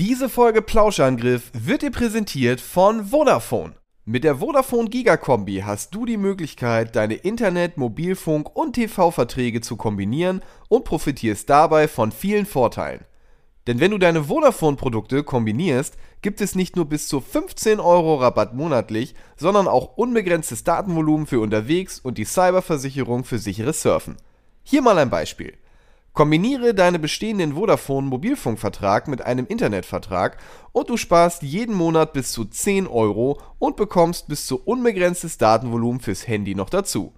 Diese Folge Plauschangriff wird dir präsentiert von Vodafone. Mit der Vodafone Gigakombi hast du die Möglichkeit, deine Internet-, Mobilfunk- und TV-Verträge zu kombinieren und profitierst dabei von vielen Vorteilen. Denn wenn du deine Vodafone-Produkte kombinierst, gibt es nicht nur bis zu 15 Euro Rabatt monatlich, sondern auch unbegrenztes Datenvolumen für unterwegs und die Cyberversicherung für sicheres Surfen. Hier mal ein Beispiel. Kombiniere deinen bestehenden Vodafone-Mobilfunkvertrag mit einem Internetvertrag und du sparst jeden Monat bis zu 10 Euro und bekommst bis zu unbegrenztes Datenvolumen fürs Handy noch dazu.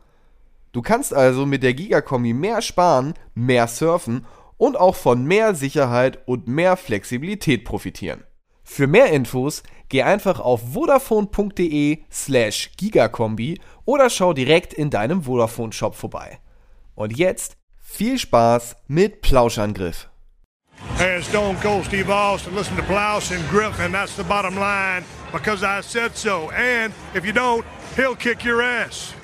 Du kannst also mit der Gigakombi mehr sparen, mehr surfen und auch von mehr Sicherheit und mehr Flexibilität profitieren. Für mehr Infos geh einfach auf vodafone.de slash gigakombi oder schau direkt in deinem Vodafone Shop vorbei. Und jetzt viel Spaß mit Plauschangriff. Hey, Stone Cold Steve Austin. Listen to Plouse and Griff, and that's the bottom line because I said so. And if you don't, he'll kick your ass.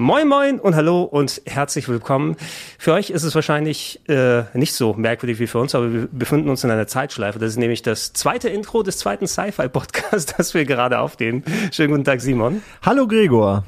Moin Moin und hallo und herzlich willkommen. Für euch ist es wahrscheinlich äh, nicht so merkwürdig wie für uns, aber wir befinden uns in einer Zeitschleife. Das ist nämlich das zweite Intro des zweiten Sci-Fi-Podcasts, das wir gerade aufnehmen. Schönen guten Tag, Simon. Hallo Gregor.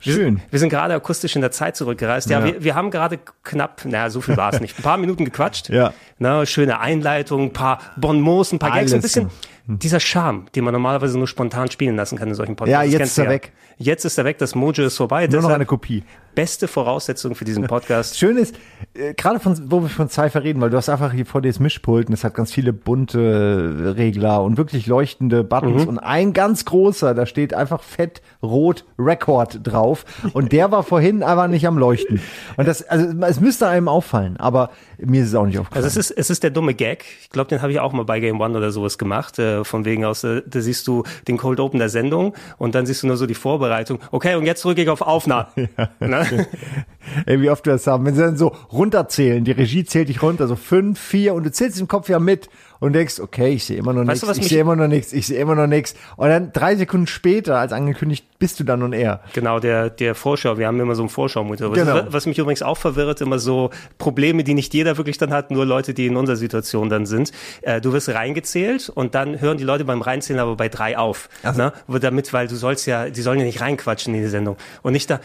Schön. Wir, wir sind gerade akustisch in der Zeit zurückgereist. Ja, ja. Wir, wir haben gerade knapp, naja, so viel war es nicht, ein paar Minuten gequatscht. Ja. Na, schöne Einleitung, ein paar Bonmots, ein paar Gags, ein bisschen dieser Charme, den man normalerweise nur spontan spielen lassen kann in solchen Podcasts. Ja, jetzt ist er ja. weg. Jetzt ist er weg, das Mojo ist vorbei. Nur noch eine Kopie. Beste Voraussetzung für diesen Podcast. Schön ist, äh, gerade von, wo wir von Cypher reden, weil du hast einfach hier vor dir das Mischpult und es hat ganz viele bunte Regler und wirklich leuchtende Buttons mhm. und ein ganz großer, da steht einfach fett rot Record drauf und der war vorhin aber nicht am Leuchten. Und das, also es müsste einem auffallen, aber mir ist es auch nicht aufgefallen. Also es ist, es ist der dumme Gag. Ich glaube, den habe ich auch mal bei Game One oder sowas gemacht. Äh, von wegen aus, äh, da siehst du den Cold Open der Sendung und dann siehst du nur so die Vorbereitung. Okay, und jetzt drücke ich auf Aufnahme. Ja, ne? Ey, wie oft wir das haben. Wenn sie dann so runterzählen, die Regie zählt dich runter, so fünf, vier und du zählst im Kopf ja mit und denkst, okay, ich sehe immer noch nichts, ich sehe immer noch nichts, ich sehe immer noch nichts. Und dann drei Sekunden später, als angekündigt, bist du dann und er. Genau, der, der Vorschau, wir haben immer so einen Vorschau-Monitor. Genau. Was, was mich übrigens auch verwirrt, immer so Probleme, die nicht jeder wirklich dann hat, nur Leute, die in unserer Situation dann sind. Äh, du wirst reingezählt und dann hören die Leute beim Reinzählen aber bei drei auf. Also. Ne? Damit, weil du sollst ja, die sollen ja nicht reinquatschen in die Sendung. Und nicht da,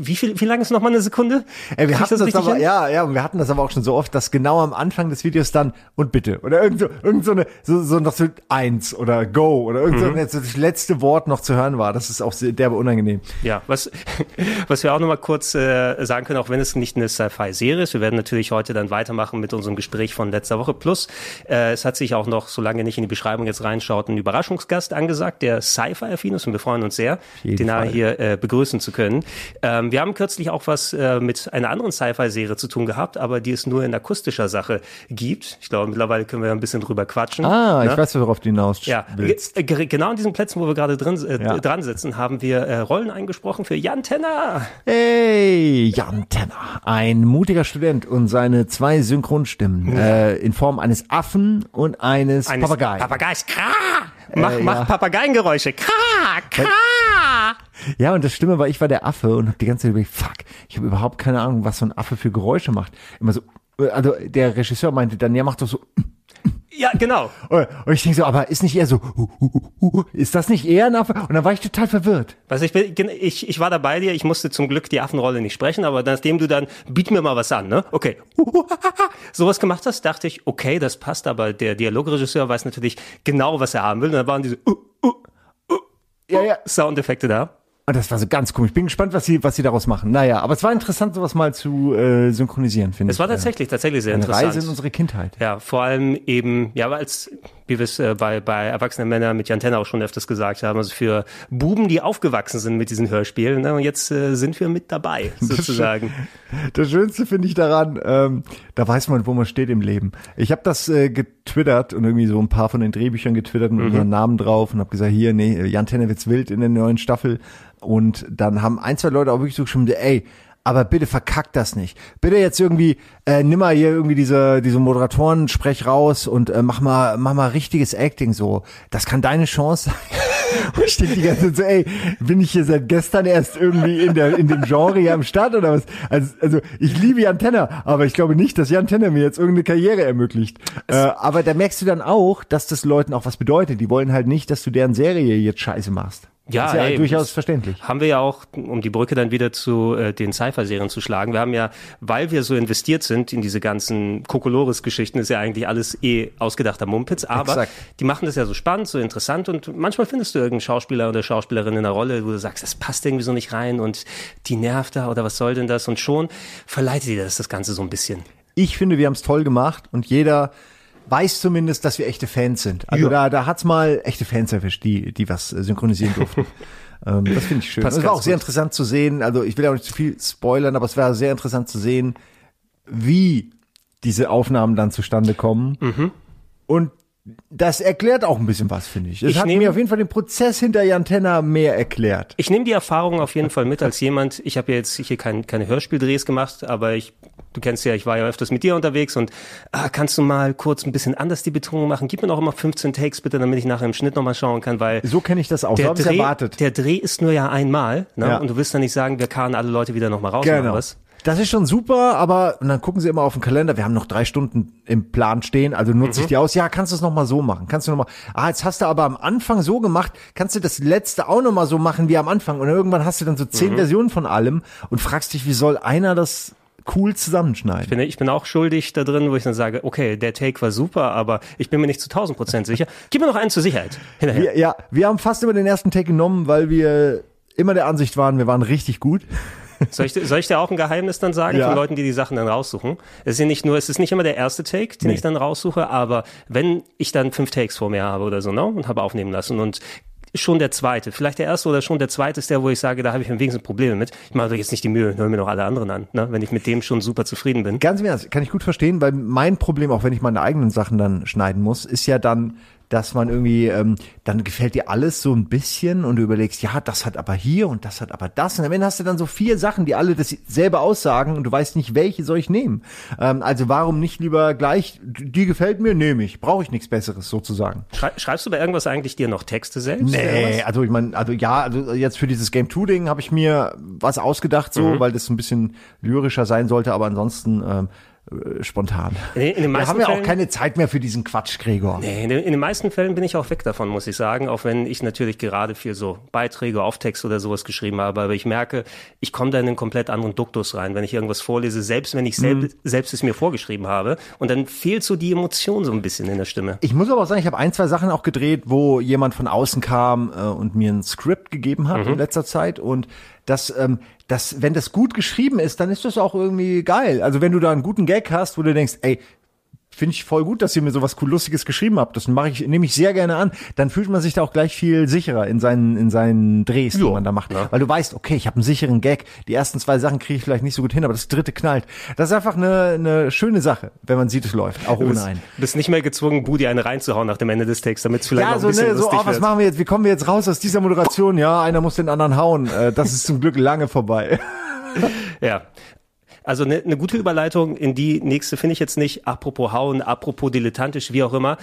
wie viel, wie lange ist noch mal eine Sekunde? Ey, wir hatten das, das aber, hin? ja, ja, wir hatten das aber auch schon so oft, dass genau am Anfang des Videos dann und bitte oder irgend so, irgend so eine, so, so noch so eins oder go oder irgend mhm. so das letzte Wort noch zu hören war. Das ist auch sehr derbe unangenehm. Ja, was, was wir auch noch mal kurz äh, sagen können, auch wenn es nicht eine Sci-Fi-Serie ist, wir werden natürlich heute dann weitermachen mit unserem Gespräch von letzter Woche. Plus, äh, es hat sich auch noch, solange nicht in die Beschreibung jetzt reinschaut, ein Überraschungsgast angesagt, der Sci-Fi-affin ist und wir freuen uns sehr, den Fall. hier äh, begrüßen zu können. Ähm, wir haben kürzlich auch was äh, mit einer anderen Sci-Fi-Serie zu tun gehabt, aber die es nur in akustischer Sache gibt. Ich glaube, mittlerweile können wir ein bisschen drüber quatschen. Ah, ne? ich weiß, worauf du hinaus ja. willst. Genau an diesen Plätzen, wo wir gerade drin äh, ja. dran sitzen, haben wir äh, Rollen eingesprochen für Jan Tenner. Hey, Jan Tenner, ein mutiger Student und seine zwei Synchronstimmen ja. äh, in Form eines Affen und eines, eines Papageis. Papageis, kra! Mach, äh, mach Papageiengeräusche. Kra, kra! Ja, und das Stimme war, ich war der Affe und hab die ganze Zeit überlegt, fuck, ich habe überhaupt keine Ahnung, was so ein Affe für Geräusche macht. Immer so, also der Regisseur meinte dann, ja, macht doch so. Ja, genau. Und ich denke so, aber ist nicht eher so, ist das nicht eher ein Affe? Und dann war ich total verwirrt. Was ich, ich, ich war da bei dir, ich musste zum Glück die Affenrolle nicht sprechen, aber nachdem du dann, biet mir mal was an, ne? Okay. Sowas gemacht hast, dachte ich, okay, das passt, aber der Dialogregisseur weiß natürlich genau, was er haben will. Und dann waren diese ja, ja. Soundeffekte da. Und das war so ganz komisch. Ich bin gespannt, was sie, was sie daraus machen. Naja, aber es war interessant, sowas mal zu äh, synchronisieren, finde ich. Es war tatsächlich, tatsächlich sehr Eine interessant. Reise in unsere Kindheit. Ja, vor allem eben, ja, weil es wie wir es äh, bei, bei erwachsenen Männern mit Jan Tenner auch schon öfters gesagt haben, also für Buben, die aufgewachsen sind mit diesen Hörspielen. Ne? Und jetzt äh, sind wir mit dabei, sozusagen. Das Schönste finde ich daran, ähm, da weiß man, wo man steht im Leben. Ich habe das äh, getwittert und irgendwie so ein paar von den Drehbüchern getwittert mit mhm. unseren Namen drauf und habe gesagt, hier, nee, Jan Tenner wird's wild in der neuen Staffel. Und dann haben ein, zwei Leute auch wirklich so geschrieben, ey, aber bitte verkackt das nicht. Bitte jetzt irgendwie, äh, nimm mal hier irgendwie diese, diese Moderatoren-Sprech raus und äh, mach mal, mach mal richtiges Acting so. Das kann deine Chance sein. und ich denke die ganze Zeit so, ey, bin ich hier seit gestern erst irgendwie in der, in dem Genre hier am Start oder was? Also, also ich liebe Jan Tenner, aber ich glaube nicht, dass Jan Tenner mir jetzt irgendeine Karriere ermöglicht. Äh, aber da merkst du dann auch, dass das Leuten auch was bedeutet. Die wollen halt nicht, dass du deren Serie jetzt scheiße machst. Ja, ist ja ey, durchaus verständlich. Haben wir ja auch, um die Brücke dann wieder zu äh, den Cypher-Serien zu schlagen. Wir haben ja, weil wir so investiert sind in diese ganzen Kokolores-Geschichten, ist ja eigentlich alles eh ausgedachter Mumpitz, aber Exakt. die machen das ja so spannend, so interessant und manchmal findest du irgendeinen Schauspieler oder Schauspielerin in einer Rolle, wo du sagst, das passt irgendwie so nicht rein und die nervt da oder was soll denn das und schon verleitet dir das das Ganze so ein bisschen. Ich finde, wir haben es toll gemacht und jeder weiß zumindest, dass wir echte Fans sind. Also Ja. da, da hat's mal echte Fans erwischt, die, die was äh, synchronisieren durften. ähm, das finde ich schön. Passt Es war auch sehr gut. interessant zu sehen. Also ich will auch nicht zu viel spoilern, aber es war sehr interessant zu sehen, wie diese Aufnahmen dann zustande kommen. Mhm. Und das erklärt auch ein bisschen was, finde ich. Es Ich hat nehm- mir auf jeden Fall den Prozess hinter Jan Tenner mehr erklärt. Ich nehme die Erfahrung auf jeden Fall mit als jemand, ich habe ja jetzt hier kein, keine Hörspieldrehs gemacht, aber ich, du kennst ja, ich war ja öfters mit dir unterwegs und ah, kannst du mal kurz ein bisschen anders die Betonung machen? Gib mir noch immer 15 Takes bitte, damit ich nachher im Schnitt nochmal schauen kann, weil So kenne ich das auch. So der ich Dreh, erwartet. der Dreh ist nur ja einmal ne? Ja. und du wirst dann nicht sagen, wir karren alle Leute wieder nochmal raus Genau. oder was? Das ist schon super, aber und dann gucken sie immer auf den Kalender. Wir haben noch drei Stunden im Plan stehen, also nutze ich die aus. Ja, kannst du es noch mal so machen? Kannst du noch mal? Ah, jetzt hast du aber am Anfang so gemacht. Kannst du das letzte auch noch mal so machen wie am Anfang? Und irgendwann hast du dann so zehn Versionen von allem und fragst dich, wie soll einer das cool zusammenschneiden? Ich bin, ich bin auch schuldig da drin, wo ich dann sage, okay, der Take war super, aber ich bin mir nicht zu 1000 Prozent sicher. Gib mir noch einen zur Sicherheit. Hinterher. Wir, ja, wir haben fast immer den ersten Take genommen, weil wir immer der Ansicht waren, wir waren richtig gut. Soll ich, soll ich dir auch ein Geheimnis dann sagen Ja. von Leuten, die die Sachen dann raussuchen? Es ist ja nicht nur, es ist nicht immer der erste Take, den Nee. ich dann raussuche, aber wenn ich dann fünf Takes vor mir habe oder so, ne, und habe aufnehmen lassen und schon der zweite, vielleicht der erste oder schon der zweite ist der, wo ich sage, da habe ich am wenigsten Probleme mit. Ich mache doch jetzt nicht die Mühe, höre mir noch alle anderen an, ne, wenn ich mit dem schon super zufrieden bin. Ganz im Ernst, kann ich gut verstehen, weil mein Problem, auch wenn ich meine eigenen Sachen dann schneiden muss, ist ja dann, dass man irgendwie, ähm, dann gefällt dir alles so ein bisschen und du überlegst, ja, das hat aber hier und das hat aber das. Und am Ende hast du dann so vier Sachen, die alle dasselbe aussagen und du weißt nicht, welche soll ich nehmen. Ähm, also warum nicht lieber gleich, die gefällt mir, nehme ich. Brauche ich nichts Besseres sozusagen. Schrei schreibst du bei irgendwas eigentlich dir noch Texte selbst? Nee, also ich meine, also ja, also jetzt für dieses Game 2 Ding habe ich mir was ausgedacht so, weil das ein bisschen lyrischer sein sollte, aber ansonsten ähm, äh, spontan. Den Wir haben ja auch keine Zeit mehr für diesen Quatsch, Gregor. Nee, in den, in den meisten Fällen bin ich auch weg davon, muss ich sagen, auch wenn ich natürlich gerade für so Beiträge, Auftext oder sowas geschrieben habe, aber ich merke, ich komme da in einen komplett anderen Duktus rein, wenn ich irgendwas vorlese, selbst wenn ich selb, selbst es mir vorgeschrieben habe und dann fehlt so die Emotion so ein bisschen in der Stimme. Ich muss aber auch sagen, ich habe ein, zwei Sachen auch gedreht, wo jemand von außen kam äh, und mir ein Skript gegeben hat in letzter Zeit und das, ähm, das, wenn das gut geschrieben ist, dann ist das auch irgendwie geil. Also wenn du da einen guten Gag hast, wo du denkst, ey, finde ich voll gut, dass ihr mir sowas cool Lustiges geschrieben habt. Das mache ich, nehme ich sehr gerne an. Dann fühlt man sich da auch gleich viel sicherer in seinen, in seinen Drehs, die man da macht. Weil du weißt, okay, ich habe einen sicheren Gag. Die ersten zwei Sachen kriege ich vielleicht nicht so gut hin, aber das dritte knallt. Das ist einfach eine, eine schöne Sache, wenn man sieht, es läuft, auch Du ohne einen. bist nicht mehr gezwungen, Budi eine reinzuhauen nach dem Ende des Texts, damit es vielleicht noch Ja, ein so, bisschen ne, so, lustig oh, was wird. machen wir jetzt? Wie kommen wir jetzt raus aus dieser Moderation? Ja, einer muss den anderen hauen. Äh, das ist zum Glück lange vorbei. Ja. Also eine ne gute Überleitung in die nächste finde ich jetzt nicht. Apropos hauen, apropos dilettantisch, wie auch immer.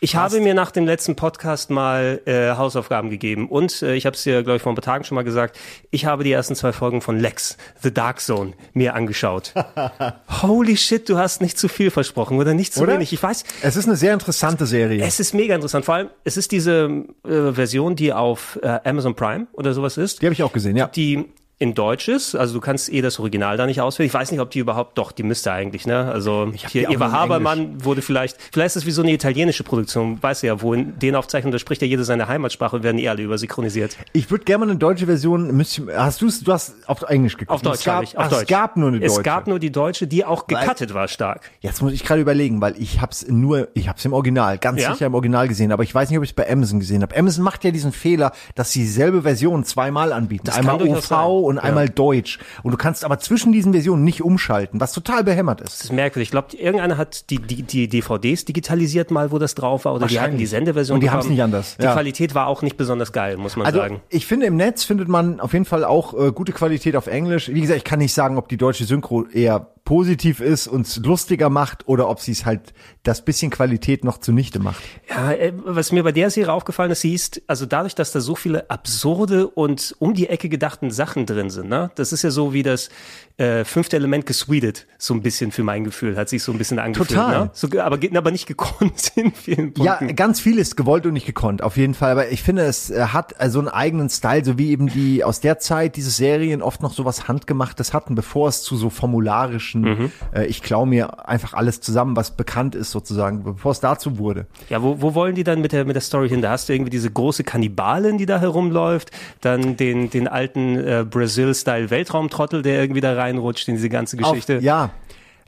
Ich habe mir nach dem letzten Podcast mal äh, Hausaufgaben gegeben und äh, ich habe es dir, glaube ich, vor ein paar Tagen schon mal gesagt, ich habe die ersten zwei Folgen von Lex, The Dark Zone, mir angeschaut. Holy shit, du hast nicht zu viel versprochen oder nicht zu Oder? wenig. Ich weiß, Es ist eine sehr interessante Serie. es ist mega interessant. Vor allem, es ist diese äh, Version, die auf äh, Amazon Prime oder sowas ist Die habe ich auch gesehen, ja. die in Deutsch ist. Also du kannst eh das Original da nicht auswählen. Ich weiß nicht, ob die überhaupt, doch, die müsste eigentlich, ne? Also hier Eva Habermann wurde vielleicht, vielleicht ist es wie so eine italienische Produktion, weißt du ja, wo in den Aufzeichnungen, da spricht ja jeder seine Heimatsprache und werden die alle übersynchronisiert. Ich würde gerne mal eine deutsche Version, müsst, hast du du hast auf Englisch geguckt? Auf Deutsch habe ich, auf ach, Deutsch. Es gab nur eine deutsche. Es gab nur die deutsche, die auch gecuttet war stark. Jetzt muss ich gerade überlegen, weil ich hab's nur, ich hab's im Original, ganz Ja? sicher im Original gesehen, aber ich weiß nicht, ob ich es bei Amazon gesehen habe. Amazon macht ja diesen Fehler, dass sie dieselbe Version zweimal anbieten. Das einmal OV und Ja. einmal Deutsch. Und du kannst aber zwischen diesen Versionen nicht umschalten, was total behämmert ist. Das ist merkwürdig. Ich glaube, irgendeiner hat die, die, die DVDs digitalisiert mal, wo das drauf war, oder die hatten die Sendeversion. Und die haben's bekommen. nicht anders. Die Ja. Qualität war auch nicht besonders geil, muss man Also sagen. ich finde im Netz findet man auf jeden Fall auch äh, gute Qualität auf Englisch. Wie gesagt, ich kann nicht sagen, ob die deutsche Synchro eher positiv ist, uns lustiger macht oder ob sie es halt das bisschen Qualität noch zunichte macht. Ja, äh, was mir bei der Serie aufgefallen ist, sie ist, also dadurch, dass da so viele absurde und um die Ecke gedachten Sachen drin sind, ne? Das ist ja so wie das äh, fünfte Element gesweetet, so ein bisschen für mein Gefühl, hat sich so ein bisschen angefühlt. Total. Ne? So, aber, aber nicht gekonnt in vielen Ja, Punkten. ganz viel ist gewollt und nicht gekonnt, auf jeden Fall. Aber ich finde, es äh, hat äh, so einen eigenen Style, so wie eben die aus der Zeit diese Serien oft noch so was Handgemachtes hatten, bevor es zu so formularischen, Mhm. äh, ich klaue mir einfach alles zusammen, was bekannt ist sozusagen, bevor es dazu wurde. Ja, wo, wo wollen die dann mit der, mit der Story hin? Da hast du irgendwie diese große Kannibalin, die da herumläuft, dann den, den alten äh, Brazil-Style-Weltraumtrottel, der irgendwie da reinrutscht in diese ganze Geschichte. Auf, ja.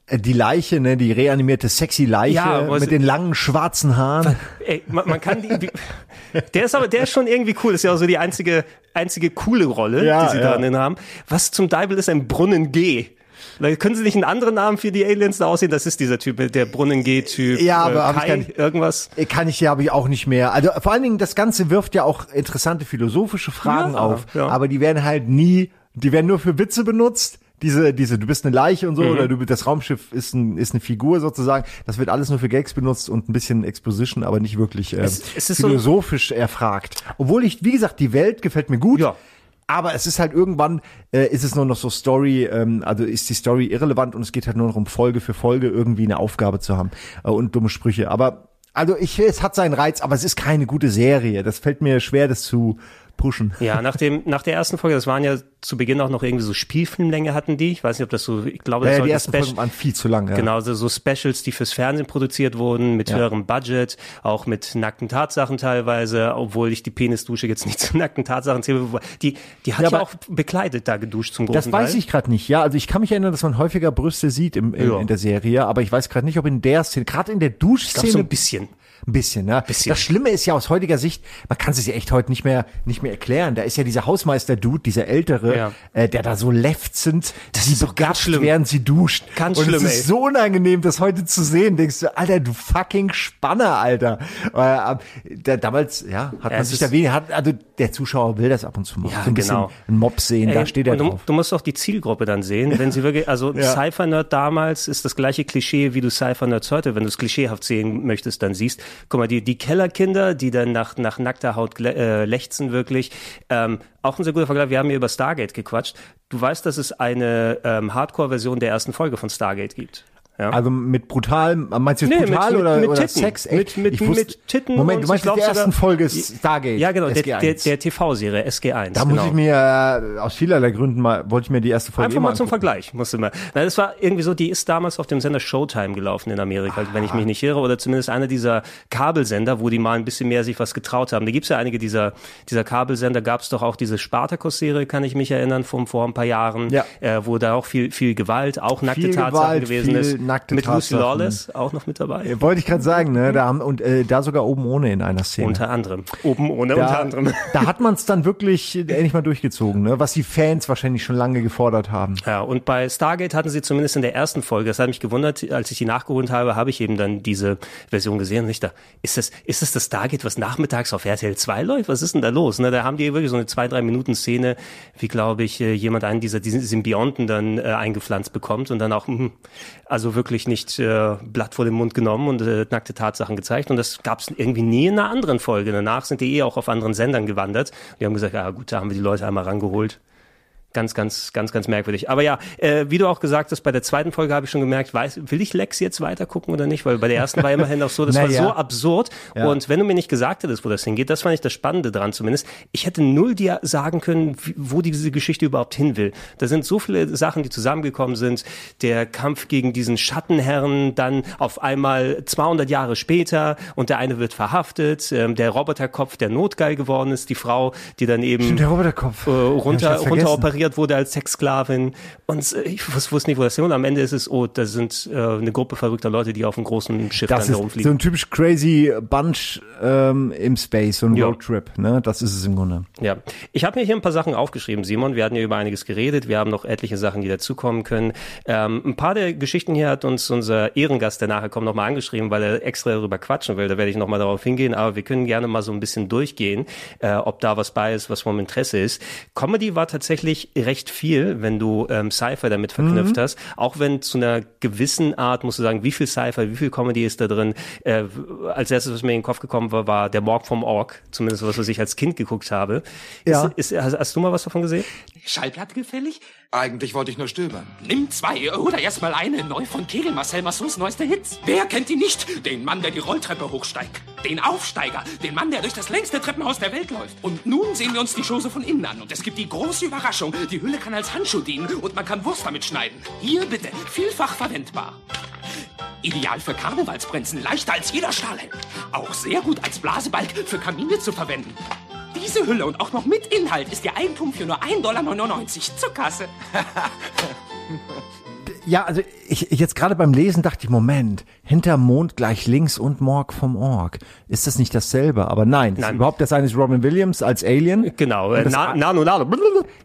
äh, Die Leiche, ne, die reanimierte sexy Leiche Ja, mit den langen schwarzen Haaren. Ey, man, man kann die, die, der ist aber, der ist schon irgendwie cool. Das ist ja auch so die einzige, einzige coole Rolle, Ja, die sie ja. darin haben. Was zum Deibel ist ein Brunnen G? Können sie nicht einen anderen Namen für die Aliens da aussehen? Das ist dieser Typ, der Brunnen G-Typ. Ja, aber ich Kai, nicht- irgendwas. Äh, Kann ich ja, habe ich auch nicht mehr. Also vor allen Dingen, das Ganze wirft ja auch interessante philosophische Fragen Ja, auf. ja. Aber die werden halt nie, die werden nur für Witze benutzt. Diese, diese, du bist eine Leiche und so, Mhm. oder du, das Raumschiff ist, ein, ist eine Figur sozusagen. Das wird alles nur für Gags benutzt und ein bisschen Exposition, aber nicht wirklich ähm, Es- es ist so- philosophisch erfragt. Obwohl ich, wie gesagt, die Welt gefällt mir gut. Ja. Aber es ist halt irgendwann, äh, ist es nur noch so Story, ähm, also ist die Story irrelevant und es geht halt nur noch um Folge für Folge irgendwie eine Aufgabe zu haben äh, und dumme Sprüche. Aber also ich, es hat seinen Reiz, aber es ist keine gute Serie. Das fällt mir schwer, das zu pushen. Ja, nach dem, nach der ersten Folge, das waren ja zu Beginn auch noch irgendwie so Spielfilmlänge hatten die. Ich weiß nicht, ob das so, ich glaube, das Ja, die ersten Special- Folgen waren viel zu lang. Ja. Genau, so, so Specials, die fürs Fernsehen produziert wurden, mit Ja. höherem Budget, auch mit nackten Tatsachen teilweise, obwohl ich die Penisdusche jetzt nicht zu nackten Tatsachen zähle. Die, die hat Ja, ja, aber- auch bekleidet da geduscht zum Das großen weiß Teil. ich gerade nicht. Ja, also ich kann mich erinnern, dass man häufiger Brüste sieht im, in, Ja. in der Serie, aber ich weiß gerade nicht, ob in der Szene, gerade in der Ich Duschszene, so ein bisschen. Ein bisschen, ne? Bisschen. Das Schlimme ist ja aus heutiger Sicht, man kann es sich echt heute nicht mehr, nicht mehr erklären. Da ist ja dieser Hausmeister-Dude, dieser ältere, Ja. äh, der da so lefzend, Das sie doch ganz schlimm. während sie duscht. Ganz Und schlimm, es ist ey. so unangenehm, das heute zu sehen. Denkst du, Alter, du fucking Spanner, Alter. Äh, äh, da, damals, ja, hat man es sich da wenig, hat, also der Zuschauer will das ab und zu mal. Ja, so ein bisschen genau. einen Mob sehen, da Ey, steht er und du, drauf. du musst auch die Zielgruppe dann sehen, wenn sie wirklich, also Ja. Cypher-Nerd damals ist das gleiche Klischee, wie du Cypher-Nerds heute, wenn du es klischeehaft sehen möchtest, dann siehst. Guck mal, die, die Kellerkinder, die dann nach, nach nackter Haut äh, lechzen wirklich, ähm, auch ein sehr guter Vergleich, wir haben hier über Stargate gequatscht. Du weißt, dass es eine ähm, Hardcore-Version der ersten Folge von Stargate gibt. Ja. Also mit brutal, meinst du jetzt Nee, brutal mit- oder, mit oder Titten. Sex? Echt? Mit- mit- Ich wusste- mit Titten Moment, du meinst ich glaub der ersten Folge ist Stargate. ja, genau, der, SG1. der, der TV-Serie SG1. Da genau. muss ich mir äh, aus vielerlei Gründen mal, wollte ich mir die erste Folge Einfach immer mal zum angucken. Vergleich, musste mal. Na, das war irgendwie so, die ist damals auf dem Sender Showtime gelaufen in Amerika, wenn ich mich nicht irre, oder zumindest einer dieser Kabelsender, wo die mal ein bisschen mehr sich was getraut haben. Da gibt's ja einige dieser, dieser Kabelsender, gab's doch auch diese Spartacus-Serie, kann ich mich erinnern, vom, vor ein paar Jahren, Ja. äh, wo da auch viel, viel Gewalt, auch nackte Viel Tatsachen Gewalt, gewesen ist. Nackte Mit Lucy. Lawless auch noch mit dabei. Äh, Wollte ich gerade sagen, ne? Da haben, und äh, da sogar oben ohne in einer Szene. Unter anderem. Oben ohne, unter da, anderem. da hat man es dann wirklich endlich mal durchgezogen, ne? Was die Fans wahrscheinlich schon lange gefordert haben. Ja, und bei Stargate hatten sie zumindest in der ersten Folge, das hat mich gewundert, als ich die nachgeholt habe, habe ich eben dann diese Version gesehen und ich da, ist das, ist das das Stargate, was nachmittags auf RTL 2 läuft? Was ist denn da los? Ne, da haben die wirklich so eine zwei, drei Minuten Szene, wie glaube ich, äh, jemand einen dieser diesen Symbionten dann äh, eingepflanzt bekommt und dann auch, hm, also wirklich nicht äh, Blatt vor den Mund genommen und äh, nackte Tatsachen gezeigt und das gab es irgendwie nie in einer anderen Folge. Danach sind die eh auch auf anderen Sendern gewandert. Die haben gesagt, ja gut, da haben wir die Leute einmal rangeholt. Ganz, ganz, ganz, ganz merkwürdig. Aber ja, äh, wie du auch gesagt hast, bei der zweiten Folge habe ich schon gemerkt, weiß, will ich Lex jetzt weiter gucken oder nicht? Weil bei der ersten war immerhin auch so, das Naja. war so absurd. Ja. Und wenn du mir nicht gesagt hättest, wo das hingeht, das fand ich das Spannende dran zumindest. Ich hätte null dir sagen können, wo diese Geschichte überhaupt hin will. Da sind so viele Sachen, die zusammengekommen sind. Der Kampf gegen diesen Schattenherrn, dann auf einmal 200 Jahre später und der eine wird verhaftet, ähm, der Roboterkopf, der notgeil geworden ist, die Frau, die dann eben Stimmt, der Roboterkopf. äh, runter, Ja, ich runteroperiert wurde als Sexsklavin. Und äh, ich wus- wusste nicht, wo das hin. Und am Ende ist es, oh, da sind äh, eine Gruppe verrückter Leute, die auf einem großen Schiff Das dann ist so herumfliegen. ein typisch crazy Bunch ähm, im Space, so ein Ja. Roadtrip, ne? Das ist es im Grunde. Ja, ich habe mir hier ein paar Sachen aufgeschrieben, Simon. Wir hatten ja über einiges geredet. Wir haben noch etliche Sachen, die dazukommen können. Ähm, ein paar der Geschichten hier hat uns unser Ehrengast, der nachher kommt, nochmal angeschrieben, weil er extra darüber quatschen will. Da werde ich nochmal darauf hingehen. Aber wir können gerne mal so ein bisschen durchgehen, äh, ob da was bei ist, was vom Interesse ist. Comedy war tatsächlich recht viel, wenn du ähm, Sci-Fi damit verknüpft hast. Auch wenn zu einer gewissen Art, musst du sagen, wie viel Sci-Fi, wie viel Comedy ist da drin. Äh, als erstes, was mir in den Kopf gekommen war, war der Morg vom Org. Zumindest was, was ich als Kind geguckt habe. Ja. Ist, ist, hast, hast du mal was davon gesehen? Schallplatte gefällig? Eigentlich wollte ich nur stöbern. Nimm zwei oder erstmal eine, neu von Kegel Marcel Massons neuester Hits. Wer kennt ihn nicht? Den Mann, der die Rolltreppe hochsteigt. Den Aufsteiger. Den Mann, der durch das längste Treppenhaus der Welt läuft. Und nun sehen wir uns die Chose von innen an. Und es gibt die große Überraschung. Die Hülle kann als Handschuh dienen und man kann Wurst damit schneiden. Hier bitte, vielfach verwendbar. Ideal für Karnevalsbrenzen, leichter als jeder Stahlhelm. Auch sehr gut als Blasebalg für Kamine zu verwenden. Diese Hülle und auch noch mit Inhalt ist Ihr Eigentum für nur 1,99 Dollar zur Kasse. Ja, also ich, ich jetzt gerade beim Lesen dachte ich, Moment, hinter Mond gleich links und Morg vom Org. Ist das nicht dasselbe? Aber nein, das Nein. Ist überhaupt das eine ist Robin Williams als Alien. Genau, äh, Und Na, Nano, Nano.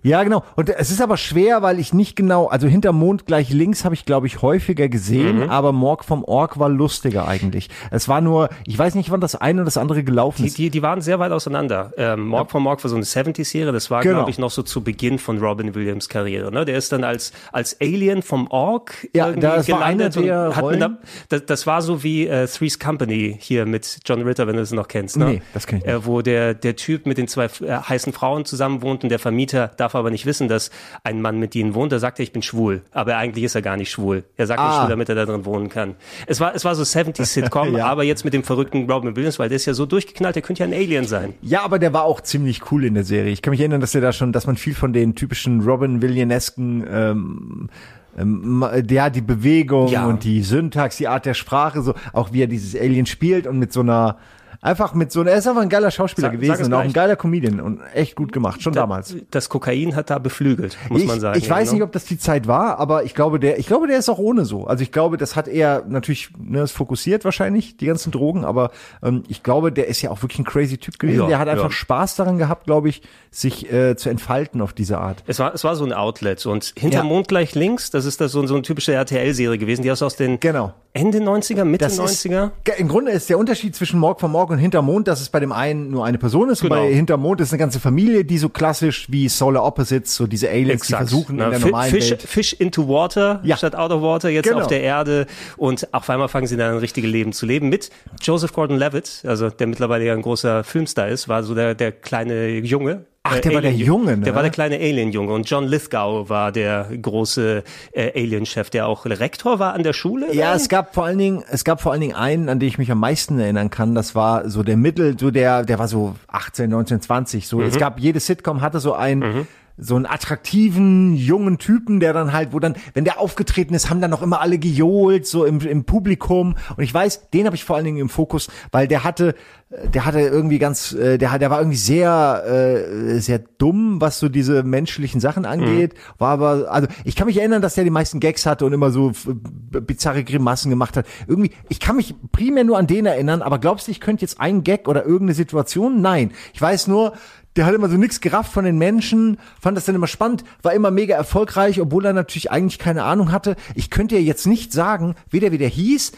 Ja, genau. Und es ist aber schwer, weil ich nicht genau, also hinter Mond gleich links habe ich, glaube ich, häufiger gesehen, Mhm. aber Morg vom Org war lustiger eigentlich. Es war nur, ich weiß nicht, wann das eine oder das andere gelaufen Die, ist. die, die waren sehr weit auseinander. Ähm, Morg von Morg war so eine 70s-Serie, das war, Genau. glaube ich, noch so zu Beginn von Robin Williams Karriere. Ne? Der ist dann als, als Alien vom Org Ja, irgendwie das war einer der und hat mit Rollen. das, das war so wie äh, Three's Company hier mit John Ritter, wenn du es noch kennst. Ne? Nee, das kenn ich nicht. Äh, wo der, der Typ mit den zwei äh, heißen Frauen zusammen wohnt und der Vermieter darf aber nicht wissen, dass ein Mann mit ihnen wohnt. Da sagt er, ich bin schwul. Aber eigentlich ist er gar nicht schwul. Er sagt nicht Ah. schwul, damit er da drin wohnen kann. Es war, es war so 70s-Sitcom, Ja. aber jetzt mit dem verrückten Robin Williams, weil der ist ja so durchgeknallt, der könnte ja ein Alien sein. Ja, aber der war auch ziemlich cool in der Serie. Ich kann mich erinnern, dass der da schon, dass man viel von den typischen Robin Williamesken ähm, ähm, ja, die Bewegung Ja. und die Syntax, die Art der Sprache, so auch wie er dieses Alien spielt und mit so einer einfach mit so er ist einfach ein geiler Schauspieler Sag- sag gewesen es und auch ein geiler Comedian und echt gut gemacht, schon damals. Das Kokain hat da beflügelt, muss ich, man sagen. Ich weiß ja, nicht, ob das die Zeit war, aber ich glaube, der, ich glaube, der ist auch ohne so. Also ich glaube, das hat er natürlich, ne, ist fokussiert wahrscheinlich, die ganzen Drogen, aber ähm, ich glaube, der ist ja auch wirklich ein crazy Typ gewesen. Ja, der hat einfach ja. Spaß daran gehabt, glaube ich, sich äh, zu entfalten auf diese Art. Es war, es war so ein Outlet und hinter Ja. Mond gleich links, das ist das so, so eine typische RTL-Serie gewesen, die ist aus den Genau. Ende 90er, Mitte Das 90er. Ist, Im Grunde ist der Unterschied zwischen Morg vom Morg und Hintermond, dass es bei dem einen nur eine Person ist Genau. und bei Hintermond ist eine ganze Familie, die so klassisch wie Solar Opposites, so diese Aliens, die versuchen Na, in der normalen Fish, Welt. Fish into Water Ja. statt out of water, jetzt Genau. auf der Erde und auf einmal fangen sie dann ein richtiges Leben zu leben mit Joseph Gordon-Levitt, also der mittlerweile ja ein großer Filmstar ist, war so der, der kleine Junge. Ach, der war der Junge, ne? Der war der kleine Alien-Junge und John Lithgow war der große äh, Alien-Chef, der auch Rektor war an der Schule. Ja, dann? es gab vor allen Dingen, es gab vor allen Dingen einen, an den ich mich am meisten erinnern kann. Das war so der Mittel, so der, der war so 18, 19, 20. So, Mhm. es gab jede Sitcom hatte so einen, so einen attraktiven jungen Typen, der dann halt, wo dann, wenn der aufgetreten ist, haben dann noch immer alle gejohlt, so im, im Publikum. Und ich weiß, den habe ich vor allen Dingen im Fokus, weil der hatte, äh, der hatte irgendwie ganz, äh, der, hat- der war irgendwie sehr, äh, sehr dumm, was so diese menschlichen Sachen angeht. War aber, also ich kann mich erinnern, dass der die meisten Gags hatte und immer so b- bizarre Grimassen gemacht hat. Irgendwie, ich kann mich primär nur an den erinnern, aber glaubst du, ich könnte jetzt einen Gag oder irgendeine Situation? Nein. Ich weiß nur, der hat immer so nix gerafft von den Menschen, fand das dann immer spannend, war immer mega erfolgreich, obwohl er natürlich eigentlich keine Ahnung hatte. Ich könnte ja jetzt nicht sagen, weder wie der hieß,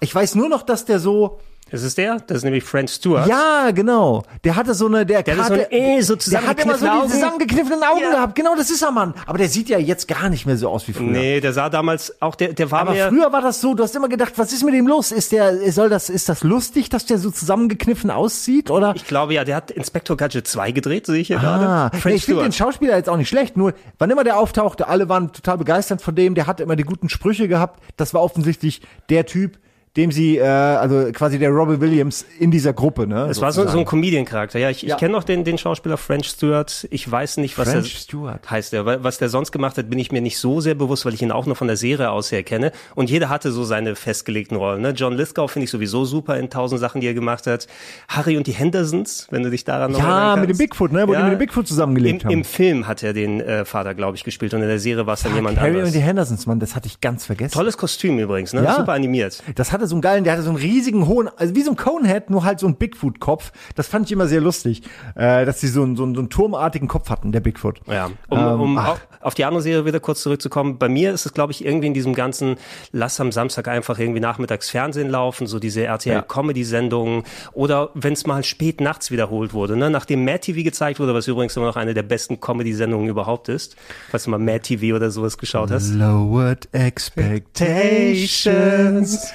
ich weiß nur noch, dass der so, Das ist der? Das ist nämlich Frank Stewart. Ja, genau. Der hatte so eine, der, Der hatte so ein E, so der hat immer so die zusammengekniffenen Augen Ja. gehabt. Genau, das ist er, Mann. Aber der sieht ja jetzt gar nicht mehr so aus wie früher. Nee, der sah damals auch, der, der war Aber mehr. früher war das so, du hast immer gedacht, was ist mit dem los? Ist der, soll das, ist das lustig, dass der so zusammengekniffen aussieht, oder? Ich glaube ja, der hat Inspector Gadget 2 gedreht, sehe ich hier Ah, gerade. nee, Frank ich finde den. Schauspieler jetzt auch nicht schlecht, nur wann immer der auftauchte, alle waren total begeistert von dem, der hat immer die guten Sprüche gehabt. Das war offensichtlich der Typ, dem sie, äh, also quasi der Robbie Williams in dieser Gruppe, ne? Das war so, so ein Comedian-Charakter. Ja, ich, Ja. ich kenne noch den, den Schauspieler French Stewart. Ich weiß nicht, was French er Stewart. heißt. Weil- was der sonst gemacht hat, bin ich mir nicht so sehr bewusst, weil ich ihn auch nur von der Serie aus her kenne. Und jeder hatte so seine festgelegten Rollen. Ne? John Lithgow finde ich sowieso super in tausend Sachen, die er gemacht hat. Harry und die Hendersons, wenn du dich daran noch Ja, erinnern mit dem. Bigfoot, ne? Wo die mit dem Bigfoot zusammengelebt Im, haben. Im Film hat er den äh, Vater, glaube ich, gespielt und in der Serie war es dann jemand Harry anderes. und die Hendersons, Mann, das hatte ich ganz vergessen. Tolles Kostüm übrigens, ne? Ja. Super animiert. Das hatte so einen geilen, der hatte so einen riesigen hohen, also wie so ein Conehead, nur halt so ein Bigfoot-Kopf. Das fand ich immer sehr lustig, äh, dass sie so einen, so, einen, so einen turmartigen Kopf hatten, der Bigfoot. Ja, um, Ähm, um auf die andere Serie wieder kurz zurückzukommen. Bei mir ist es, glaube ich, irgendwie in diesem ganzen Lass am Samstag einfach irgendwie nachmittags Fernsehen laufen, so diese RTL-Comedy-Sendungen oder wenn es mal spät nachts wiederholt wurde, ne? nachdem Mad TV gezeigt wurde, was übrigens immer noch eine der besten Comedy-Sendungen überhaupt ist, falls du mal Mad TV oder sowas geschaut hast. Lowered Expectations.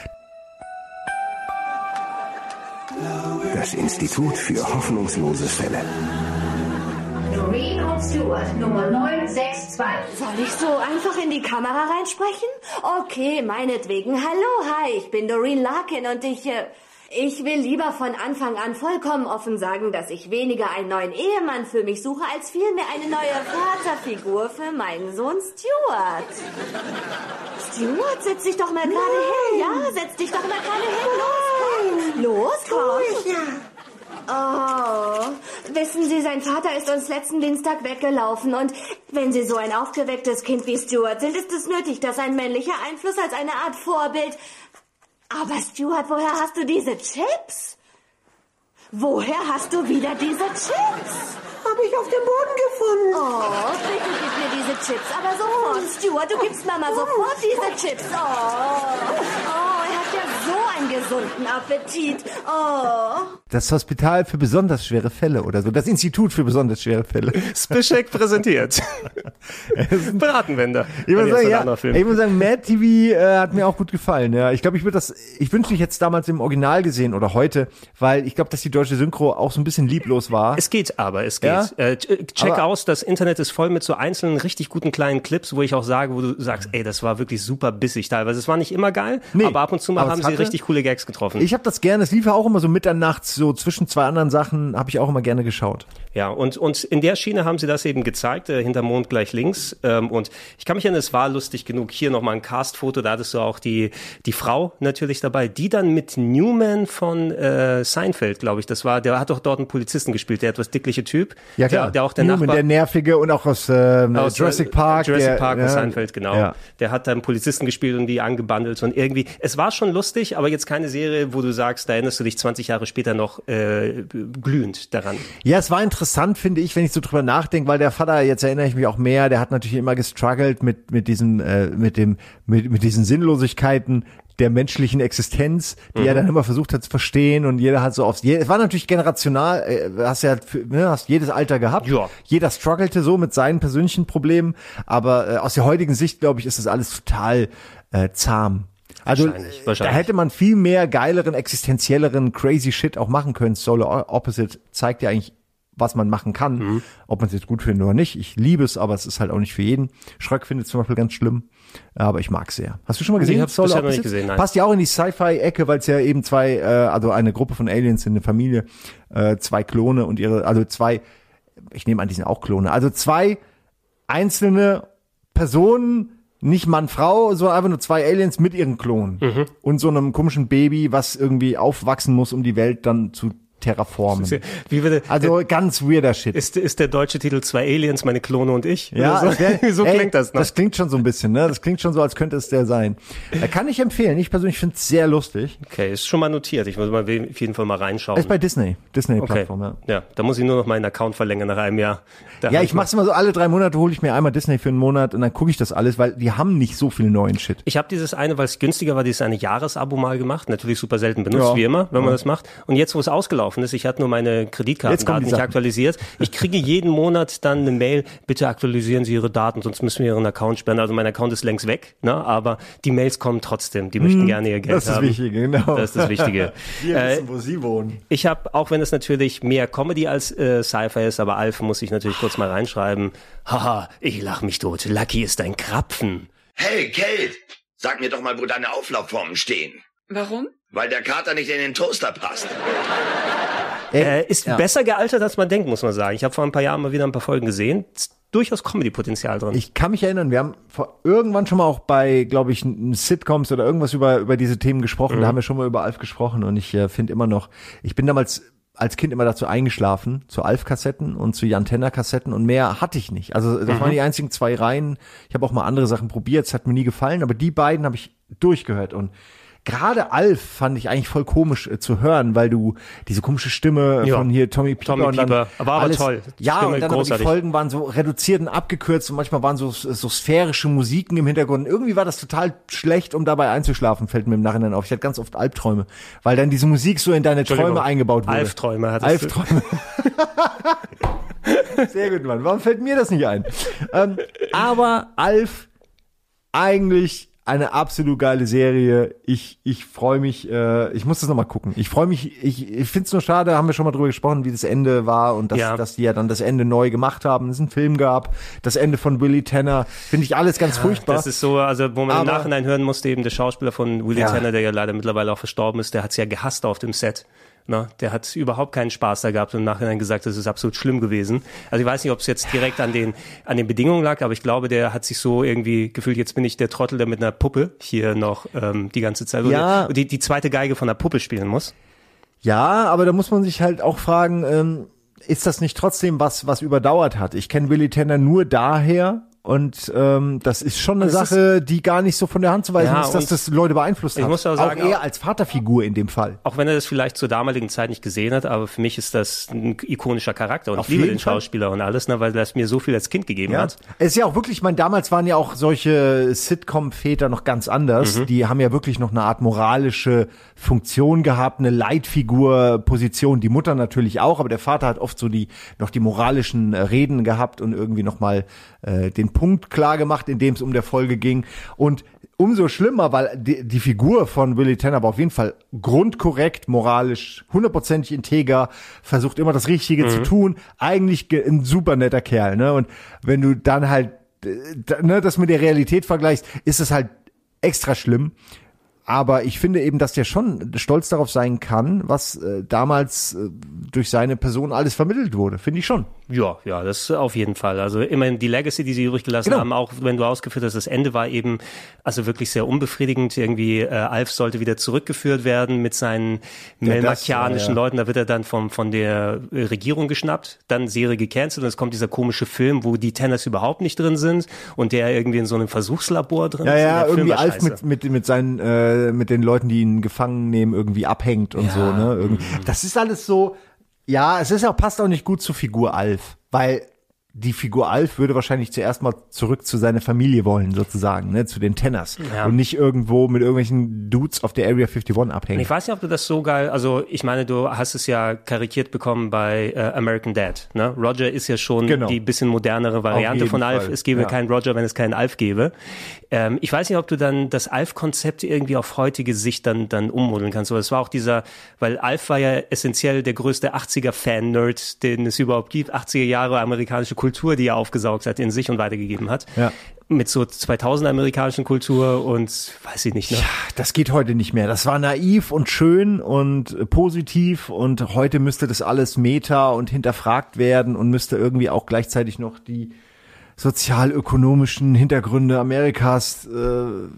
Das Institut für hoffnungslose Fälle. Doreen und Stewart, Nummer 962. Soll ich so einfach in die Kamera reinsprechen? Okay, meinetwegen. Hallo, hi, ich bin Doreen Larkin und ich, äh, ich will lieber von Anfang an vollkommen offen sagen, dass ich weniger einen neuen Ehemann für mich suche, als vielmehr eine neue Vaterfigur für meinen Sohn Stuart. Stuart, setz dich doch mal gerade hin. Ja, setz dich doch mal gerade hin. Los, komm. Los, komm. Oh, wissen Sie, sein Vater ist uns letzten Dienstag weggelaufen und wenn Sie so ein aufgewecktes Kind wie Stuart sind, ist es nötig, dass ein männlicher Einfluss als eine Art Vorbild. Aber Stuart, woher hast du diese Chips? Woher hast du wieder diese Chips? Hab ich auf dem Boden gefunden. Oh, bitte gib mir diese Chips, aber sofort. Stuart, du gibst Mama sofort diese Chips. Oh, oh, er hat ja so gesunden Appetit. Oh. Das Hospital für besonders schwere Fälle oder so. Das Institut für besonders schwere Fälle. Spischek präsentiert. Bratenwender. Ich muss, Jetzt sagen, ja, ich muss sagen, Mad TV äh, hat mir auch gut gefallen. Ja, ich glaube, ich würde das, ich wünschte, ich es damals im Original gesehen oder heute, weil ich glaube, dass die deutsche Synchro auch so ein bisschen lieblos war. Es geht aber, es geht. Ja? Äh, ch- check Aber- aus, das Internet ist voll mit so einzelnen richtig guten kleinen Clips, wo ich auch sage, wo du sagst, ey, das war wirklich super bissig teilweise. Es war nicht immer geil, Nee, aber ab und zu mal haben sie richtig coole Gags getroffen. Ich habe das gerne, es lief ja auch immer so mitternachts, so zwischen zwei anderen Sachen, habe ich auch immer gerne geschaut. Ja, und, und in der Schiene haben sie das eben gezeigt, äh, hinter Mond gleich links. Ähm, und ich kann mich erinnern, es war lustig genug. Hier nochmal ein Cast-Foto, da hattest du auch die, die Frau natürlich dabei, die dann mit Newman von äh, Seinfeld, glaube ich, das war, der hat doch dort einen Polizisten gespielt, der etwas dickliche Typ. Ja klar, Der, der auch der Newman, Nachbar. der nervige und auch aus, ähm, aus Jurassic äh, Park. Jurassic der, Park und Seinfeld, genau. Ja. Der hat dann Polizisten gespielt und die angebandelt und irgendwie, es war schon lustig, aber jetzt keine Serie, wo du sagst, da erinnerst du dich 20 Jahre später noch äh, glühend daran. Ja, es war interessant, finde ich, wenn ich so drüber nachdenke, weil der Vater, jetzt erinnere ich mich auch mehr, der hat natürlich immer gestruggelt mit, mit diesem, äh, mit dem, mit, mit diesen Sinnlosigkeiten der menschlichen Existenz, die er dann immer versucht hat zu verstehen und jeder hat so aufs, es war natürlich generational, äh, hast ja, ne, hast jedes Alter gehabt. Ja. Jeder struggelte so mit seinen persönlichen Problemen, aber äh, aus der heutigen Sicht, glaube ich, ist das alles total äh, zahm. Also Wahrscheinlich, äh, wahrscheinlich. da hätte man viel mehr geileren, existenzielleren, crazy Shit auch machen können. Solar Opposite zeigt ja eigentlich, was man machen kann. Mhm. Ob man es jetzt gut findet oder nicht. Ich liebe es, aber es ist halt auch nicht für jeden. Schröck findet es zum Beispiel ganz schlimm, aber ich mag es sehr. Hast du schon mal gesehen? ich hab's bisher noch nicht gesehen, nein. Passt ja auch in die Sci-Fi-Ecke, weil es ja eben zwei, äh, also eine Gruppe von Aliens in der Familie, äh, zwei Klone und ihre, also zwei, ich nehme an, die sind auch Klone, also zwei einzelne Personen, nicht Mann, Frau, sondern einfach nur zwei Aliens mit ihren Klonen. Mhm. Und so einem komischen Baby, was irgendwie aufwachsen muss, um die Welt dann zu terraformen. Wie würde, Also ganz weirder Shit. ist, ist der deutsche Titel Zwei Aliens, meine Klone und ich? Ja, es wär, so, so ey, klingt das noch. Das klingt schon so ein bisschen, ne? Das klingt schon so, als könnte es der sein. Da kann ich empfehlen. Ich persönlich finde es sehr lustig. okay, ist schon mal notiert. Ich muss mal auf jeden Fall mal reinschauen. Ist bei Disney, okay. Disney-Plattform, ja. ja, da muss ich nur noch meinen Account verlängern nach einem Jahr. Da Ja, ich mach's immer so alle drei Monate, hole ich mir einmal Disney für einen Monat und dann gucke ich das alles, weil die haben nicht so viel neuen Shit. Ich habe dieses eine, weil es günstiger war, dieses eine Jahresabo mal gemacht. Natürlich super selten benutzt, Ja. wie immer, wenn man das macht. Und jetzt, wo es ausgelaufen ist, ich hatte nur meine Kreditkartendaten nicht aktualisiert. Ich kriege jeden Monat dann eine Mail, bitte aktualisieren Sie Ihre Daten, sonst müssen wir Ihren Account sperren. Also mein Account ist längst weg, ne? aber die Mails kommen trotzdem. Die möchten gerne ihr Geld Hm, das ist das haben. Wichtige, genau. Das ist das Wichtige. äh, wo sie wohnen. ich habe, auch wenn es natürlich mehr Comedy als äh, Sci-Fi ist, aber Alf muss ich natürlich kurz mal reinschreiben. Haha, ich lach mich tot. Lucky ist ein Krapfen. Hey, Kate, sag mir doch mal, wo deine Auflaufformen stehen. Warum? Weil der Kater nicht in den Toaster passt. Äh, ist ja. besser gealtert, als man denkt, muss man sagen. Ich habe vor ein paar Jahren mal wieder ein paar Folgen gesehen. Ist durchaus Comedy-Potenzial drin. Ich kann mich erinnern, wir haben vor, irgendwann schon mal auch bei, glaube ich, Sitcoms oder irgendwas über, über diese Themen gesprochen. Mhm. Da haben wir schon mal über Alf gesprochen und ich äh, finde immer noch, ich bin damals als Kind immer dazu eingeschlafen, zu Alf-Kassetten und zu Jan Tenner-Kassetten und mehr hatte ich nicht. Also das Mhm. waren die einzigen zwei Reihen. Ich habe auch mal andere Sachen probiert, es hat mir nie gefallen, aber die beiden habe ich durchgehört und Gerade Alf fand ich eigentlich voll komisch äh, zu hören, weil du diese komische Stimme Ja. von hier Tommy Pieper Tommy und dann Pieper. War aber alles, toll. Ja, Stimme und dann aber die großartig. Folgen waren so reduziert und abgekürzt und manchmal waren so, so sphärische Musiken im Hintergrund. Irgendwie war das total schlecht, um dabei einzuschlafen, fällt mir im Nachhinein auf. Ich hatte ganz oft Albträume, weil dann diese Musik so in deine. Träume eingebaut wurde. Alfträume hattest. Alfträume. Sehr gut, Mann. Warum fällt mir das nicht ein? Ähm, aber Alf, eigentlich eine absolut geile Serie. Ich, ich freue mich, äh, ich muss das nochmal gucken. Ich freue mich, ich, ich finde es nur schade, haben wir schon mal drüber gesprochen, wie das Ende war und dass, Ja. dass die ja dann das Ende neu gemacht haben, es einen Film gab, das Ende von Willy Tanner, finde ich alles ganz furchtbar. Das ist so, also wo man im Aber- Nachhinein hören musste, eben der Schauspieler von Willie Ja. Tanner, der ja leider mittlerweile auch verstorben ist, der hat's ja gehasst auf dem Set. Na, der hat überhaupt keinen Spaß da gehabt und im Nachhinein gesagt, das ist absolut schlimm gewesen. Also ich weiß nicht, ob es jetzt direkt an den, an den Bedingungen lag, aber ich glaube, der hat sich so irgendwie gefühlt, jetzt bin ich der Trottel, der mit einer Puppe hier noch ähm, die ganze Zeit Ja. die, die zweite Geige von der Puppe spielen muss. Ja, aber da muss man sich halt auch fragen, ähm, ist das nicht trotzdem was, was überdauert hat? Ich kenne Willy Tanner nur daher und ähm, das ist schon eine Das Sache, die gar nicht so von der Hand zu weisen Ja, ist, dass das Leute beeinflusst ich hat. muss auch sagen, auch er auch- als Vaterfigur in dem Fall. Auch wenn er das vielleicht zur damaligen Zeit nicht gesehen hat, aber für mich ist das ein ikonischer Charakter und Auf ich liebe den Fall. Schauspieler und alles, ne, weil das mir so viel als Kind gegeben Ja. hat. Es ist ja auch wirklich, ich meine, damals waren ja auch solche Sitcom-Väter noch ganz anders. Mhm. Die haben ja wirklich noch eine Art moralische Funktion gehabt, eine Leitfigur-Position. Die Mutter natürlich auch, aber der Vater hat oft so die noch die moralischen äh, Reden gehabt und irgendwie noch mal äh, den Punkt klar gemacht, in dem es um der Folge ging. Und umso schlimmer, weil die, die Figur von Willy Tanner war auf jeden Fall grundkorrekt, moralisch, hundertprozentig integer, versucht immer das Richtige zu tun, eigentlich ge- ein super netter Kerl, ne? Und wenn du dann halt ne, das mit der Realität vergleichst, ist es halt extra schlimm. Aber ich finde eben, dass der schon stolz darauf sein kann, was äh, damals äh, durch seine Person alles vermittelt wurde. Finde ich schon. Ja, ja, das auf jeden Fall. Also immerhin die Legacy, die sie übrig gelassen Genau. haben, auch wenn du ausgeführt hast, das Ende war eben also wirklich sehr unbefriedigend. Irgendwie äh, Alf sollte wieder zurückgeführt werden mit seinen Ja, das, melmakianischen ja. Leuten. Da wird er dann vom, von der äh, Regierung geschnappt, dann Serie gecancelt und es kommt dieser komische Film, wo die Tenners überhaupt nicht drin sind und der irgendwie in so einem Versuchslabor drin Ja, ist. Ja, irgendwie Alf mit, mit, mit seinen, äh, mit den Leuten, die ihn gefangen nehmen, irgendwie abhängt und so, ne? Irgendwie. Das ist alles so, ja, es ist auch, passt auch nicht gut zur Figur Alf, weil die Figur Alf würde wahrscheinlich zuerst mal zurück zu seiner Familie wollen, sozusagen, ne, zu den Tenners. Ja. Und nicht irgendwo mit irgendwelchen Dudes auf der Area 51 abhängen. Ich weiß nicht, ob du das so geil, also ich meine, du hast es ja karikiert bekommen bei äh, American Dad. Ne? Roger ist ja schon Genau. die bisschen modernere Variante von Alf. Fall, Es gäbe ja. keinen Roger, wenn es keinen Alf gäbe. Ähm, ich weiß nicht, ob du dann das Alf-Konzept irgendwie auf heutige Sicht dann, dann ummodeln kannst. Aber es war auch dieser, weil Alf war ja essentiell der größte 80er-Fan-Nerd, den es überhaupt gibt. 80er Jahre amerikanische Kultur, die er aufgesaugt hat in sich und weitergegeben hat. Ja. Mit so 2000 amerikanischen Kultur und weiß ich nicht, ne? Das geht heute nicht mehr. Das war naiv und schön und positiv und heute müsste das alles meta und hinterfragt werden und müsste irgendwie auch gleichzeitig noch die sozialökonomischen Hintergründe Amerikas äh,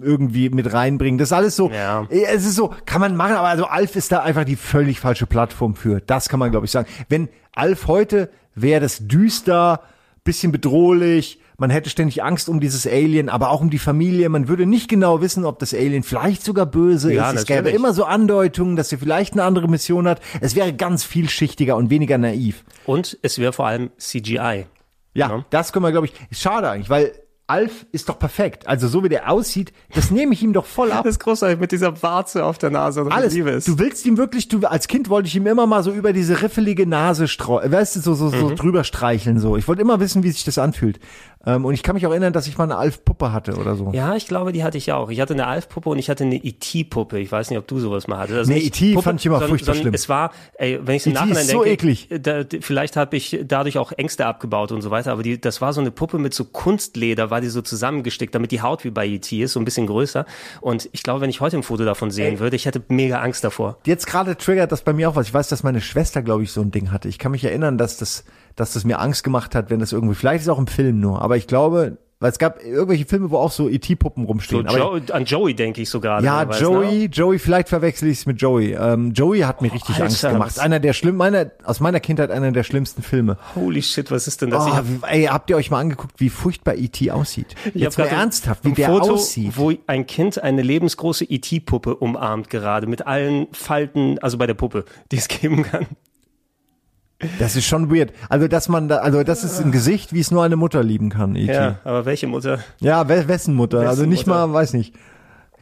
irgendwie mit reinbringen. Das ist alles so, Ja. äh, es ist so, kann man machen, aber also Alf ist da einfach die völlig falsche Plattform für. Das kann man, glaube ich, sagen. Wenn Alf heute wäre das düster, bisschen bedrohlich, man hätte ständig Angst um dieses Alien, aber auch um die Familie. Man würde nicht genau wissen, ob das Alien vielleicht sogar böse Ja, ist. Es gäbe immer so Andeutungen, dass er vielleicht eine andere Mission hat. Es wäre ganz vielschichtiger und weniger naiv. Und es wäre vor allem CGI. Ja, Ja. das können wir, glaube ich, schade eigentlich, weil Alf ist doch perfekt. Also so wie der aussieht, das nehme ich ihm doch voll ab. Das ist großartig mit dieser Warze auf der Nase. und Alles. Liebe es. Du willst ihm wirklich, du als Kind wollte ich ihm immer mal so über diese riffelige Nase streuen, weißt du, so so, so drüber streicheln so. Ich wollte immer wissen, wie sich das anfühlt. Ähm, und ich kann mich auch erinnern, dass ich mal eine Alf Puppe hatte oder so. Ja, ich glaube, die hatte ich auch. Ich hatte eine Alf-Puppe und ich hatte eine E.T.-Puppe. Ich weiß nicht, ob du sowas mal hattest. Also Nee, nicht E.T. fand ich immer sondern- furchtbar sondern schlimm. Es war, ey, wenn ich im E.T. Nachhinein ist so denke, eklig. Da, vielleicht habe ich dadurch auch Ängste abgebaut und so weiter, aber die, das war so eine Puppe mit so Kunstleder, war die so zusammengestickt, damit die Haut wie bei E.T. ist, so ein bisschen größer. Und ich glaube, wenn ich heute ein Foto davon sehen würde, ich hätte mega Angst davor. Jetzt gerade triggert das bei mir auch was. Ich weiß, dass meine Schwester, glaube ich, so ein Ding hatte. Ich kann mich erinnern, dass das, dass das mir Angst gemacht hat, wenn das irgendwie, vielleicht ist es auch im Film nur, aber ich glaube, weil es gab irgendwelche Filme, wo auch so E.T.-Puppen So rumstehen. aber jo an Joey denke ich sogar. Ja, Joey, Joey, vielleicht verwechsel ich es mit Joey. Ähm, Joey hat mir richtig Alter, Angst gemacht. Einer der schlimm, meiner, aus meiner Kindheit einer der schlimmsten Filme. Holy shit, was ist denn das? Oh, hab, ey, habt ihr euch mal angeguckt, wie furchtbar E.T. aussieht? Jetzt mal ernsthaft, wie der Foto, aussieht. wo ein Kind eine lebensgroße E.T.-Puppe umarmt gerade mit allen Falten, also bei der Puppe, die es geben kann. Das ist schon weird. Also, dass man da, also, das ist ein Gesicht, wie es nur eine Mutter lieben kann, E.T. Ja, Ja, aber welche Mutter? we wessen Mutter? Also Wessen nicht Mutter? mal, weiß nicht.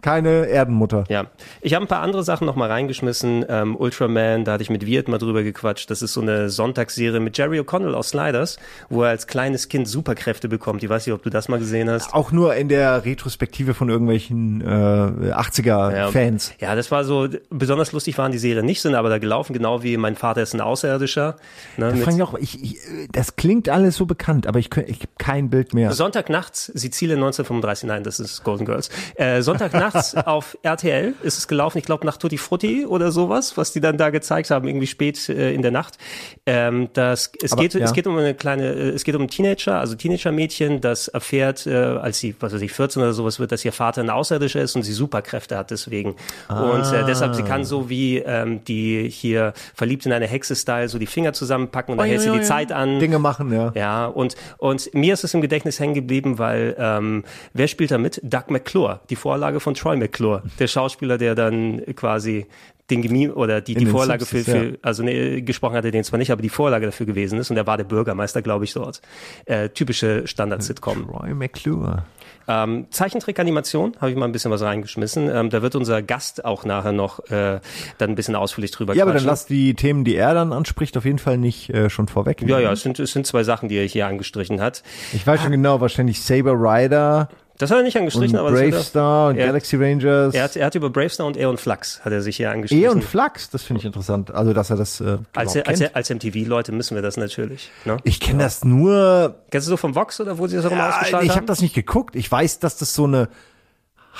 Keine Erdenmutter. Ja, ich habe ein paar andere Sachen noch mal reingeschmissen. Ähm, Ultraman, da hatte ich mit Wirt mal drüber gequatscht. Das ist so eine Sonntagsserie mit Jerry O'Connell aus Sliders, wo er als kleines Kind Superkräfte bekommt. Ich weiß nicht, ob du das mal gesehen hast. Auch nur in der Retrospektive von irgendwelchen äh, 80er-Fans. Ja, das war so, besonders lustig waren die Serien nicht, sind aber da gelaufen, genau wie mein Vater ist ein Außerirdischer. Ne, Da ich auch, ich, ich, das klingt alles so bekannt, aber ich, ich habe kein Bild mehr. Sonntagnachts, Sizilien 1935, nein, das ist Golden Girls. Äh, Sonntagnachts auf RTL ist es gelaufen, ich glaube nach Tutti Frutti oder sowas, was die dann da gezeigt haben, irgendwie spät äh, in der Nacht. Ähm, das, es, Aber, geht, ja. es geht um eine kleine, äh, es geht um Teenager, also Teenager-Mädchen, das erfährt, äh, als sie, was weiß ich, 14 oder sowas wird, dass ihr Vater ein Außerirdischer ist und sie Superkräfte hat deswegen. Und äh, deshalb, sie kann so wie ähm, die hier verliebt in eine Hexe-Style so die Finger zusammenpacken und dann hält sie die Zeit an. Dinge machen, ja. Ja, und, und mir ist es im Gedächtnis hängen geblieben, weil ähm, wer spielt da mit? Doug McClure, die Vorlage von Troy McClure, der Schauspieler, der dann quasi den Gemi oder die, die Vorlage für, Simpsons, für ja. also nee, gesprochen hatte den zwar nicht, aber die Vorlage dafür gewesen ist und er war der Bürgermeister, glaube ich, dort. Äh, typische Standard-Sitcom. Roy McClure. Ähm, Zeichentrick-Animation habe ich mal ein bisschen was reingeschmissen. Ähm, da wird unser Gast auch nachher noch äh, dann ein bisschen ausführlich drüber Ja, aber dann quatschen. lass die Themen, die er dann anspricht, auf jeden Fall nicht äh, schon vorweg. ja, ja, es sind, es sind zwei Sachen, die er hier angestrichen hat. Ich weiß schon genau, wahrscheinlich Saber Rider Das hat er nicht angestrichen, und aber Brave er- Star und er- Galaxy Rangers. Er hat, er hat über Bravestar und Aeon Flux hat er sich hier. E und Flux, das finde ich interessant. Also, dass er das äh, als, überhaupt als, als MTV-Leute müssen wir das natürlich. Ne? Ich kenne das nur. Kennst du so vom Vox oder wo sie das auch immer Ja, ausgestrahlt ich habe haben? das nicht geguckt. Ich weiß, dass das so eine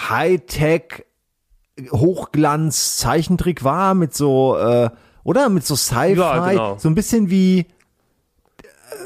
Hightech Hochglanz Zeichentrick war mit so äh, oder mit so Sci-Fi, Ja, genau. so ein bisschen wie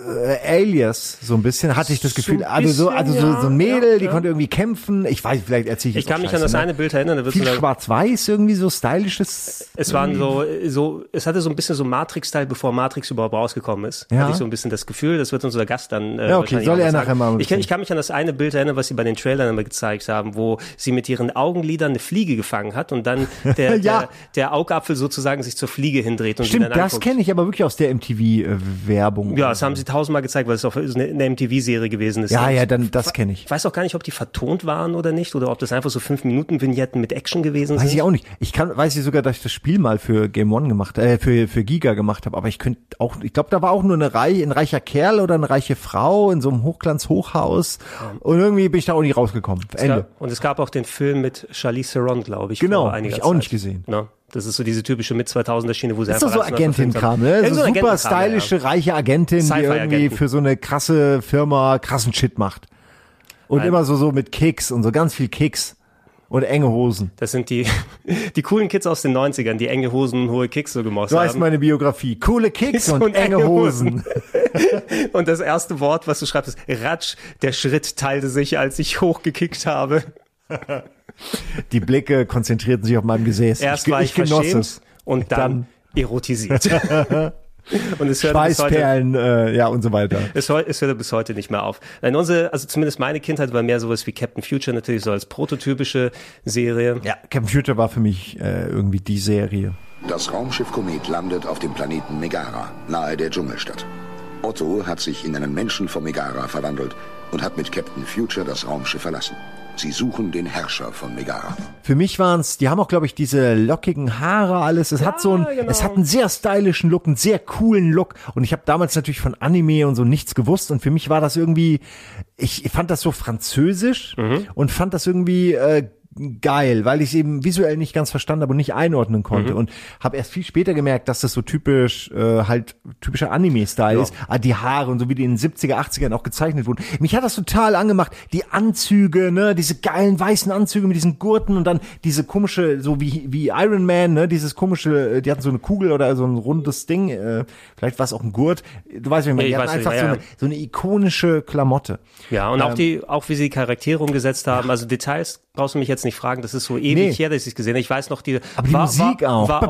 äh, Alias, so ein bisschen hatte ich das So Gefühl, ein also so, also so, bisschen, so ein ja, Mädel, ja, die ja. konnte irgendwie kämpfen. Ich weiß, vielleicht erzähle ich Ich kann mich an das Scheiße, ne? eine Bild erinnern. Da Viel so Schwarz-Weiß, irgendwie so stylisches. es waren so, so, es hatte so ein bisschen so Matrix-Style, bevor Matrix überhaupt rausgekommen ist. Ja. Hatte ich so ein bisschen das Gefühl, das wird unser Gast dann äh, Ja, okay, soll er nachher mal Ich kann, ich kann mich an das eine Bild erinnern, was sie bei den Trailern immer gezeigt haben, wo sie mit ihren Augenlidern eine Fliege gefangen hat und dann der, Ja. der, der Augapfel sozusagen sich zur Fliege hindreht und Stimmt, das kenne ich aber wirklich aus der MTV-Werbung. Ja, das haben sie tausendmal gezeigt, weil es auch eine, MTV-Serie gewesen ist. ja, ja, dann das kenne ich. Ich weiß auch gar nicht, ob die vertont waren oder nicht, oder ob das einfach so fünf Minuten Vignetten mit Action gewesen Weiß sind. ich auch nicht. Ich kann, weiß ich sogar, dass ich das Spiel mal für Game One gemacht, äh, für, für Giga gemacht habe, aber ich könnte auch, ich glaube, da war auch nur eine Reihe, ein reicher Kerl oder eine reiche Frau in so einem Hochglanz-Hochhaus und irgendwie bin ich da auch nicht rausgekommen. Es Ende. gab, und es gab auch den Film mit Charlize Theron, glaube ich. Genau, vor hab einiger ich auch Zeit. nicht gesehen. Ne? Das ist so diese typische mit 2000er Schiene, wo sie Das so einfach verfilmt Agentin-Kram, haben. ne? So super Agentenkram, stylische, reiche Agentin, die irgendwie für so eine krasse Firma krassen Shit macht. Und Nein. immer so, so mit Kicks und so ganz viel Kicks und enge Hosen. Das sind die, die coolen Kids aus den 90ern, die enge Hosen und hohe Kicks so gemacht So heißt haben. meine Biografie. Coole Kicks und, enge Hosen. Und das erste Wort, was du schreibst, ist Ratsch, der Schritt teilte sich, als ich hochgekickt habe. Die Blicke konzentrierten sich auf meinem Gesäß. Erst ich, war ich, genoss verschämt es. und dann, erotisiert. und es hört bis heute, Schweißperlen, äh, ja und so weiter. es, es hört bis heute nicht mehr auf. Nein, unsere, also zumindest meine Kindheit war mehr sowas wie Captain Future natürlich so als prototypische Serie. Ja, Captain Future war für mich äh, irgendwie die Serie. Das Raumschiff Komet landet auf dem Planeten Megara, nahe der Dschungelstadt. Otto hat sich in einen Menschen von Megara verwandelt und hat mit Captain Future das Raumschiff verlassen. Sie suchen den Herrscher von Megara. Für mich waren's, die haben auch, glaube ich, diese lockigen Haare, alles. Es hat so ein, genau. es hat einen sehr stylischen Look, einen sehr coolen Look. Und ich habe damals natürlich von Anime und so nichts gewusst. Und für mich war das irgendwie, ich fand das so französisch Mhm. und fand das irgendwie äh, geil, weil ich es eben visuell nicht ganz verstanden habe und nicht einordnen konnte. Mhm. Und habe erst viel später gemerkt, dass das so typisch, äh, halt typischer Anime-Style ist. Ah, die Haare und so wie die in den 70er, 80ern auch gezeichnet wurden. Mich hat das total angemacht. Die Anzüge, ne, diese geilen weißen Anzüge mit diesen Gurten und dann diese komische, so wie, wie Iron Man, ne, dieses komische, äh, die hatten so eine Kugel oder so ein rundes Ding, äh, vielleicht war es auch ein Gurt. Du weißt, wie Ja, die hatten einfach ja, so, ja. eine, so eine ikonische Klamotte. Ja, und auch Ähm, die, auch wie sie die Charaktere umgesetzt haben. Also Details brauchst du mich jetzt nicht fragen. Das ist so ewig Nee. her, dass ich es gesehen habe. Ich weiß noch die. Aber die war, Musik war, auch. War,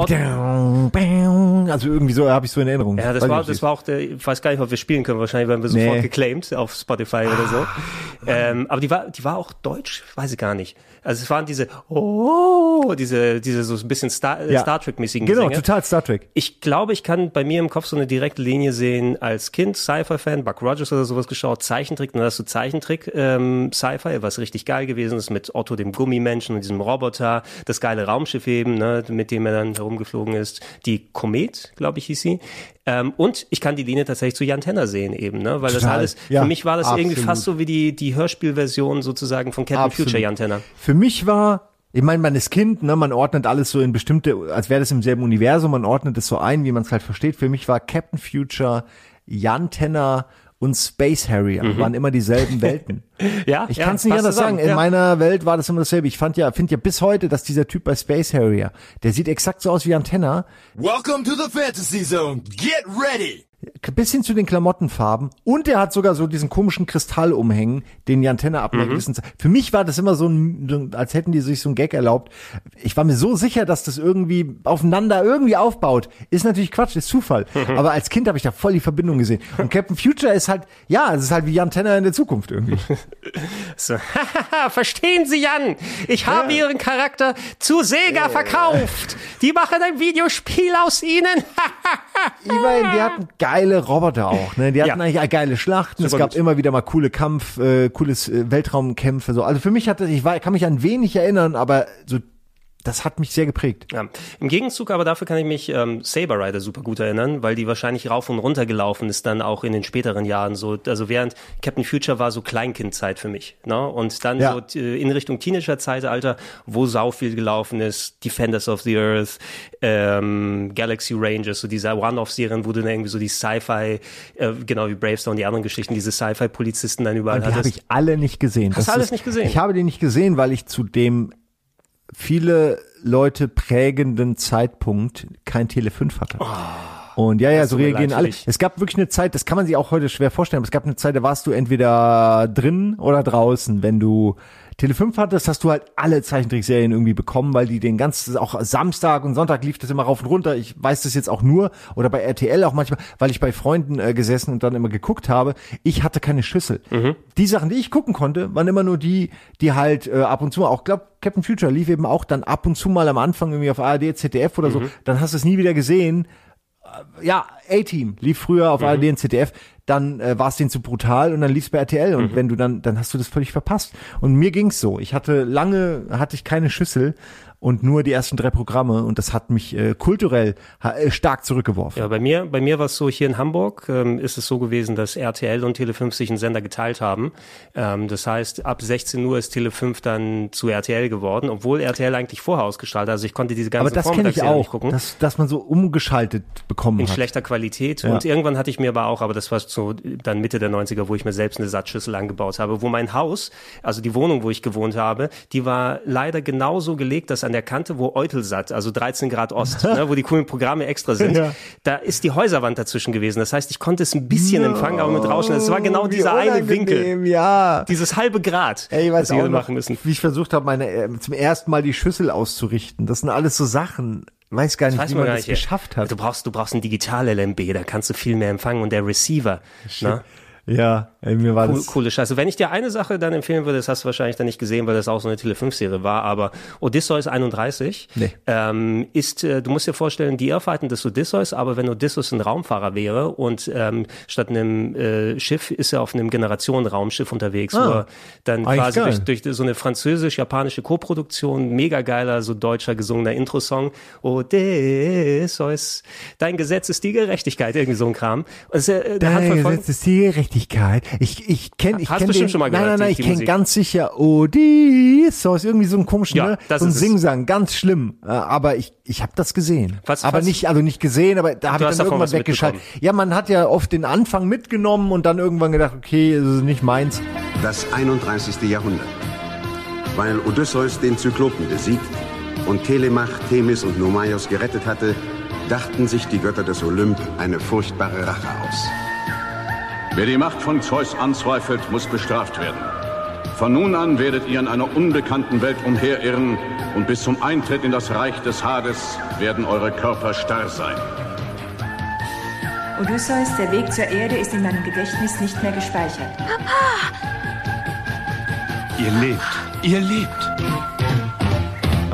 also irgendwie so habe ich so in Erinnerung. ja, das Weiß war, das war auch der, ich weiß gar nicht, ob wir spielen können. Wahrscheinlich werden wir sofort Nee. geclaimed auf Spotify oder so. Ähm, aber die war, die war auch deutsch, weiß ich gar nicht. Also es waren diese, oh, diese, diese so ein bisschen Star, Ja. Star Trek-mäßigen Genau, Gesänge. total Star Trek. Ich glaube, ich kann bei mir im Kopf so eine direkte Linie sehen als Kind, Sci-Fi-Fan, Buck Rogers oder sowas geschaut, Zeichentrick, dann hast du Zeichentrick, ähm, Sci-Fi, was richtig geil gewesen ist mit Otto dem Gummimenschen und diesem Roboter, das geile Raumschiff eben, ne, mit dem er dann herumgeflogen ist, die Komet, glaube ich, hieß sie. Ähm, und ich kann die Linie tatsächlich zu Jan Tenner sehen eben, ne, weil das Total. alles, Ja, für mich war das irgendwie absolut. fast so wie die, die Hörspielversion sozusagen von Captain Absolut. Future Jan Tenner. Für mich war, ich meine, man ist Kind, ne, man ordnet alles so in bestimmte, als wäre das im selben Universum, man ordnet es so ein, wie man es halt versteht. Für mich war Captain Future, Jan Tenner und Space Harrier waren immer dieselben Welten. Ja, Ich ja, kann es nicht passt anders sagen. In ja. meiner Welt war das immer dasselbe. Ich fand ja, finde ja bis heute, dass dieser Typ bei Space Harrier, der sieht exakt so aus wie Antenna, Welcome to the Fantasy Zone. Get ready. Bis hin zu den Klamottenfarben und der hat sogar so diesen komischen Kristall umhängen, den die Antenne ab einer Mhm. Für mich war das immer so ein, als hätten die sich so ein Gag erlaubt. Ich war mir so sicher, dass das irgendwie aufeinander irgendwie aufbaut. Ist natürlich Quatsch, ist Zufall. Aber als Kind habe ich da voll die Verbindung gesehen. Und Captain Future ist halt, ja, es ist halt wie Jan Tenner in der Zukunft irgendwie. So, verstehen Sie, Jan? Ich habe Ihren Charakter zu Sega verkauft. Die machen ein Videospiel aus Ihnen. Immerhin, die hatten geile Roboter auch, ne? Die hatten Ja. eigentlich geile Schlachten. es Super gab gut. immer wieder mal coole Kampf, äh, cooles äh, Weltraumkämpfe. So. Also für mich hatte ich war, kann mich an wenig erinnern, aber so das hat mich sehr geprägt. Ja. Im Gegenzug aber dafür kann ich mich ähm, Saber Rider super gut erinnern, weil die wahrscheinlich rauf und runter gelaufen ist dann auch in den späteren Jahren so. Also während Captain Future war so Kleinkindszeit für mich. Ne? Und dann Ja. so t- in Richtung Teenager-Zeitalter, wo sau viel gelaufen ist, Defenders of the Earth, ähm, Galaxy Rangers, so diese One-Off-Serien, wo du dann irgendwie so die Sci-Fi, äh, genau wie Bravestar und die anderen Geschichten, diese Sci-Fi-Polizisten dann überall Und die habe hattest. ich alle nicht gesehen. Hast du Das alles ist- nicht gesehen? Ich habe die nicht gesehen, weil ich zu dem viele Leute prägenden Zeitpunkt kein Tele 5 hatte. Und ja, ja, so reagieren alle. Es gab wirklich eine Zeit, das kann man sich auch heute schwer vorstellen, aber es gab eine Zeit, da warst du entweder drin oder draußen. Wenn du Tele 5 hattest, hast du halt alle Zeichentrickserien irgendwie bekommen, weil die den ganzen, auch Samstag und Sonntag lief das immer rauf und runter. Ich weiß das jetzt auch nur, oder bei RTL auch manchmal, weil ich bei Freunden äh, gesessen und dann immer geguckt habe. Ich hatte keine Schüssel. Die Sachen, die ich gucken konnte, waren immer nur die, die halt äh, ab und zu mal, auch glaub, Captain Future lief eben auch dann ab und zu mal am Anfang irgendwie auf ARD, ZDF oder so. Dann hast du es nie wieder gesehen ja, A-Team lief früher auf ARD und ZDF, dann äh, war es denen zu brutal und dann lief's bei RTL und wenn du dann, dann hast du das völlig verpasst. Und mir ging's so. Ich hatte lange, hatte ich keine Schüssel und nur die ersten drei Programme und das hat mich äh, kulturell äh, stark zurückgeworfen. Ja, bei mir, bei mir war es so, hier in Hamburg ähm, ist es so gewesen, dass RTL und Tele5 sich einen Sender geteilt haben. Ähm, das heißt, ab 16 Uhr ist Tele5 dann zu RTL geworden, obwohl RTL eigentlich vorher ausgestrahlt hat. Also ich konnte diese ganzen Aber das kenne ich auch, gucken. dass, dass man so umgeschaltet bekommen in hat. schlechter Qualität. Ja. Und irgendwann hatte ich mir aber auch, aber das war so dann Mitte der 90er, wo ich mir selbst eine Satzschüssel angebaut habe, wo mein Haus, also die Wohnung, wo ich gewohnt habe, die war leider genauso gelegt, dass an der Kante, wo Eutelsat, also 13 Grad Ost, ne, wo die coolen Programme extra sind, Ja. da ist die Häuserwand dazwischen gewesen. Das heißt, ich konnte es ein bisschen empfangen, aber mit Rauschen. Es war genau dieser eine Winkel. Ja. Dieses halbe Grad, Ey, ich weiß wir machen müssen. wie ich versucht habe, meine äh, zum ersten Mal die Schüssel auszurichten. Das sind alles so Sachen. Weiß gar nicht, weiß wie man man das nicht. geschafft hat. Du brauchst, du brauchst ein digital-LMB, da kannst du viel mehr empfangen und der Receiver. Ne? Ja, ey, mir war Cool, das. coole Scheiße. Wenn ich dir eine Sache dann empfehlen würde, das hast du wahrscheinlich dann nicht gesehen, weil das auch so eine Tele 5 Serie war, aber Odysseus 31 Nee. ähm, ist, äh, du musst dir vorstellen, die Irrfahrten des Odysseus, aber wenn Odysseus ein Raumfahrer wäre und ähm, statt einem äh, Schiff ist er auf einem Generationenraumschiff unterwegs, Ah. wo er dann quasi geil. durch, durch so eine französisch-japanische Koproduktion, mega geiler, so deutscher gesungener Intro-Song, Odysseus, dein Gesetz ist die Gerechtigkeit, irgendwie so ein Kram. Und es, äh, der hat Dein Gesetz ist die Gerechtigkeit. Ich, ich kenne, ich Hast kenne bestimmt schon mal Nein, gehört, nein, nein, die- ich kenne ganz sicher Odysseus, irgendwie so ein komischen, Ja, ne? so ein es. Singsang, ganz schlimm. Äh, Aber ich, ich habe das gesehen. Was- aber was- nicht, also nicht gesehen, aber da habe ich dann irgendwann weggeschaltet. Ja, man hat ja oft den Anfang mitgenommen und dann irgendwann gedacht, okay, das ist nicht meins. Das 31. Jahrhundert. Weil Odysseus den Zyklopen besiegt und Telemach, Themis und Nomaios gerettet hatte, dachten sich die Götter des Olymp eine furchtbare Rache aus. Wer die Macht von Zeus anzweifelt, muss bestraft werden. Von nun an werdet ihr in einer unbekannten Welt umherirren und bis zum Eintritt in das Reich des Hades werden eure Körper starr sein. Odysseus, der Weg zur Erde ist in meinem Gedächtnis nicht mehr gespeichert. Ihr lebt. Ihr lebt.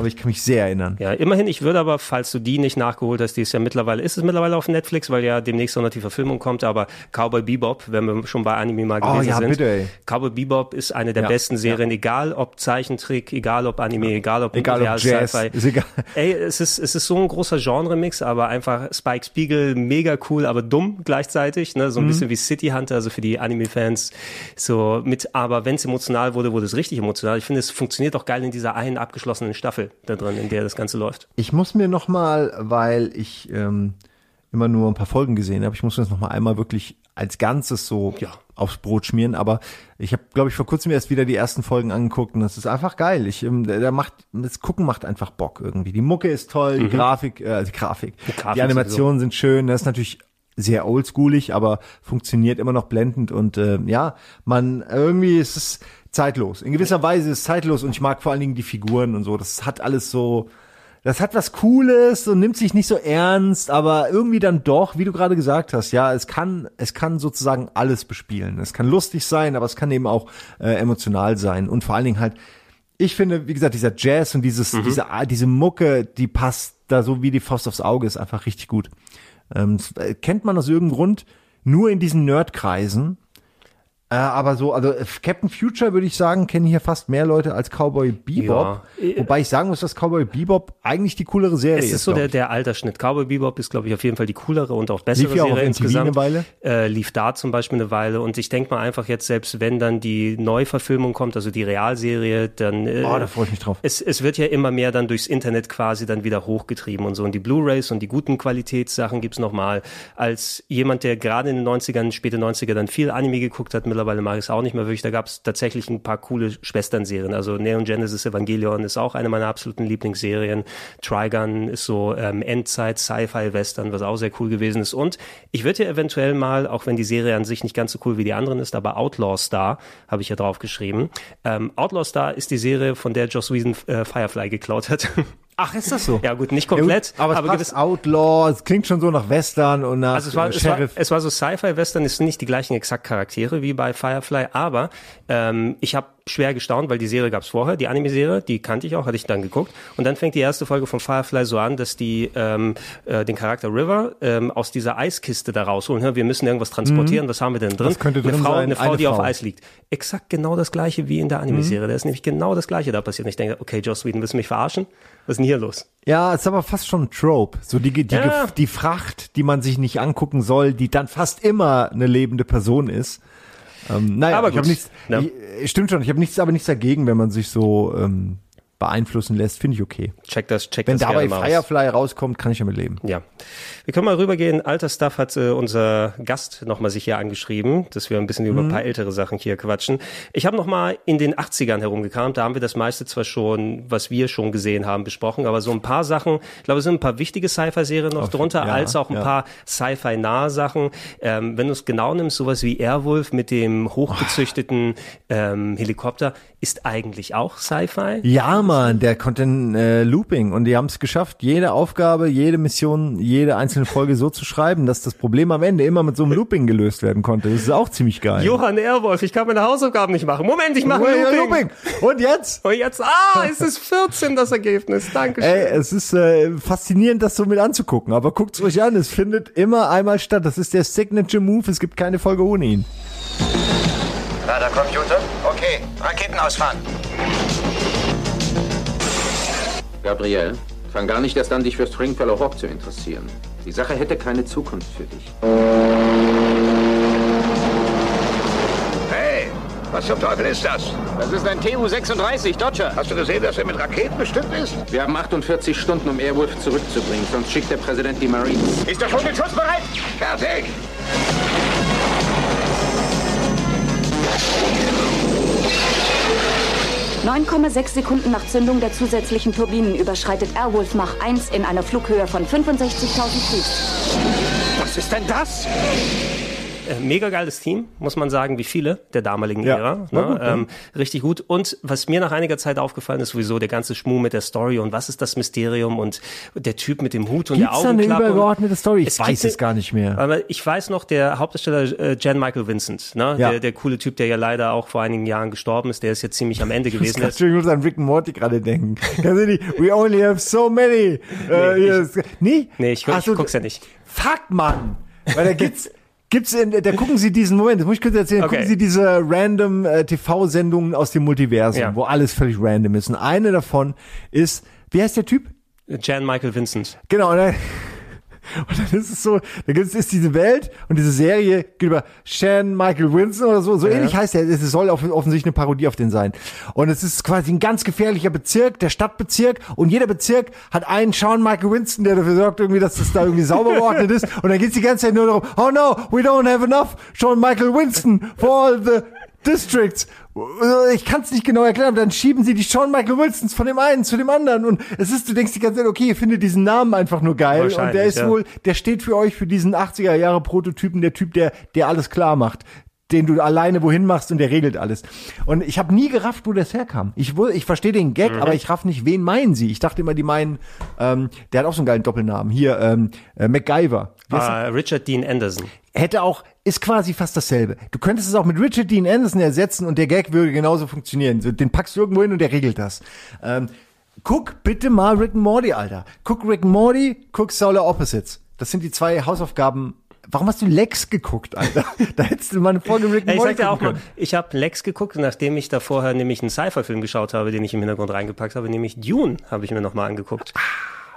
Aber ich kann mich sehr erinnern. Ja, immerhin, ich würde aber, falls du die nicht nachgeholt hast, die ist ja mittlerweile, ist es mittlerweile auf Netflix, weil ja demnächst auch noch die Verfilmung kommt, aber Cowboy Bebop, wenn wir schon bei Anime mal Oh, gewesen ja, sind. bitte, ey. Cowboy Bebop ist eine der Ja, besten Serien, egal ob Zeichentrick, egal ob Anime, egal ob Egal ob Real Jazz, Sci-Fi. ist egal. Ey, es ist, es ist so ein großer Genre-Mix, aber einfach Spike Spiegel, mega cool, aber dumm gleichzeitig, ne? so ein Mhm. bisschen wie City Hunter, also für die Anime-Fans, so mit, aber wenn es emotional wurde, wurde es richtig emotional. Ich finde, es funktioniert auch geil in dieser einen abgeschlossenen Staffel da drin, in der das Ganze läuft. Ich muss mir noch mal, weil ich ähm, immer nur ein paar Folgen gesehen habe, ich muss mir das noch mal einmal wirklich als Ganzes so Ja. aufs Brot schmieren. Aber ich habe, glaube ich, vor kurzem erst wieder die ersten Folgen angeguckt und das ist einfach geil. Ich, ähm, der, der macht, das Gucken macht einfach Bock irgendwie. Die Mucke ist toll, die Mhm. Grafik, äh, die Grafik, die, Grafik Animationen sind schön. Das ist natürlich sehr oldschoolig, aber funktioniert immer noch blendend und äh, ja, man irgendwie ist es zeitlos. In gewisser Weise ist es zeitlos und ich mag vor allen Dingen die Figuren und so. Das hat alles so, das hat was Cooles und nimmt sich nicht so ernst, aber irgendwie dann doch, wie du gerade gesagt hast, ja, es kann, es kann sozusagen alles bespielen. Es kann lustig sein, aber es kann eben auch äh, emotional sein und vor allen Dingen halt, ich finde, wie gesagt, dieser Jazz und dieses, diese, diese Mucke, die passt da so wie die Faust aufs Auge, ist einfach richtig gut. Ähm, äh, kennt man aus irgendeinem Grund nur in diesen Nerdkreisen. Äh, aber so, also äh, Captain Future würde ich sagen, kennen hier fast mehr Leute als Cowboy Bebop. Ja. Wobei ich sagen muss, dass Cowboy Bebop eigentlich die coolere Serie Es ist. ist so der, der Altersschnitt. Cowboy Bebop ist, glaube ich, auf jeden Fall die coolere und auch bessere Lief ja auch Serie MTV insgesamt. eine Weile. Äh, lief da zum Beispiel eine Weile und ich denke mal einfach jetzt, selbst wenn dann die Neuverfilmung kommt, also die Realserie, dann äh, Oh, da freue ich mich drauf. es, es wird ja immer mehr dann durchs Internet quasi dann wieder hochgetrieben und so. Und die Blu-Rays und die guten Qualitätssachen gibt's noch mal. Als jemand, der gerade in den 90ern, späte 90er dann viel Anime geguckt hat, mittlerweile mag ich es auch nicht mehr wirklich, da gab's tatsächlich ein paar coole Schwesternserien. Also Neon Genesis Evangelion ist auch eine meiner absoluten Lieblingsserien. Trigun ist so ähm, Endzeit Sci-Fi-Western, was auch sehr cool gewesen ist. Und ich würde ja eventuell mal, auch wenn die Serie an sich nicht ganz so cool wie die anderen ist, aber Outlaw Star habe ich ja drauf geschrieben. Ähm, Outlaw Star ist die Serie, von der Joss Whedon äh, Firefly geklaut hat. Ach, ist das so? Ja gut, nicht komplett, Ja, gut, aber es aber gewiss, Outlaw, es klingt schon so nach Western und nach also es war, es war, Sheriff. es war so Sci-Fi-Western, es sind nicht die gleichen exakt Charaktere wie bei Firefly, aber ähm, ich habe schwer gestaunt, weil die Serie gab's vorher, die Anime-Serie, die kannte ich auch, hatte ich dann geguckt. Und dann fängt die erste Folge von Firefly so an, dass die ähm, äh, den Charakter River ähm, aus dieser Eiskiste da rausholen. Wir müssen irgendwas transportieren, Mhm. was haben wir denn drin? Könnte eine drin Frau, sein? Eine Frau, Eine die auf Frau. Eis liegt. Exakt genau das gleiche wie in der Anime-Serie. Da ist nämlich genau das gleiche da passiert. Und ich denke, okay, Joss Whedon, willst du mich verarschen? Was ist denn hier los? Ja, ist aber fast schon ein Trope. So die, die, Ja. die Fracht, die man sich nicht angucken soll, die dann fast immer eine lebende Person ist. Ähm, naja, Aber ich habe nichts, Ja. ich, stimmt schon, ich habe nichts, aber nichts dagegen, wenn man sich so ähm, beeinflussen lässt, finde ich okay. Check das, check Wenn das dabei gerne mal aus. Firefly rauskommt, kann ich damit leben. Ja. Wir können mal rübergehen. Alter Stuff hat äh, unser Gast nochmal sich hier angeschrieben, dass wir ein bisschen über ein paar ältere Sachen hier quatschen. Ich habe nochmal in den 80ern herumgekramt. Da haben wir das meiste zwar schon, was wir schon gesehen haben, besprochen, aber so ein paar Sachen, ich glaube, es sind ein paar wichtige Sci-Fi-Serien noch Auf- drunter, ja, als auch ein ja. paar Sci-Fi-nahe Sachen. Ähm, wenn du es genau nimmst, sowas wie Airwolf mit dem hochgezüchteten ähm, Helikopter, ist eigentlich auch Sci-Fi. Ja, Mann, der konnte ein äh, Looping und die haben es geschafft, jede Aufgabe, jede Mission, jede einzelne Folge so zu schreiben, dass das Problem am Ende immer mit so einem Looping gelöst werden konnte. Das ist auch ziemlich geil. Johann Airwolf, ich kann meine Hausaufgaben nicht machen. Moment, ich mache ein Looping. Und jetzt? Und jetzt, ah, es ist 14 das Ergebnis. Dankeschön. Ey, es ist äh, faszinierend, das so mit anzugucken, aber guckt's euch an, es findet immer einmal statt. Das ist der Signature Move, es gibt keine Folge ohne ihn. Radarcomputer? Okay, Raketen ausfahren. Gabriel, fang gar nicht erst an, dich für Stringfellow Hawk zu interessieren. Die Sache hätte keine Zukunft für dich. Hey, was zum Teufel ist das? Das ist ein TU-36 Dodger. Hast du gesehen, dass er mit Raketen bestückt ist? Wir haben 48 Stunden, um Airwolf zurückzubringen, sonst schickt der Präsident die Marines. Ist er schon mit Schuss bereit? Fertig! ,6 Sekunden nach Zündung der zusätzlichen Turbinen überschreitet Airwolf Mach 1 in einer Flughöhe von 65.000 Fuß. Was ist denn das? Äh, mega geiles Team, muss man sagen, wie viele der damaligen Ja, Ära. Ne? gut, ja. ähm, richtig gut. Und was mir nach einiger Zeit aufgefallen ist, sowieso der ganze Schmuh mit der Story und was ist das Mysterium und der Typ mit dem Hut und Gibt's der da eine Augenklappe. übergeordnete Story? Ich weiß gibt es gar nicht mehr. Aber ich weiß noch, der Hauptdarsteller äh, Jan Michael Vincent, ne? Ja. der, der coole Typ, der ja leider auch vor einigen Jahren gestorben ist, der ist jetzt ziemlich am Ende Ich gewesen. muss schon an Rick and Morty gerade denken. We only have so many. äh, hier ist- nee? Nee, ich, Ach ich guck's ja nicht. Fuck, Mann. Weil da gibt's, gibt's in, da gucken Sie diesen Moment, das muss ich kurz erzählen, Okay. gucken Sie diese random äh, TV-Sendungen aus dem Multiversum, Ja. wo alles völlig random ist. Und eine davon ist, wie heißt der Typ? Jan Michael Vincent. Genau, und und dann ist es so, da gibt's ist diese Welt und diese Serie geht über Shan Michael Winston oder so, so Ja. ähnlich heißt er, es soll off- offensichtlich eine Parodie auf den sein. Und es ist quasi ein ganz gefährlicher Bezirk, der Stadtbezirk und jeder Bezirk hat einen Sean Michael Winston, der dafür sorgt irgendwie, dass das da irgendwie sauber geordnet ist und dann geht's die ganze Zeit nur darum, oh no, we don't have enough Sean Michael Winston for all the districts. Ich kann es nicht genau erklären, aber dann schieben sie die Sean Michael Wilsons von dem einen zu dem anderen und es ist, du denkst die ganze Zeit, okay, ihr findet diesen Namen einfach nur geil und der ist ja. wohl, der steht für euch für diesen 80er Jahre Prototypen, der Typ, der, der alles klar macht den du alleine wohin machst und der regelt alles. Und ich habe nie gerafft, wo das herkam. Ich, ich verstehe den Gag, Mhm. aber ich raff nicht, wen meinen sie. Ich dachte immer, die meinen, ähm, der hat auch so einen geilen Doppelnamen. Hier, ähm, äh, MacGyver. Er? Ah, Richard Dean Anderson. hätte auch, ist quasi fast dasselbe. Du könntest es auch mit Richard Dean Anderson ersetzen und der Gag würde genauso funktionieren. Den packst du irgendwo hin und der regelt das. Ähm, guck bitte mal Rick and Morty, Alter. Guck Rick and Morty, guck Solar Opposites. Das sind die zwei Hausaufgaben. Warum hast du Lex geguckt, Alter? da hättest du mal eine Folge Rick and ich Morty sag dir auch mal, ich habe Lex geguckt, nachdem ich da vorher nämlich einen Sci-Fi-Film geschaut habe, den ich im Hintergrund reingepackt habe, nämlich Dune habe ich mir nochmal angeguckt.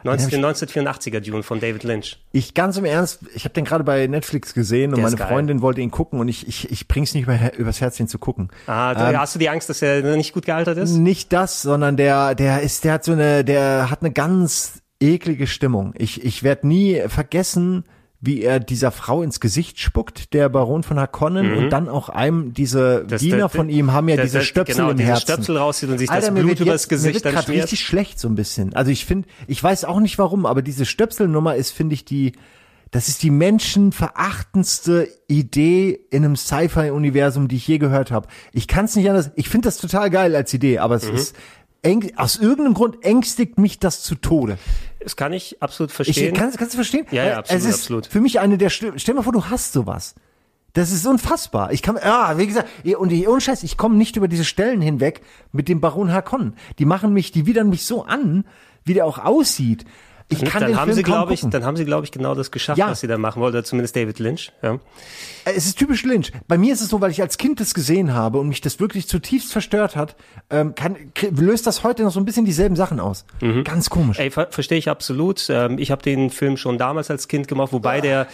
19, den 1984er Dune von David Lynch. Ich ganz im Ernst, ich habe den gerade bei Netflix gesehen und Der meine. Freundin wollte ihn gucken und ich, ich, ich bring's nicht mehr übers Herz, den zu gucken. Ah, du, Ähm, hast du die Angst, dass er nicht gut gealtert ist? Nicht das, sondern der, der ist, der hat so eine, der hat eine ganz eklige Stimmung. Ich, ich werde nie vergessen, wie er dieser Frau ins Gesicht spuckt, der Baron von Harkonnen, Mhm. und dann auch einem, diese Das- Diener der- von ihm haben ja der- diese Stöpsel genau, im Herzen. Stöpsel rauszieht und sich das mir Blut übers jetzt, Gesicht mir wird richtig schlecht so ein bisschen. Also ich finde, ich weiß auch nicht warum, aber diese Stöpselnummer ist, finde ich, die, das ist die menschenverachtendste Idee in einem Sci-Fi-Universum, die ich je gehört habe. Ich kann es nicht anders. Ich finde das total geil als Idee, aber es Mhm. ist aus irgendeinem Grund ängstigt mich das zu Tode. Das kann ich absolut Ich, verstehen. kannst, kannst du verstehen? Ja, ja, absolut, es ist absolut. Für mich eine der Schlimm. Stell dir mal vor, du hast sowas. Das ist unfassbar. Ich kann, ja, wie gesagt, eh, und ich, ohne Scheiß, ich komme nicht über diese Stellen hinweg mit dem Baron Harkonnen. Die machen mich, die widern mich so an, wie der auch aussieht. Ich kann dann den haben Film sie, kaum glaube ich, gucken. dann haben sie, glaube ich, genau das geschafft, Ja. was sie da machen wollten, oder zumindest David Lynch. Ja. Äh, Es ist typisch Lynch. Bei mir ist es so, weil ich als Kind das gesehen habe und mich das wirklich zutiefst verstört hat, ähm, kann, löst das heute noch so ein bisschen dieselben Sachen aus. Ganz komisch. Ey, ver verstehe ich absolut. Ähm, ich habe den Film schon damals als Kind gemacht, wobei der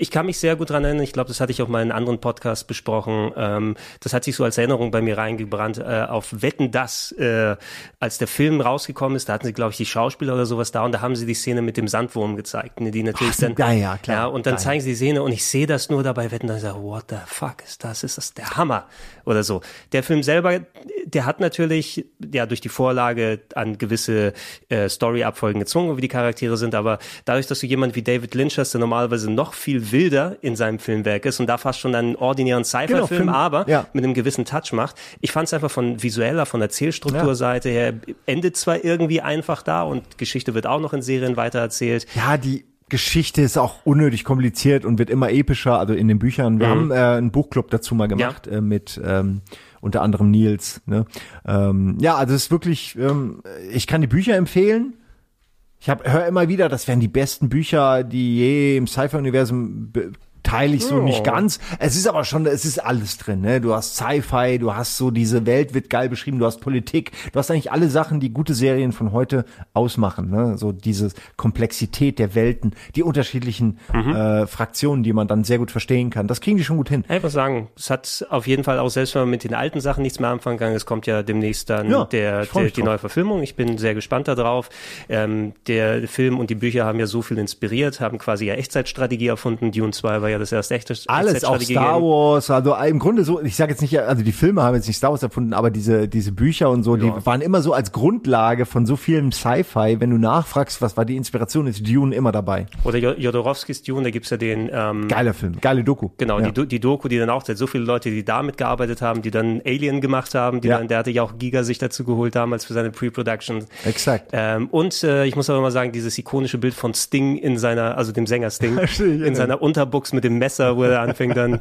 Ich kann mich sehr gut dran erinnern. Ich glaube, das hatte ich auch mal in einem anderen Podcast besprochen. Ähm, das hat sich so als Erinnerung bei mir reingebrannt. Äh, auf Wetten, das, äh, als der Film rausgekommen ist, da hatten sie, glaube ich, die Schauspieler oder sowas da und da haben sie die Szene mit dem Sandwurm gezeigt, ne, die natürlich Ach, dann, ja, ja, klar. ja, und dann Geil. zeigen sie die Szene und ich sehe das nur dabei Wetten, dann sage what the fuck ist das? Ist das der Hammer oder so? Der Film selber, der hat natürlich ja durch die Vorlage an gewisse äh, Story-Abfolgen gezwungen, wie die Charaktere sind, aber dadurch, dass du jemand wie David Lynch hast, der normalerweise noch viel wilder in seinem Filmwerk ist und da fast schon einen ordinären Genau, Sci-Fi-Film, Film- aber ja. mit einem gewissen Touch macht. Ich fand es einfach von visueller, von Erzählstrukturseite her, endet zwar irgendwie einfach da und Geschichte wird auch noch in Serien weitererzählt. Ja, die Geschichte ist auch unnötig kompliziert und wird immer epischer, also in den Büchern. Wir Mhm. haben äh, einen Buchclub dazu mal gemacht äh, mit ähm, unter anderem Nils. Ne? Ähm, ja, also es ist wirklich, ähm, ich kann die Bücher empfehlen. Ich höre immer wieder, das wären die besten Bücher, die je im Sci-Fi-Universum be- teile ich so Ja. nicht ganz. Es ist aber schon, es ist alles drin. Ne? Du hast Sci-Fi, du hast so diese Welt wird geil beschrieben, du hast Politik, du hast eigentlich alle Sachen, die gute Serien von heute ausmachen. Ne? So diese Komplexität der Welten, die unterschiedlichen Mhm. äh, Fraktionen, die man dann sehr gut verstehen kann. Das kriegen die schon gut hin. Ich muss sagen, es hat auf jeden Fall auch, selbst wenn man mit den alten Sachen nichts mehr anfangen kann, es kommt ja demnächst dann Ja, der, der, die neue Verfilmung. Ich bin sehr gespannt darauf. Ähm, der Film und die Bücher haben ja so viel inspiriert, haben quasi ja Echtzeitstrategie erfunden. Dune 2 war ja das erste echte Alles, auch Star Wars, also im Grunde so, ich sage jetzt nicht, also die Filme haben jetzt nicht Star Wars erfunden, aber diese, diese Bücher und so, die waren immer so als Grundlage von so vielem Sci-Fi. Wenn du nachfragst, was war die Inspiration, ist Dune immer dabei. Oder Jo- Jodorowskis Dune, da gibt's ja den ähm, Geiler Film, geile Doku. Genau, Ja. die, die Doku, die dann auch, so viele Leute, die damit gearbeitet haben, die dann Alien gemacht haben, die Ja. dann, der hatte ja auch Giga sich dazu geholt damals für seine Pre-Production. Exakt. Ähm, und äh, ich muss aber mal sagen, dieses ikonische Bild von Sting in seiner, also dem Sänger Sting, ja. in seiner Unterbuchs mit dem Messer, wo er anfängt dann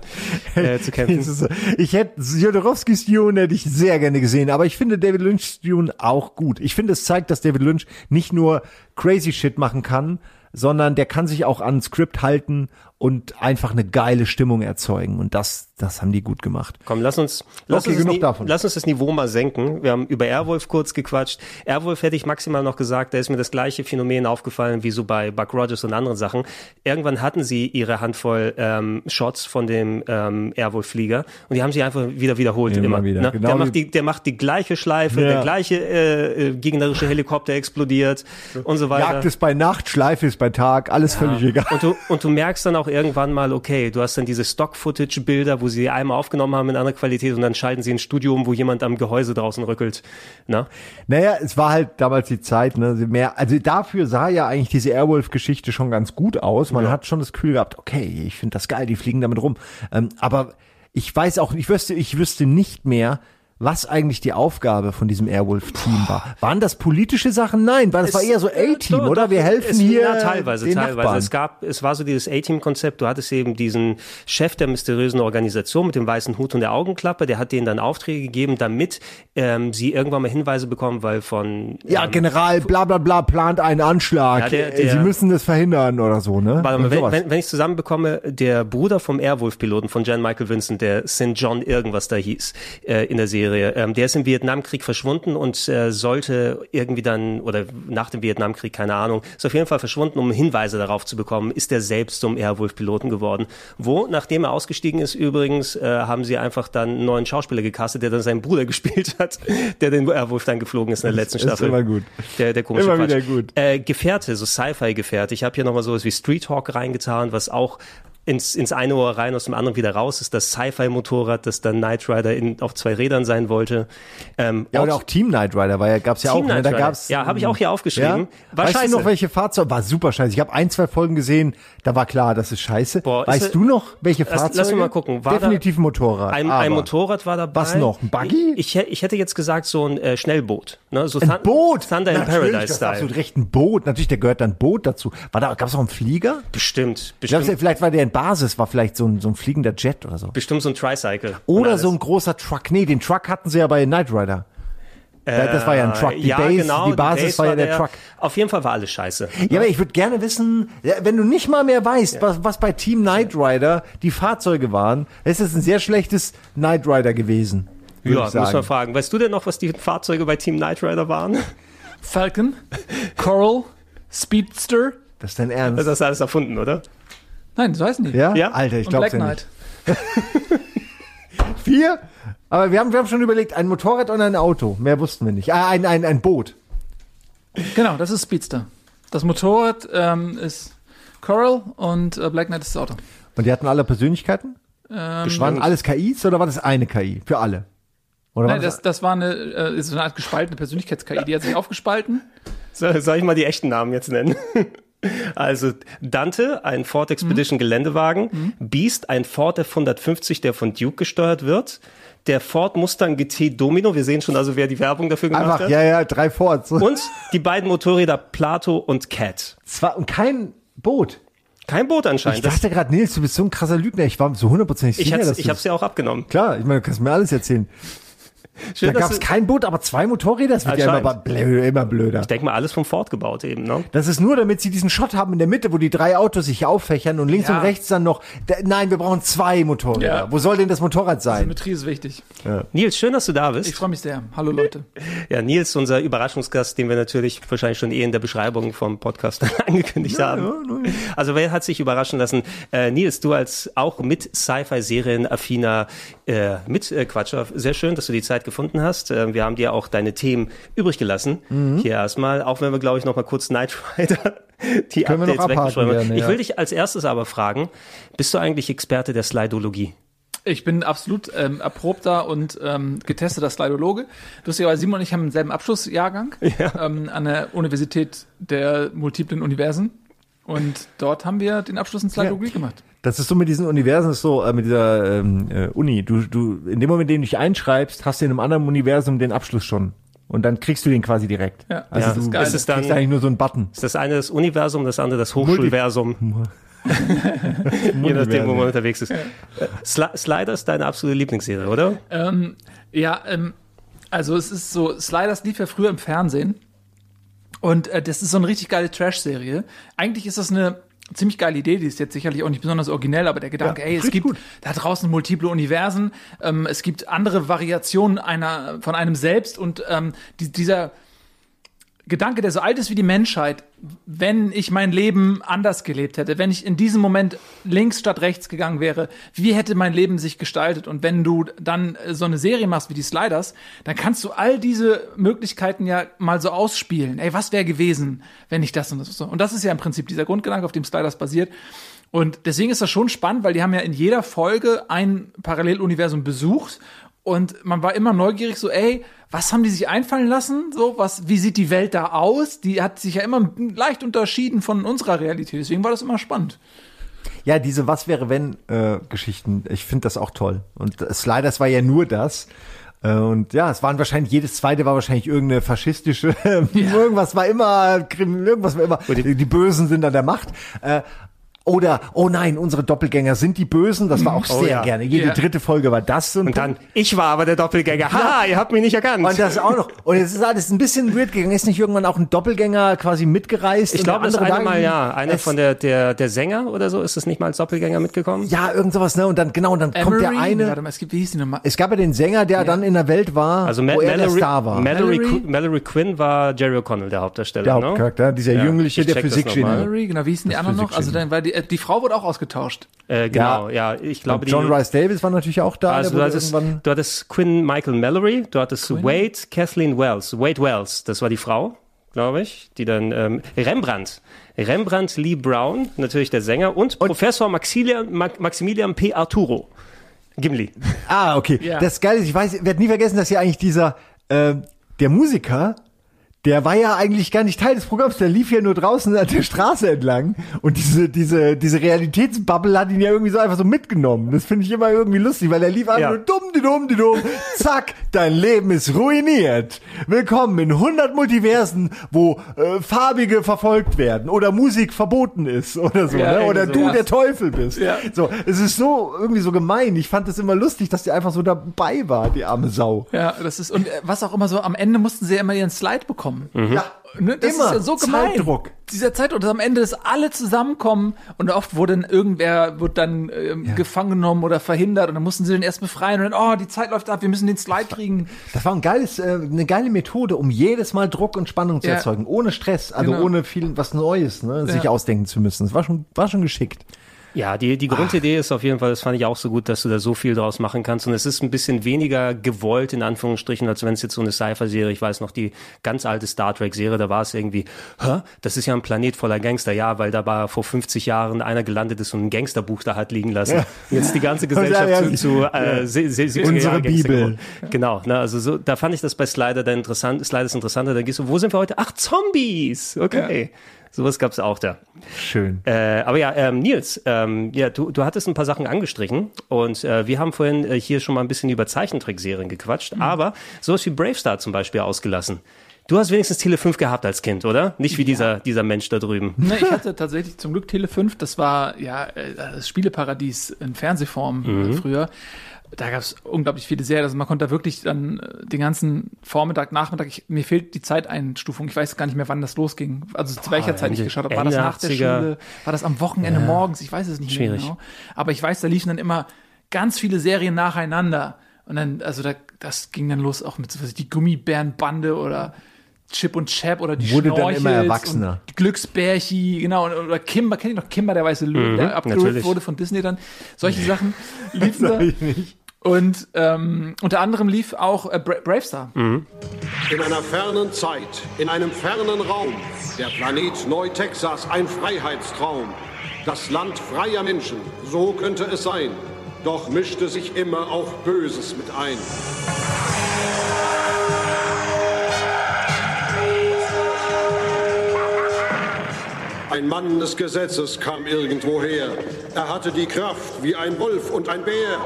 äh, zu kämpfen. Ich hätte Jodorowskis Dune hätte ich sehr gerne gesehen, aber ich finde David Lynch's Dune auch gut. Ich finde, es zeigt, dass David Lynch nicht nur crazy shit machen kann, sondern der kann sich auch an Skript halten und einfach eine geile Stimmung erzeugen. Und das, das haben die gut gemacht. Komm, lass uns, lass, Okay, uns das genug davon. lass uns das Niveau mal senken. Wir haben über Airwolf kurz gequatscht. Airwolf hätte ich maximal noch gesagt, da ist mir das gleiche Phänomen aufgefallen wie so bei Buck Rogers und anderen Sachen. Irgendwann hatten sie ihre Handvoll ähm, Shots von dem ähm, Airwolf-Flieger und die haben sie einfach wieder wiederholt. Immer Immer, wieder, Ne? genau der, macht die, der macht die gleiche Schleife, Ja. der gleiche äh, äh, gegnerische Helikopter explodiert und so weiter. Jagd ist bei Nacht, Schleife ist bei Tag, alles völlig egal. Und du, und du merkst dann auch irgendwann mal, okay, du hast dann diese Stock-Footage-Bilder, wo sie einmal aufgenommen haben in anderer Qualität und dann schalten sie ins Studio um, wo jemand am Gehäuse draußen rückelt. Na? Naja, es war halt damals die Zeit, ne, mehr, also dafür sah ja eigentlich diese Airwolf-Geschichte schon ganz gut aus. Man hat schon das Gefühl gehabt, okay, ich finde das geil, die fliegen damit rum. Ähm, aber ich weiß auch, ich wüsste, ich wüsste nicht mehr, was eigentlich die Aufgabe von diesem Airwolf-Team war. Waren das politische Sachen? Nein, weil das war eher so A-Team, Doch, oder? Wir helfen es, hier. Ja, teilweise, den teilweise. Nachbarn. Es gab, es war so dieses A-Team-Konzept. Du hattest eben diesen Chef der mysteriösen Organisation mit dem weißen Hut und der Augenklappe. Der hat denen dann Aufträge gegeben, damit ähm, sie irgendwann mal Hinweise bekommen, weil von Ja, General, bla bla bla, plant einen Anschlag. Ja, der- Äh, der- Sie müssen das verhindern oder so, ne? Warte mal, wenn, wenn, wenn ich zusammenbekomme, der Bruder vom Airwolf-Piloten, von Jan Michael Vincent, der St. John irgendwas da hieß äh, in der Serie, ähm, der ist im Vietnamkrieg verschwunden und äh, sollte irgendwie dann, oder nach dem Vietnamkrieg, keine Ahnung, ist auf jeden Fall verschwunden, um Hinweise darauf zu bekommen, ist er selbst zum Airwolf-Piloten geworden. Wo, nachdem er ausgestiegen ist übrigens, äh, haben sie einfach dann einen neuen Schauspieler gecastet, der dann seinen Bruder gespielt hat, der den Airwolf dann geflogen ist in der letzten Ist Staffel. immer gut. Der, der komische Immer Quatsch. wieder gut. Äh, Gefährte, so Sci-Fi-Gefährte. Ich habe hier nochmal sowas wie Street Hawk reingetan, was auch ins, ins eine Ohr rein, aus dem anderen wieder raus ist. Das Sci-Fi-Motorrad, das dann Knight Rider in, auf zwei Rädern sein wollte. Ähm, Ja, oder auch Team Knight Rider, weil ja gab's ja Team auch, ne? Da gab's Ja, habe ich auch hier aufgeschrieben. War weißt scheiße. du noch, welche Fahrzeuge? War super scheiße. Ich habe ein, zwei Folgen gesehen, da war klar, das ist scheiße. Boah, ist weißt es- du noch, welche Lass- lass Fahrzeuge? mich mal gucken. War Definitiv ein Motorrad. Ein, ein Motorrad war dabei. Was noch? Ein Buggy? Ich, ich, hätte jetzt gesagt so ein äh, Schnellboot. Ne? So Ein Thun- Boot! Thunder in ist Paradise-Style. absolut recht, ein Boot. Natürlich, da gehört dann ein Boot dazu. War da, gab's auch einen Flieger? Bestimmt. Bestimmt, vielleicht war der in Basis, war vielleicht so ein, so ein fliegender Jet oder so. bestimmt so ein Tricycle. Oder so ein großer Truck. Nee, den Truck hatten sie ja bei Knight Rider. Da- das war ja ein Truck. Die Äh, ja, Base, genau, die Basis Base war ja der Truck. Auf jeden Fall war alles scheiße. Ja, aber ich würde gerne wissen, ja, wenn du nicht mal mehr weißt, was, was bei Team Knight Rider die Fahrzeuge waren, ist es ein sehr schlechtes Knight Rider gewesen. Ja, ich muss man fragen. Weißt du denn noch, was die Fahrzeuge bei Team Knight Rider waren? Falcon, Coral, Speedster. Das ist dein Ernst? Das hast du alles erfunden, oder? Nein, das heißen die. Ja? Ja. Alter, ich glaube Black ja Knight. nicht. Vier? Aber wir haben, wir haben schon überlegt, ein Motorrad und ein Auto. Mehr wussten wir nicht. Ah, ein, ein, ein Boot. Genau, das ist Speedster. Das Motorrad ähm, ist Coral und äh, Black Knight ist das Auto. Und die hatten alle Persönlichkeiten? Ähm, Waren alles KIs oder war das eine KI? Für alle? Oder Nein, war das, das war eine, äh, ist so eine Art gespaltene Persönlichkeits-KI. Die hat sich aufgespalten. Soll, soll ich mal die echten Namen jetzt nennen? Also Dante, ein Ford Expedition Geländewagen, Beast, ein Ford F150, der von Duke gesteuert wird, der Ford Mustang GT Domino, wir sehen schon also, wer die Werbung dafür gemacht Einfach, hat. ja, ja, drei Forts. Und die beiden Motorräder Plato und Cat. Zwar, und kein Boot. Kein Boot Ich anscheinend. dachte gerade, Nils, du bist so ein krasser Lügner. Ich war so hundertprozentig ich sicher, hab's, dass ich hab's ja auch abgenommen. Klar, ich meine, du kannst mir alles erzählen. Schön, da gab es kein Boot, aber zwei Motorräder. Das wird ja immer, Anscheinend. blö, immer blöder. Ich denke mal, alles vom Ford gebaut eben, ne? Das ist nur, damit sie diesen Shot haben in der Mitte, wo die drei Autos sich auffächern und links Ja. und rechts dann noch. Da, nein, wir brauchen zwei Motorräder. Ja. Wo soll denn das Motorrad sein? Symmetrie ist wichtig. Nils, schön, dass du da bist. Ich freue mich sehr. Hallo Leute. Ja, Nils, unser Überraschungsgast, den wir natürlich wahrscheinlich schon eh in der Beschreibung vom Podcast angekündigt haben. Also wer hat sich überraschen lassen? Äh, Nils, du als auch mit Sci-Fi-Serien-affiner äh, Mitquatscher, sehr schön, dass du die Zeit gefunden hast. Äh, wir haben dir auch deine Themen übrig gelassen. Mhm. Hier erstmal, auch wenn wir, glaube ich, noch mal kurz Knight Rider die Können Updates weggeschrieben haben. Ich ja. will dich als erstes aber fragen, bist du eigentlich Experte der Slidologie? Ich bin absolut ähm, erprobter und ähm, getesteter Slidologe. Lustigerweise, Simon und ich haben denselben Abschlussjahrgang ähm, an der Universität der multiplen Universen. Und dort haben wir den Abschluss in Slidologie gemacht. Das ist so mit diesen Universen, ist so äh, mit dieser ähm, äh, Uni. Du, du, in dem Moment, in dem du dich einschreibst, hast du in einem anderen Universum den Abschluss schon. Und dann kriegst du den quasi direkt. Ja, also Ja, du ist geil. Ist es dann- kriegst eigentlich nur so einen Button. Ist das eine das Universum, das andere das Hochschulversum? Je nachdem, wo man unterwegs ist. Sli Slider ist deine absolute Lieblingsserie, oder? Ähm, ja, ähm, also es ist so, Sliders lief ja früher im Fernsehen. Und äh, das ist so eine richtig geile Trash-Serie. Eigentlich ist das eine ziemlich geile Idee, die ist jetzt sicherlich auch nicht besonders originell, aber der Gedanke, Ja, ey, es gibt da draußen multiple Universen, ähm, es gibt andere Variationen einer von einem selbst und ähm, die, dieser Gedanke, der so alt ist wie die Menschheit, wenn ich mein Leben anders gelebt hätte, wenn ich in diesem Moment links statt rechts gegangen wäre, wie hätte mein Leben sich gestaltet? Und wenn du dann äh, so eine Serie machst wie die Sliders, dann kannst du all diese Möglichkeiten ja mal so ausspielen. Ey, was wäre gewesen, wenn ich das und das so? Und das ist ja im Prinzip dieser Grundgedanke, auf dem Sliders basiert. Und deswegen ist das schon spannend, weil die haben ja in jeder Folge ein Paralleluniversum besucht und man war immer neugierig, so, ey, was haben die sich einfallen lassen? So, was, wie sieht die Welt da aus? Die hat sich ja immer leicht unterschieden von unserer Realität. Deswegen war das immer spannend. Ja, diese Was wäre wenn äh, Geschichten, ich finde das auch toll. Und Sliders war ja nur das. Äh, Und ja, es waren wahrscheinlich, jedes zweite war wahrscheinlich irgendeine faschistische, irgendwas war immer, irgendwas war immer, die, die Bösen sind an der Macht. Äh, Oder, oh nein, unsere Doppelgänger sind die Bösen. Das war auch Oh sehr ja. gerne. Jede Ja. dritte Folge war das. So Und dann, ich war aber der Doppelgänger. Haha, ihr habt mich nicht erkannt. Und das auch noch. Und es ist alles ein bisschen weird gegangen. Ist nicht irgendwann auch ein Doppelgänger quasi mitgereist? Ich glaube, das andere eine Mal ja. Einer von der, der, der Sänger oder so, ist es nicht mal als Doppelgänger mitgekommen? Ja, irgend sowas, ne? Und dann, genau, und dann kommt der Emery? eine. Warte mal, es gibt, wie hieß die nochmal? Es gab ja den Sänger, der dann in der Welt war, Also Ma wo er der Mallory, Star war. Mallory, Mallory? Qu- Mallory Quinn war Jerry O'Connell, der Hauptdarsteller. Der ne? Hauptcharakter, dieser Jüngliche, ich der das noch mal. Mallory, genau, wie hießen die Das anderen noch? Also dann war die, die Frau wurde auch ausgetauscht. Äh, genau, ja. Ich glaube, Und John die, Rice Davis war natürlich auch da. Also du hattest, du hattest Quinn Michael Mallory, du hattest Wade Kathleen Wells. Wade Wells, das war die Frau, glaube ich, die dann ähm, Rembrandt. Rembrandt Lee Brown, natürlich der Sänger, und, Professor Maximilian, Ma Maximilian P. Arturo. Gimli. Ah, okay. Ja. Das Geile ist, ich weiß, werde nie vergessen, dass ja eigentlich dieser, äh, der Musiker, der war ja eigentlich gar nicht Teil des Programms, der lief ja nur draußen an der Straße entlang und diese, diese, diese Realitätsbubble hat ihn ja irgendwie so einfach so mitgenommen. Das finde ich immer irgendwie lustig, weil er lief einfach Ja. nur dumm, die dumm, die dumm, zack, dein Leben ist ruiniert. Willkommen in 100 Multiversen, wo äh, Farbige verfolgt werden oder Musik verboten ist oder so, Ja, ne? oder irgendwie du sowas. der Teufel bist. Ja. So, es ist so irgendwie so gemein. Ich fand es immer lustig, dass der einfach so dabei war, die arme Sau. Ja, das ist, und äh, was auch immer so, am Ende mussten sie ja immer ihren Slide bekommen. Ja, Ne, das Immer. ist ja so gemein. Zeitdruck. Dieser Zeitdruck, dass am Ende das alle zusammenkommen und oft wurde dann irgendwer wird dann ähm, gefangen genommen oder verhindert und dann mussten sie den erst befreien und dann, oh, die Zeit läuft ab, wir müssen den Slide kriegen. Das war ein geiles, äh, eine geile Methode, um jedes Mal Druck und Spannung zu Ja. erzeugen, ohne Stress, also Genau. ohne viel was Neues, ne, sich Ja. ausdenken zu müssen. Das war schon, war schon geschickt. Ja, die, die Grundidee ist auf jeden Fall, das fand ich auch so gut, dass du da so viel draus machen kannst. Und es ist ein bisschen weniger gewollt, in Anführungsstrichen, als wenn es jetzt so eine Sci-Fi-Serie, ich weiß noch, die ganz alte Star Trek-Serie, da war es irgendwie, hä, das ist ja ein Planet voller Gangster. Ja, weil da war vor 50 Jahren einer gelandet ist und ein Gangsterbuch da hat liegen lassen. Ja. Jetzt die ganze Gesellschaft Ja, ja, zu, äh, se- se- 70er Unsere Bibel. Genau, ne, also so, da fand ich das bei Slider dann interessant, Slider ist interessanter, da gehst du, wo sind wir heute? Ach, Zombies! Okay. Sowas gab's auch da. Schön. Äh, aber ja, ähm, Nils, ähm, ja, du, du hattest ein paar Sachen angestrichen und äh, wir haben vorhin äh, hier schon mal ein bisschen über Zeichentrickserien gequatscht, Mhm. aber sowas wie Bravestar zum Beispiel ausgelassen. Du hast wenigstens Tele 5 gehabt als Kind, oder? Nicht wie dieser, dieser Mensch da drüben. Ne, ich hatte tatsächlich zum Glück Tele 5, das war ja äh, das Spieleparadies in Fernsehform äh, Mhm. früher. Da gab es unglaublich viele Serien. Also man konnte da wirklich dann äh, den ganzen Vormittag, Nachmittag, ich, mir fehlt die Zeiteinstufung. Ich weiß gar nicht mehr, wann das losging. Also zu welcher Zeit ich geschaut habe. War das nach der 80er? Schule? War das am Wochenende Ja. morgens? Ich weiß es nicht Schwierig. mehr genau. Aber ich weiß, da liefen dann immer ganz viele Serien nacheinander. Und dann, also da, das ging dann los auch mit so was, die Gummibärenbande oder Chip und Chap oder die Wurde dann immer Schnorchels erwachsener. Glücksbärchi, genau, oder Kimber, kennt ihr noch Kimber, der weiße Löwe, Mhm, der natürlich. wurde von Disney dann. Solche Sachen liefen da. Und ähm, unter anderem lief auch äh, Bra Bravestar. Mhm. In einer fernen Zeit, in einem fernen Raum, der Planet Neu-Texas ein Freiheitstraum. Das Land freier Menschen, so könnte es sein. Doch mischte sich immer auch Böses mit ein. Ein Mann des Gesetzes kam irgendwoher. Er hatte die Kraft wie ein Wolf und ein Bär.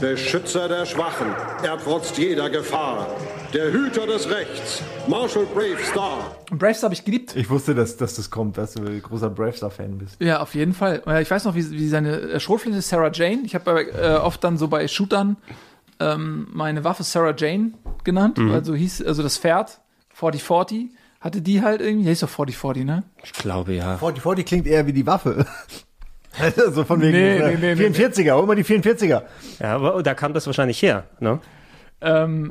Beschützer der Schwachen, er trotzt jeder Gefahr. Der Hüter des Rechts, Marshall Bravestar. Und Bravestar habe ich geliebt. Ich wusste, dass, dass das kommt, dass du ein großer Bravestar-Fan bist. Ja, auf jeden Fall. Ich weiß noch, wie, wie seine Schrotflinte Sarah Jane. Ich habe äh, oft dann so bei Shootern ähm, meine Waffe Sarah Jane genannt. Mhm. Also hieß, also das Pferd 4040 hatte die halt irgendwie. Der hieß doch 4040, ne? Ich glaube, ja. 4040 klingt eher wie die Waffe. Also von wegen Nee, äh, nee, nee, nee. 44er, hol mal die 44er. Ja, aber da kam das wahrscheinlich her, ne? Ähm,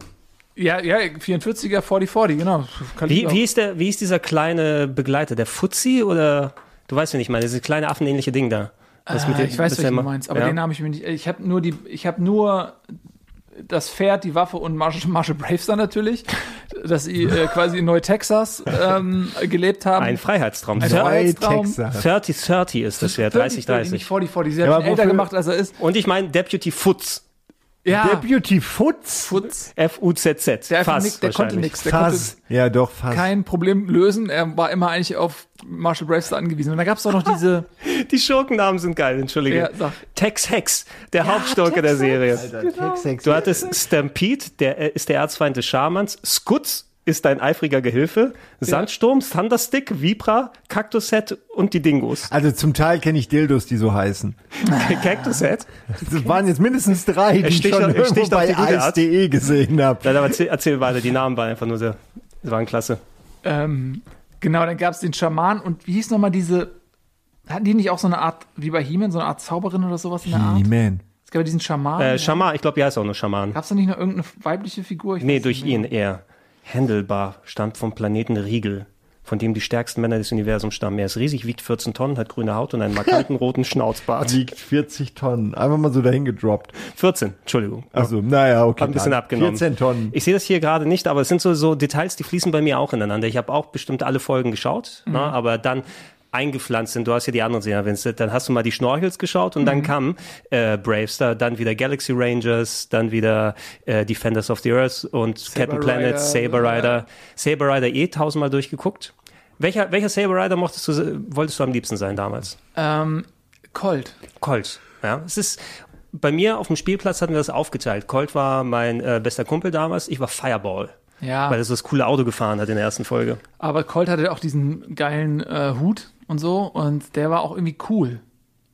ja, ja, 44er 4040, genau. Wie, wie, ist der, wie ist dieser kleine Begleiter? Der Fuzzi oder? Du weißt ja nicht, ich meine, dieses kleine affenähnliche Ding da. Das Ah, mit dem- ich weiß, ja du meinst, aber ja. den habe ich mir nicht. Ich habe nur die, ich habe nur das Pferd, die Waffe und Marshall, Marshall Bravestar natürlich, dass sie äh, quasi in Neu-Texas ähm, gelebt haben. Ein Freiheitstraum. Ein Freiheitstraum. 30-30 ist das ja, 30-30. Nicht 40-40, sie hat schon älter gemacht, als er ist. Und ich meine Deputy Futz. Ja. Deputy Futz? Futz. F-U-Z-Z. Der, Fass der konnte wahrscheinlich. nichts. Der Fass. Ja, doch, Fass. kein Problem lösen. Er war immer eigentlich auf Marshall Bravestar angewiesen. Und da gab es auch noch diese. Die Schurkennamen sind geil, entschuldige. Ja, sag. Tex Hex, der Hauptschurke der Serie. Alter, Tex Hex. Du hattest Stampede, der äh, ist der Erzfeind des Schamans. Skutz ist dein eifriger Gehilfe. Sandsturm, Thunderstick, Vibra, Cactus-Set und die Dingos. Also zum Teil kenne ich Dildos, die so heißen. Cactus-Set? Das waren jetzt mindestens drei, die ich schon auf- irgendwo bei. Ice.de gesehen habe. Aber erzähl, erzähl weiter, die Namen waren einfach nur sehr, waren klasse. Ähm, genau, dann gab es den Schaman und wie hieß nochmal diese. Hatten die nicht auch so eine Art, wie bei He-Man, so eine Art Zauberin oder sowas in der Art? He-Man. Es gab ja diesen Schaman. Äh, Schaman, ich glaube, die heißt auch nur Schaman. Gab es da nicht noch irgendeine weibliche Figur? Ich Nee, durch ihn eher. Handelbar stammt vom Planeten Riegel, von dem die stärksten Männer des Universums stammen. Er ist riesig, wiegt 14 Tonnen, hat grüne Haut und einen markanten roten Schnauzbart. Wiegt 40 Tonnen. Einfach mal so dahin gedroppt. 14, Entschuldigung. Also, naja, okay. Hab ein bisschen dann. abgenommen. 14 Tonnen. Ich sehe das hier gerade nicht, aber es sind so, so Details, die fließen bei mir auch ineinander. Ich habe auch bestimmt alle Folgen geschaut, Mhm. ne, aber dann eingepflanzt sind. Du hast ja die anderen Serien erwähnt. Dann hast du mal die Schnorchels geschaut und dann Mhm. kam äh, Bravestar, dann wieder Galaxy Rangers, dann wieder äh, Defenders of the Earth und Captain Planet, Rider, Saber Rider. ja. Saber Rider eh tausendmal durchgeguckt. Welcher, welcher Saber Rider mochtest du, wolltest du am liebsten sein damals? Ähm, Colt. Colt. Ja, es ist bei mir auf dem Spielplatz hatten wir das aufgeteilt. Colt war mein äh, bester Kumpel damals. Ich war Fireball. Ja. Weil er so das coole Auto gefahren hat in der ersten Folge. Aber Colt hatte auch diesen geilen äh, Hut und so und der war auch irgendwie cool.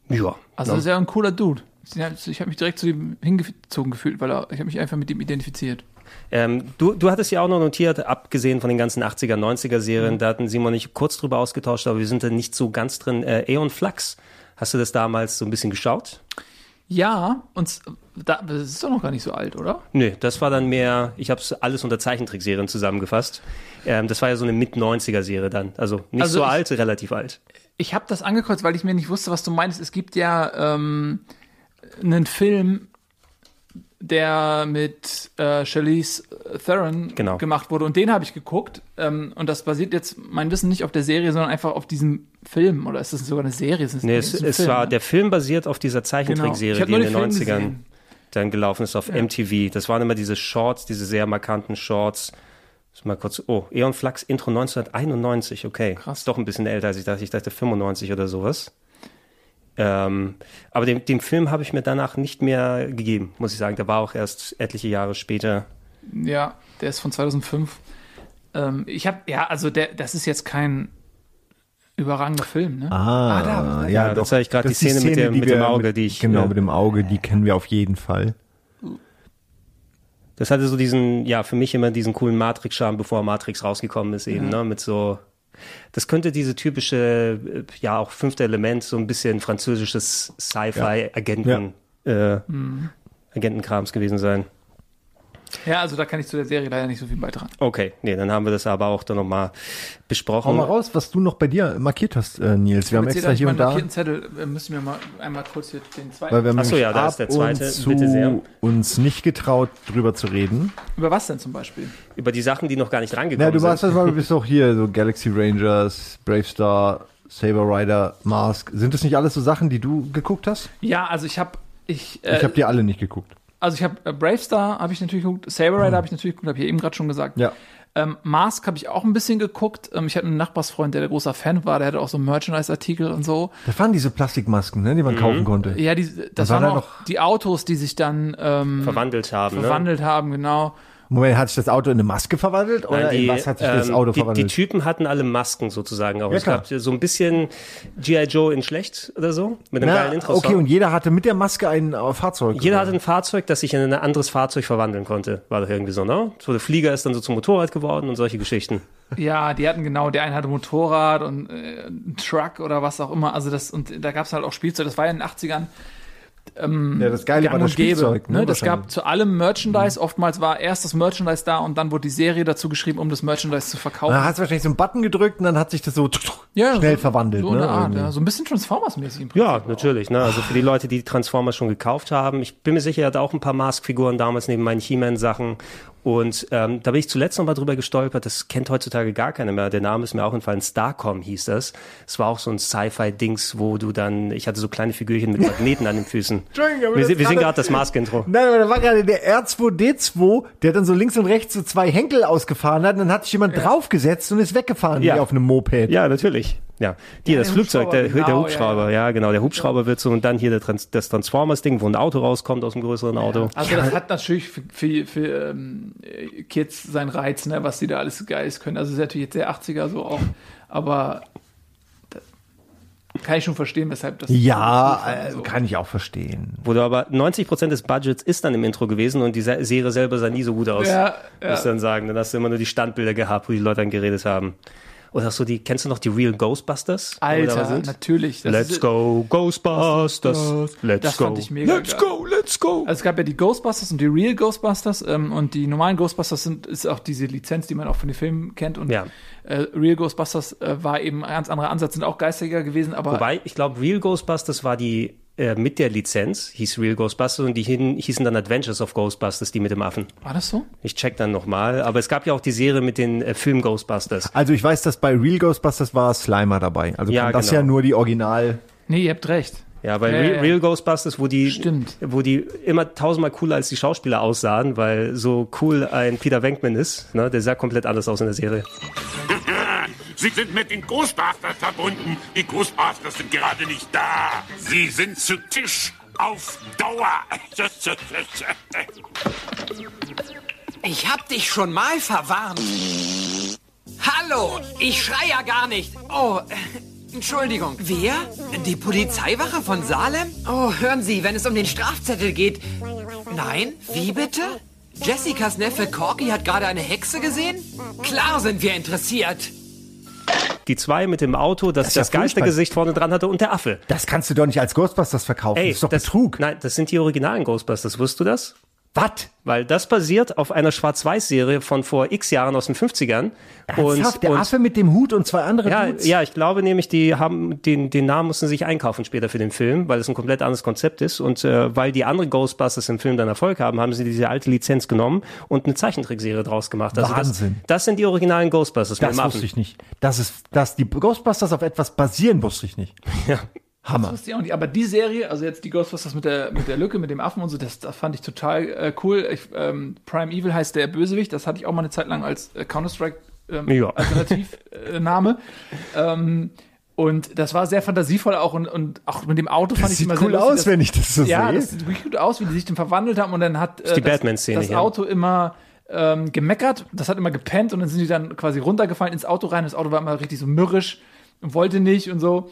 Ja. Also das ist ja ein cooler Dude. Ich habe mich direkt zu ihm hingezogen gefühlt, weil er, ich habe mich einfach mit ihm identifiziert. Ähm, du, du hattest ja auch noch notiert, abgesehen von den ganzen 80er, 90er Serien, Mhm. da hatten Simon und ich kurz drüber ausgetauscht, aber wir sind da nicht so ganz drin. Äh, Aeon Flux, hast du das damals so ein bisschen geschaut? Ja, und da, das ist doch noch gar nicht so alt, oder? Nö, das war dann mehr, ich habe es alles unter Zeichentrickserien zusammengefasst. Ähm, das war ja so eine Mit-90er-Serie dann. Also nicht Also so ich- alt, relativ alt. Ich habe das angekreuzt, weil ich mir nicht wusste, was du meinst. Es gibt ja ähm, einen Film, der mit äh, Charlize Theron Genau. gemacht wurde und den habe ich geguckt. Ähm, und das basiert jetzt mein Wissen nicht auf der Serie, sondern einfach auf diesem Film. Oder ist das sogar eine Serie? Ist Nee, es, es Film, war, ne? der Film basiert auf dieser Genau. Ich Zeichentrickserie, hab die in den den Film 90ern gesehen. Dann gelaufen ist auf Ja. MTV. Das waren immer diese Shorts, diese sehr markanten Shorts. Mal kurz, oh, Eon Flux Intro 1991, okay. Krass. Ist doch ein bisschen älter als ich dachte. Ich dachte 95 oder sowas. Ähm, aber den, den Film habe ich mir danach nicht mehr gegeben, muss ich sagen. Der war auch erst etliche Jahre später. Ja, der ist von 2005. Ähm, ich habe, ja, also der, das ist jetzt kein überragender Film, ne? Ah, da, ja, Ja, das habe ich gerade die Szene mit der- mit wir dem Auge, die ich, Genau, äh, mit dem Auge, die kennen wir auf jeden Fall. Das hatte so diesen, ja, für mich immer diesen coolen Matrix-Charme, bevor Matrix rausgekommen ist eben, Ja. ne, mit so, das könnte diese typische, äh, ja, auch fünfte Element, so ein bisschen französisches Sci-Fi-Agenten, äh, Mhm. Agentenkrams gewesen sein. Ja, also da kann ich zu der Serie leider nicht so viel beitragen. Okay, nee, dann haben wir das aber auch dann nochmal Hau besprochen. mal raus, was du noch bei dir markiert hast, äh, Nils. Wir haben Jetzt extra hier und da, markierten Zettel, äh, müssen wir mal einmal kurz hier den zweiten. weil wir haben Ach so, nämlich ja, da ab ist der zweite. und zu Bitte sehr. uns nicht getraut, drüber zu reden. Über was denn zum Beispiel? Über die Sachen, die noch gar nicht Na, rangekommen du warst sind. das mal, du bist auch hier, so Galaxy Rangers, Brave Star, Saber Rider, Mask. Sind das nicht alles so Sachen, die du geguckt hast? Ja, also ich habe ich, äh, ich habe die alle nicht geguckt. Also ich habe äh, Brave Star habe ich natürlich geguckt, Saber Rider habe ich natürlich geguckt, habe ich ja eben gerade schon gesagt. Ja. Ähm, Mask habe ich auch ein bisschen geguckt. Ähm, ich hatte einen Nachbarsfreund, der der großer Fan war, der hatte auch so Merchandise-Artikel und so. Das waren diese Plastikmasken, ne, die man kaufen konnte. Ja, die, das war waren da auch die Autos, die sich dann ähm, Verwandelt haben, ne? verwandelt haben, genau. Moment, hat sich das Auto in eine Maske verwandelt oder Nein, die, in was hat sich das ähm, Auto die, verwandelt? Die Typen hatten alle Masken sozusagen auch. Ja, es gab so ein bisschen G.I. Joe in schlecht oder so, mit einem Na, geilen Intro. okay, und jeder hatte mit der Maske ein äh, Fahrzeug. Jeder hatte ein Fahrzeug, das sich in ein anderes Fahrzeug verwandeln konnte. War doch irgendwie so, ne? So der Flieger ist dann so zum Motorrad geworden und solche Geschichten. Ja, die hatten genau, der eine hatte Motorrad und äh, einen Truck oder was auch immer. Also das, und da gab es halt auch Spielzeug. Das war ja in den 80ern. Ähm, Ja, das Geile gang war das gäbe, Spielzeug, ne, ne? Das gab zu allem Merchandise. Oftmals war erst das Merchandise da und dann wurde die Serie dazu geschrieben, um das Merchandise zu verkaufen. Da hat es wahrscheinlich so einen Button gedrückt und dann hat sich das so Ja, schnell so, verwandelt. So ne, Art, ja. So ein bisschen Transformers-mäßig im Prinzip. Ja, natürlich. Ne? Also für die Leute, die Transformers schon gekauft haben. Ich bin mir sicher, er hatte auch ein paar Mask-Figuren damals neben meinen He-Man-Sachen. Und ähm, da bin ich zuletzt noch mal drüber gestolpert. Das kennt heutzutage gar keiner mehr. Der Name ist mir auch entfallen. Starcom hieß das. Es war auch so ein Sci-Fi-Dings, wo du dann, ich hatte so kleine Figürchen mit Magneten an den Füßen. Entschuldigung, Wir, sind- wir sind gerade- das Mask-Intro. Nein, aber da war gerade der R2D2, der dann so links und rechts so zwei Henkel ausgefahren hat und dann hat sich jemand draufgesetzt und ist weggefahren Ja. wie auf einem Moped. Ja, natürlich. Ja, hier Ja, das der Flugzeug, der, Hubschrauber, der genau, Hubschrauber, ja, genau, der Hubschrauber wird so und dann hier der Trans das Transformers-Ding, wo ein Auto rauskommt aus einem größeren Auto. Also das hat natürlich für, für, für ähm, äh, Kids seinen Reiz, ne, was die da alles Geiles können. Also es ist natürlich jetzt sehr 80er so auch, aber da kann ich schon verstehen, weshalb das Ja, so äh, so. kann ich auch verstehen. Wurde aber 90% des Budgets ist dann im Intro gewesen und die Se- Serie selber sah nie so gut aus. Ja, ja. Muss ich dann sagen. Dann hast du immer nur die Standbilder gehabt, wo die Leute dann geredet haben. Oder so die, kennst du noch die Real Ghostbusters? Alter, natürlich. Let's ist- go, Ghostbusters. Let's das go. fand ich mega Let's geil. go, let's go. Also es gab ja die Ghostbusters und die Real Ghostbusters ähm, und die normalen Ghostbusters sind ist auch diese Lizenz, die man auch von den Filmen kennt und Ja. äh, Real Ghostbusters äh, war eben ein ganz anderer Ansatz, sind auch geistiger gewesen, aber Wobei, ich glaube, Real Ghostbusters war die äh, mit der Lizenz, hieß Real Ghostbusters und die hin, hießen dann Adventures of Ghostbusters, die mit dem Affen. war das so? Ich check dann nochmal, aber es gab ja auch die Serie mit den äh, Film Ghostbusters. Also ich weiß, dass bei Real Ghostbusters war Slimer dabei. Also Ja, das ist genau. ja nur die Original. Nee, ihr habt recht. Ja, bei Ja, Real, ja. Real Ghostbusters, wo die, Stimmt. wo die immer tausendmal cooler als die Schauspieler aussahen, weil so cool ein Peter Venkman ist, ne, der sah komplett anders aus in der Serie. Sie sind mit den Ghostbusters verbunden. Die Ghostbusters sind gerade nicht da. Sie sind zu Tisch auf Dauer. Ich hab dich schon mal verwarnt. Hallo, ich schrei ja gar nicht. Oh, äh, Entschuldigung. Wer? Die Polizeiwache von Salem? Oh, hören Sie, wenn es um den Strafzettel geht. Nein, wie bitte? Jessicas Neffe Corky hat gerade eine Hexe gesehen? Klar sind wir interessiert. Die zwei mit dem Auto, das Das das, ja. Geistergesicht vorne dran hatte und der Affe. Das kannst du doch nicht als Ghostbusters verkaufen. das ist doch Betrug. Nein, das sind die originalen Ghostbusters. Wusstest du das? Was? Weil das basiert auf einer Schwarz-Weiß-Serie von vor x Jahren aus den 50ern. Ernsthaft? Der Affe mit dem Hut und zwei andere ja, Dudes? ja, ich glaube nämlich, die haben den, den Namen mussten sie sich einkaufen später für den Film, weil es ein komplett anderes Konzept ist. Und äh, weil die anderen Ghostbusters im Film dann Erfolg haben, haben sie diese alte Lizenz genommen und eine Zeichentrickserie draus gemacht. Also Wahnsinn. Das, das sind die originalen Ghostbusters Das wusste ich nicht. Dass, es, dass die Ghostbusters auf etwas basieren, wusste ich nicht. Ja. Hammer. Das wusste ich auch nicht. Aber die Serie, also jetzt die Ghostbusters mit der, mit der Lücke, mit dem Affen und so, das, das fand ich total äh, cool. Ich, ähm, Prime Evil heißt der Bösewicht. Das hatte ich auch mal eine Zeit lang als äh, Counter-Strike ähm, Ja. Alternativname. ähm, und das war sehr fantasievoll auch und, und auch mit dem Auto Das fand ich immer cool sehr lustig, aus, dass- wenn ich das so ja, sehe. das sieht wirklich gut aus, wie die sich dann verwandelt haben und dann hat äh, das, das. Auto immer ähm, gemeckert, das hat immer gepennt und dann sind die dann quasi runtergefallen ins Auto rein. Das Auto war immer richtig so mürrisch und wollte nicht und so.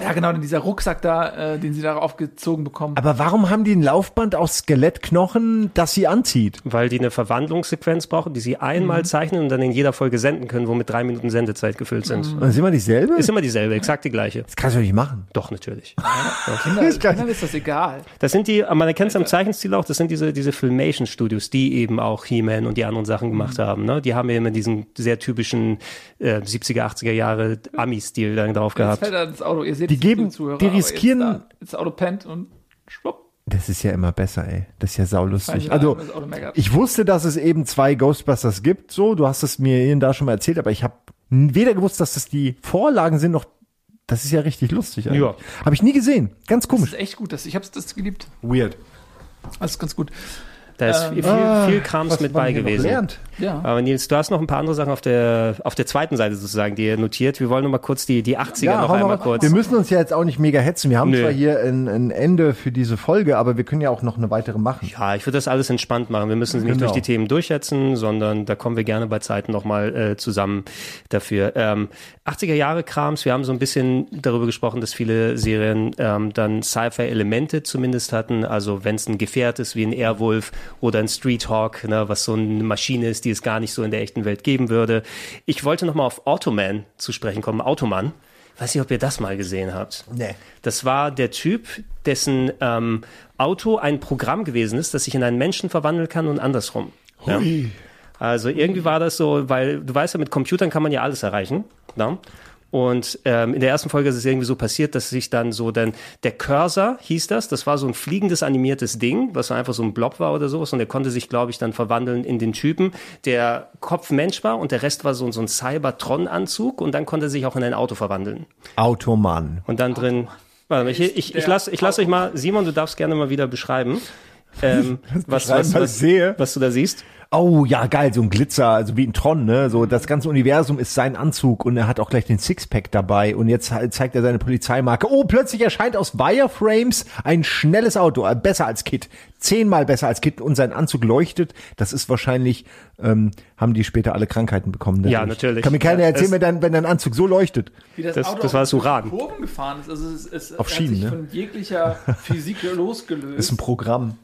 Ja, genau, denn dieser Rucksack da, äh, den sie da aufgezogen bekommen. Aber warum haben die ein Laufband aus Skelettknochen, das sie anzieht? Weil die eine Verwandlungssequenz brauchen, die sie einmal Mhm. zeichnen und dann in jeder Folge senden können, womit drei Minuten Sendezeit gefüllt sind. Und ist immer dieselbe? Ist immer dieselbe, exakt die gleiche. Das kannst du nicht machen. Doch, natürlich. Kinder, Kindern ist das egal. Das sind die, man erkennt es am Zeichenstil auch, das sind diese, diese Filmation Studios, die eben auch He-Man und die anderen Sachen gemacht Mhm. haben. Ne? Die haben ja immer diesen sehr typischen äh, 70er, 80er Jahre Ami-Stil dann drauf Jetzt gehabt. fällt da das Auto, ihr Die geben- Zuhörer, die jetzt riskieren- da- Jetzt das Auto pennt und schwupp. Das ist ja immer besser, ey. Das ist ja saulustig. Also, Also, das ich wusste, dass es eben zwei Ghostbusters gibt, so. Du hast es mir hier und da schon mal erzählt, aber ich habe weder gewusst, dass das die Vorlagen sind, noch, das ist ja richtig lustig eigentlich. Ja. Habe ich nie gesehen. Ganz Das komisch. ist echt gut, das, ich hab's das geliebt. Weird. Das ist ganz gut. Da ist Ähm, viel, viel, ah, viel Krams mit bei noch gewesen. lernt. Ja. Aber Nils, du hast noch ein paar andere Sachen auf der, auf der zweiten Seite sozusagen, die ihr notiert. Wir wollen noch mal kurz die, die 80er noch hau mal einmal kurz. Wir müssen uns ja jetzt auch nicht mega hetzen. Wir haben Nö. zwar hier ein, ein Ende für diese Folge, aber wir können ja auch noch eine weitere machen. Ja, ich würde das alles entspannt machen. Wir müssen nicht Genau. durch die Themen durchsetzen, sondern da kommen wir gerne bei Zeiten nochmal äh, zusammen dafür. Ähm, 80er Jahre Krams, wir haben so ein bisschen darüber gesprochen, dass viele Serien ähm, dann Sci-Fi-Elemente zumindest hatten. Also wenn es ein Gefährt ist wie ein Airwolf oder ein Street Hawk, ne, was so eine Maschine ist, die es gar nicht so in der echten Welt geben würde. Ich wollte nochmal auf Automan zu sprechen kommen. Automan. Weiß nicht, ob ihr das mal gesehen habt. Nee. Das war der Typ, dessen ähm, Auto ein Programm gewesen ist, das sich in einen Menschen verwandeln kann und andersrum. Ja? Also irgendwie war das so, weil du weißt ja, mit Computern kann man ja alles erreichen. Ne? Und ähm, in der ersten Folge ist es irgendwie so passiert, dass sich dann so dann der Cursor hieß das, das war so ein fliegendes animiertes Ding, was so einfach so ein Blob war oder sowas und der konnte sich, glaube ich, dann verwandeln in den Typen, der Kopf Mensch war und der Rest war so, so ein Cybertron-Anzug und dann konnte er sich auch in ein Auto verwandeln. Automann. Und dann drin. Warte mal, ich, ich, ich lasse ich lass euch mal, Simon, du darfst gerne mal wieder beschreiben, ähm, was, was, was was, sehe. was du da siehst. Oh ja, geil, so ein Glitzer, also wie ein Tron, ne? So das ganze Universum ist sein Anzug und er hat auch gleich den Sixpack dabei und jetzt halt zeigt er seine Polizeimarke. Oh, plötzlich erscheint aus Wireframes ein schnelles Auto, äh, besser als Kit, zehnmal besser als Kit und sein Anzug leuchtet. Das ist wahrscheinlich, ähm, haben die später alle Krankheiten bekommen. dadurch. Ja, natürlich. Kann mir keiner Ja, erzählen, es- wenn dein, wenn dein Anzug so leuchtet. Wie das, Das- Auto das war das auf Uran. Kurven gefahren ist. Also es, es Auf hat Schienen, sich ne? von jeglicher Physik losgelöst. Ist ein Programm.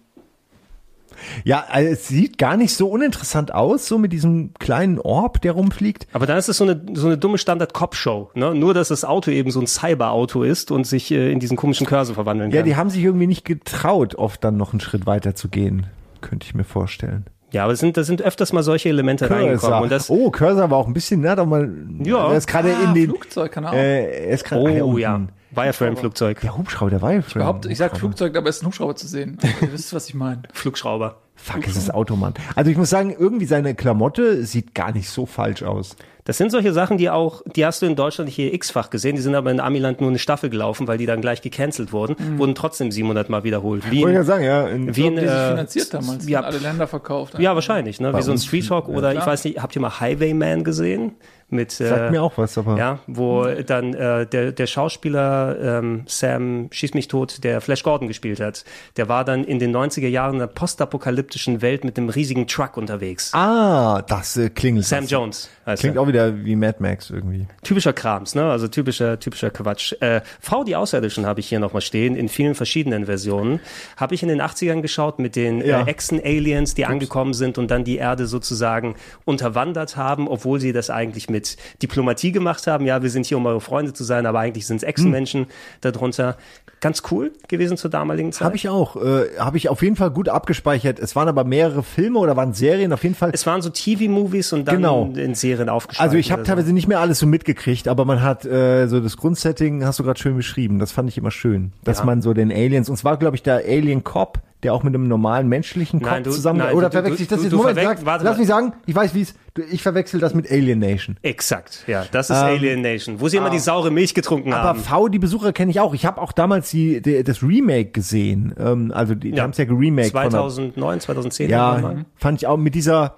Ja, also es sieht gar nicht so uninteressant aus, so mit diesem kleinen Orb, der rumfliegt. Aber dann ist es so eine, so eine dumme Standard-Cop-Show. Ne? Nur, dass das Auto eben so ein Cyber-Auto ist und sich äh, in diesen komischen Cursor verwandeln kann. Ja, die haben sich irgendwie nicht getraut, oft dann noch einen Schritt weiter zu gehen, könnte ich mir vorstellen. Ja, aber es sind, da sind öfters mal solche Elemente reingekommen. Und das, oh, Cursor war auch ein bisschen, ne, doch mal, Ja. er ist gerade ah, in den, Flugzeug, kann er auch. äh, er ist gerade, oh ah, unten. ja, Wireframe-Flugzeug. Der Hubschrauber, der Wireframe. Überhaupt, ich sag. Flugzeug, dabei ist ein Hubschrauber zu sehen. Also, ihr wisst, was ich meine. Flugschrauber. Fuck, es ist Automann. Also ich muss sagen, irgendwie seine Klamotte sieht gar nicht so falsch aus. Das sind solche Sachen, die auch, die hast du in Deutschland hier x-fach gesehen, die sind aber in Amiland nur eine Staffel gelaufen, weil die dann gleich gecancelt wurden, wurden trotzdem 700 Mal wiederholt. Wie Wollte ich in, ja sagen, ja. In, wie in, Die sich äh, finanziert damals, ja, in alle Länder verkauft. Ja, wahrscheinlich, ne? Bei Wie so ein Street Talk oder ich klar. weiß nicht, habt ihr mal Highwayman gesehen? Mit, sagt äh, mir auch was, aber. Ja, wo dann äh, der, der Schauspieler ähm, Sam Schieß mich tot, der Flash Gordon gespielt hat, der war dann in den 90er Jahren in einer postapokalyptischen Welt mit einem riesigen Truck unterwegs. Ah, das äh, klingelt. Sam. Jones heißt Klingt er. auch wieder wie Mad Max irgendwie. Typischer Krams, ne? Also typischer, typischer Quatsch. Äh, V, die Außerirdischen habe ich hier nochmal stehen, in vielen verschiedenen Versionen. Habe ich in den 80ern geschaut mit den Ja. äh, Echsen-Aliens, die angekommen sind und dann die Erde sozusagen unterwandert haben, obwohl sie das eigentlich mit Diplomatie gemacht haben. Ja, wir sind hier, um eure Freunde zu sein, aber eigentlich sind es Echsenmenschen darunter. Ganz cool gewesen zur damaligen Zeit. Habe ich auch. Äh, Habe ich auf jeden Fall gut abgespeichert. Es waren aber mehrere Filme oder waren Serien auf jeden Fall. Es waren so TV-Movies und dann Genau. in Serien aufgespalten. Also ich habe oder so. teilweise nicht mehr alles so mitgekriegt, aber man hat äh, so das Grundsetting, hast du gerade schön beschrieben. Das fand ich immer schön, dass Ja. man so den Aliens und zwar glaube ich der Alien Cop, der auch mit einem normalen menschlichen Nein, du- zusammen nein, oder du- verwechsel ich das du- jetzt? Moment, sag, warte lass mal. mich sagen, ich weiß wie es. Ich verwechsel das mit Alien Nation. Exakt, ja. Das ist Ähm, Alien Nation, wo sie immer die saure Milch getrunken Aber haben. V, die Besucher kenne ich auch. Ich habe auch damals die, die, das Remake gesehen. Ähm, also die, die haben es ja geremaked. von der- 2009, 2010. Ja, irgendwann. fand ich auch mit dieser,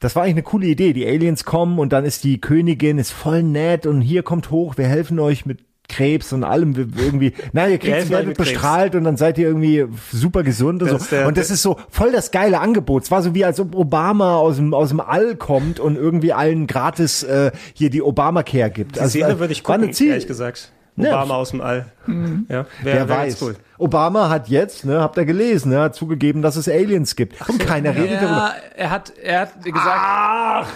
das war eigentlich eine coole Idee. Die Aliens kommen und dann ist die Königin, ist voll nett und hier kommt hoch, wir helfen euch mit Krebs und allem irgendwie. Na, ihr kriegt werdet bestrahlt und dann seid ihr irgendwie super gesund und Das so. ist der- und das ist so voll das geile Angebot. Es war so wie als ob Obama aus dem aus dem All kommt und irgendwie allen gratis äh, hier die Obamacare gibt. Die Also, Szene äh, würde ich gucken, Ziel- ehrlich gesagt. Ja. Obama aus dem All. Ja, Wer wär, wär weiß. cool. Obama hat jetzt, ne, habt ihr gelesen, ne, hat zugegeben, dass es Aliens gibt. Und keiner redet darüber. Ja, er hat, er hat gesagt,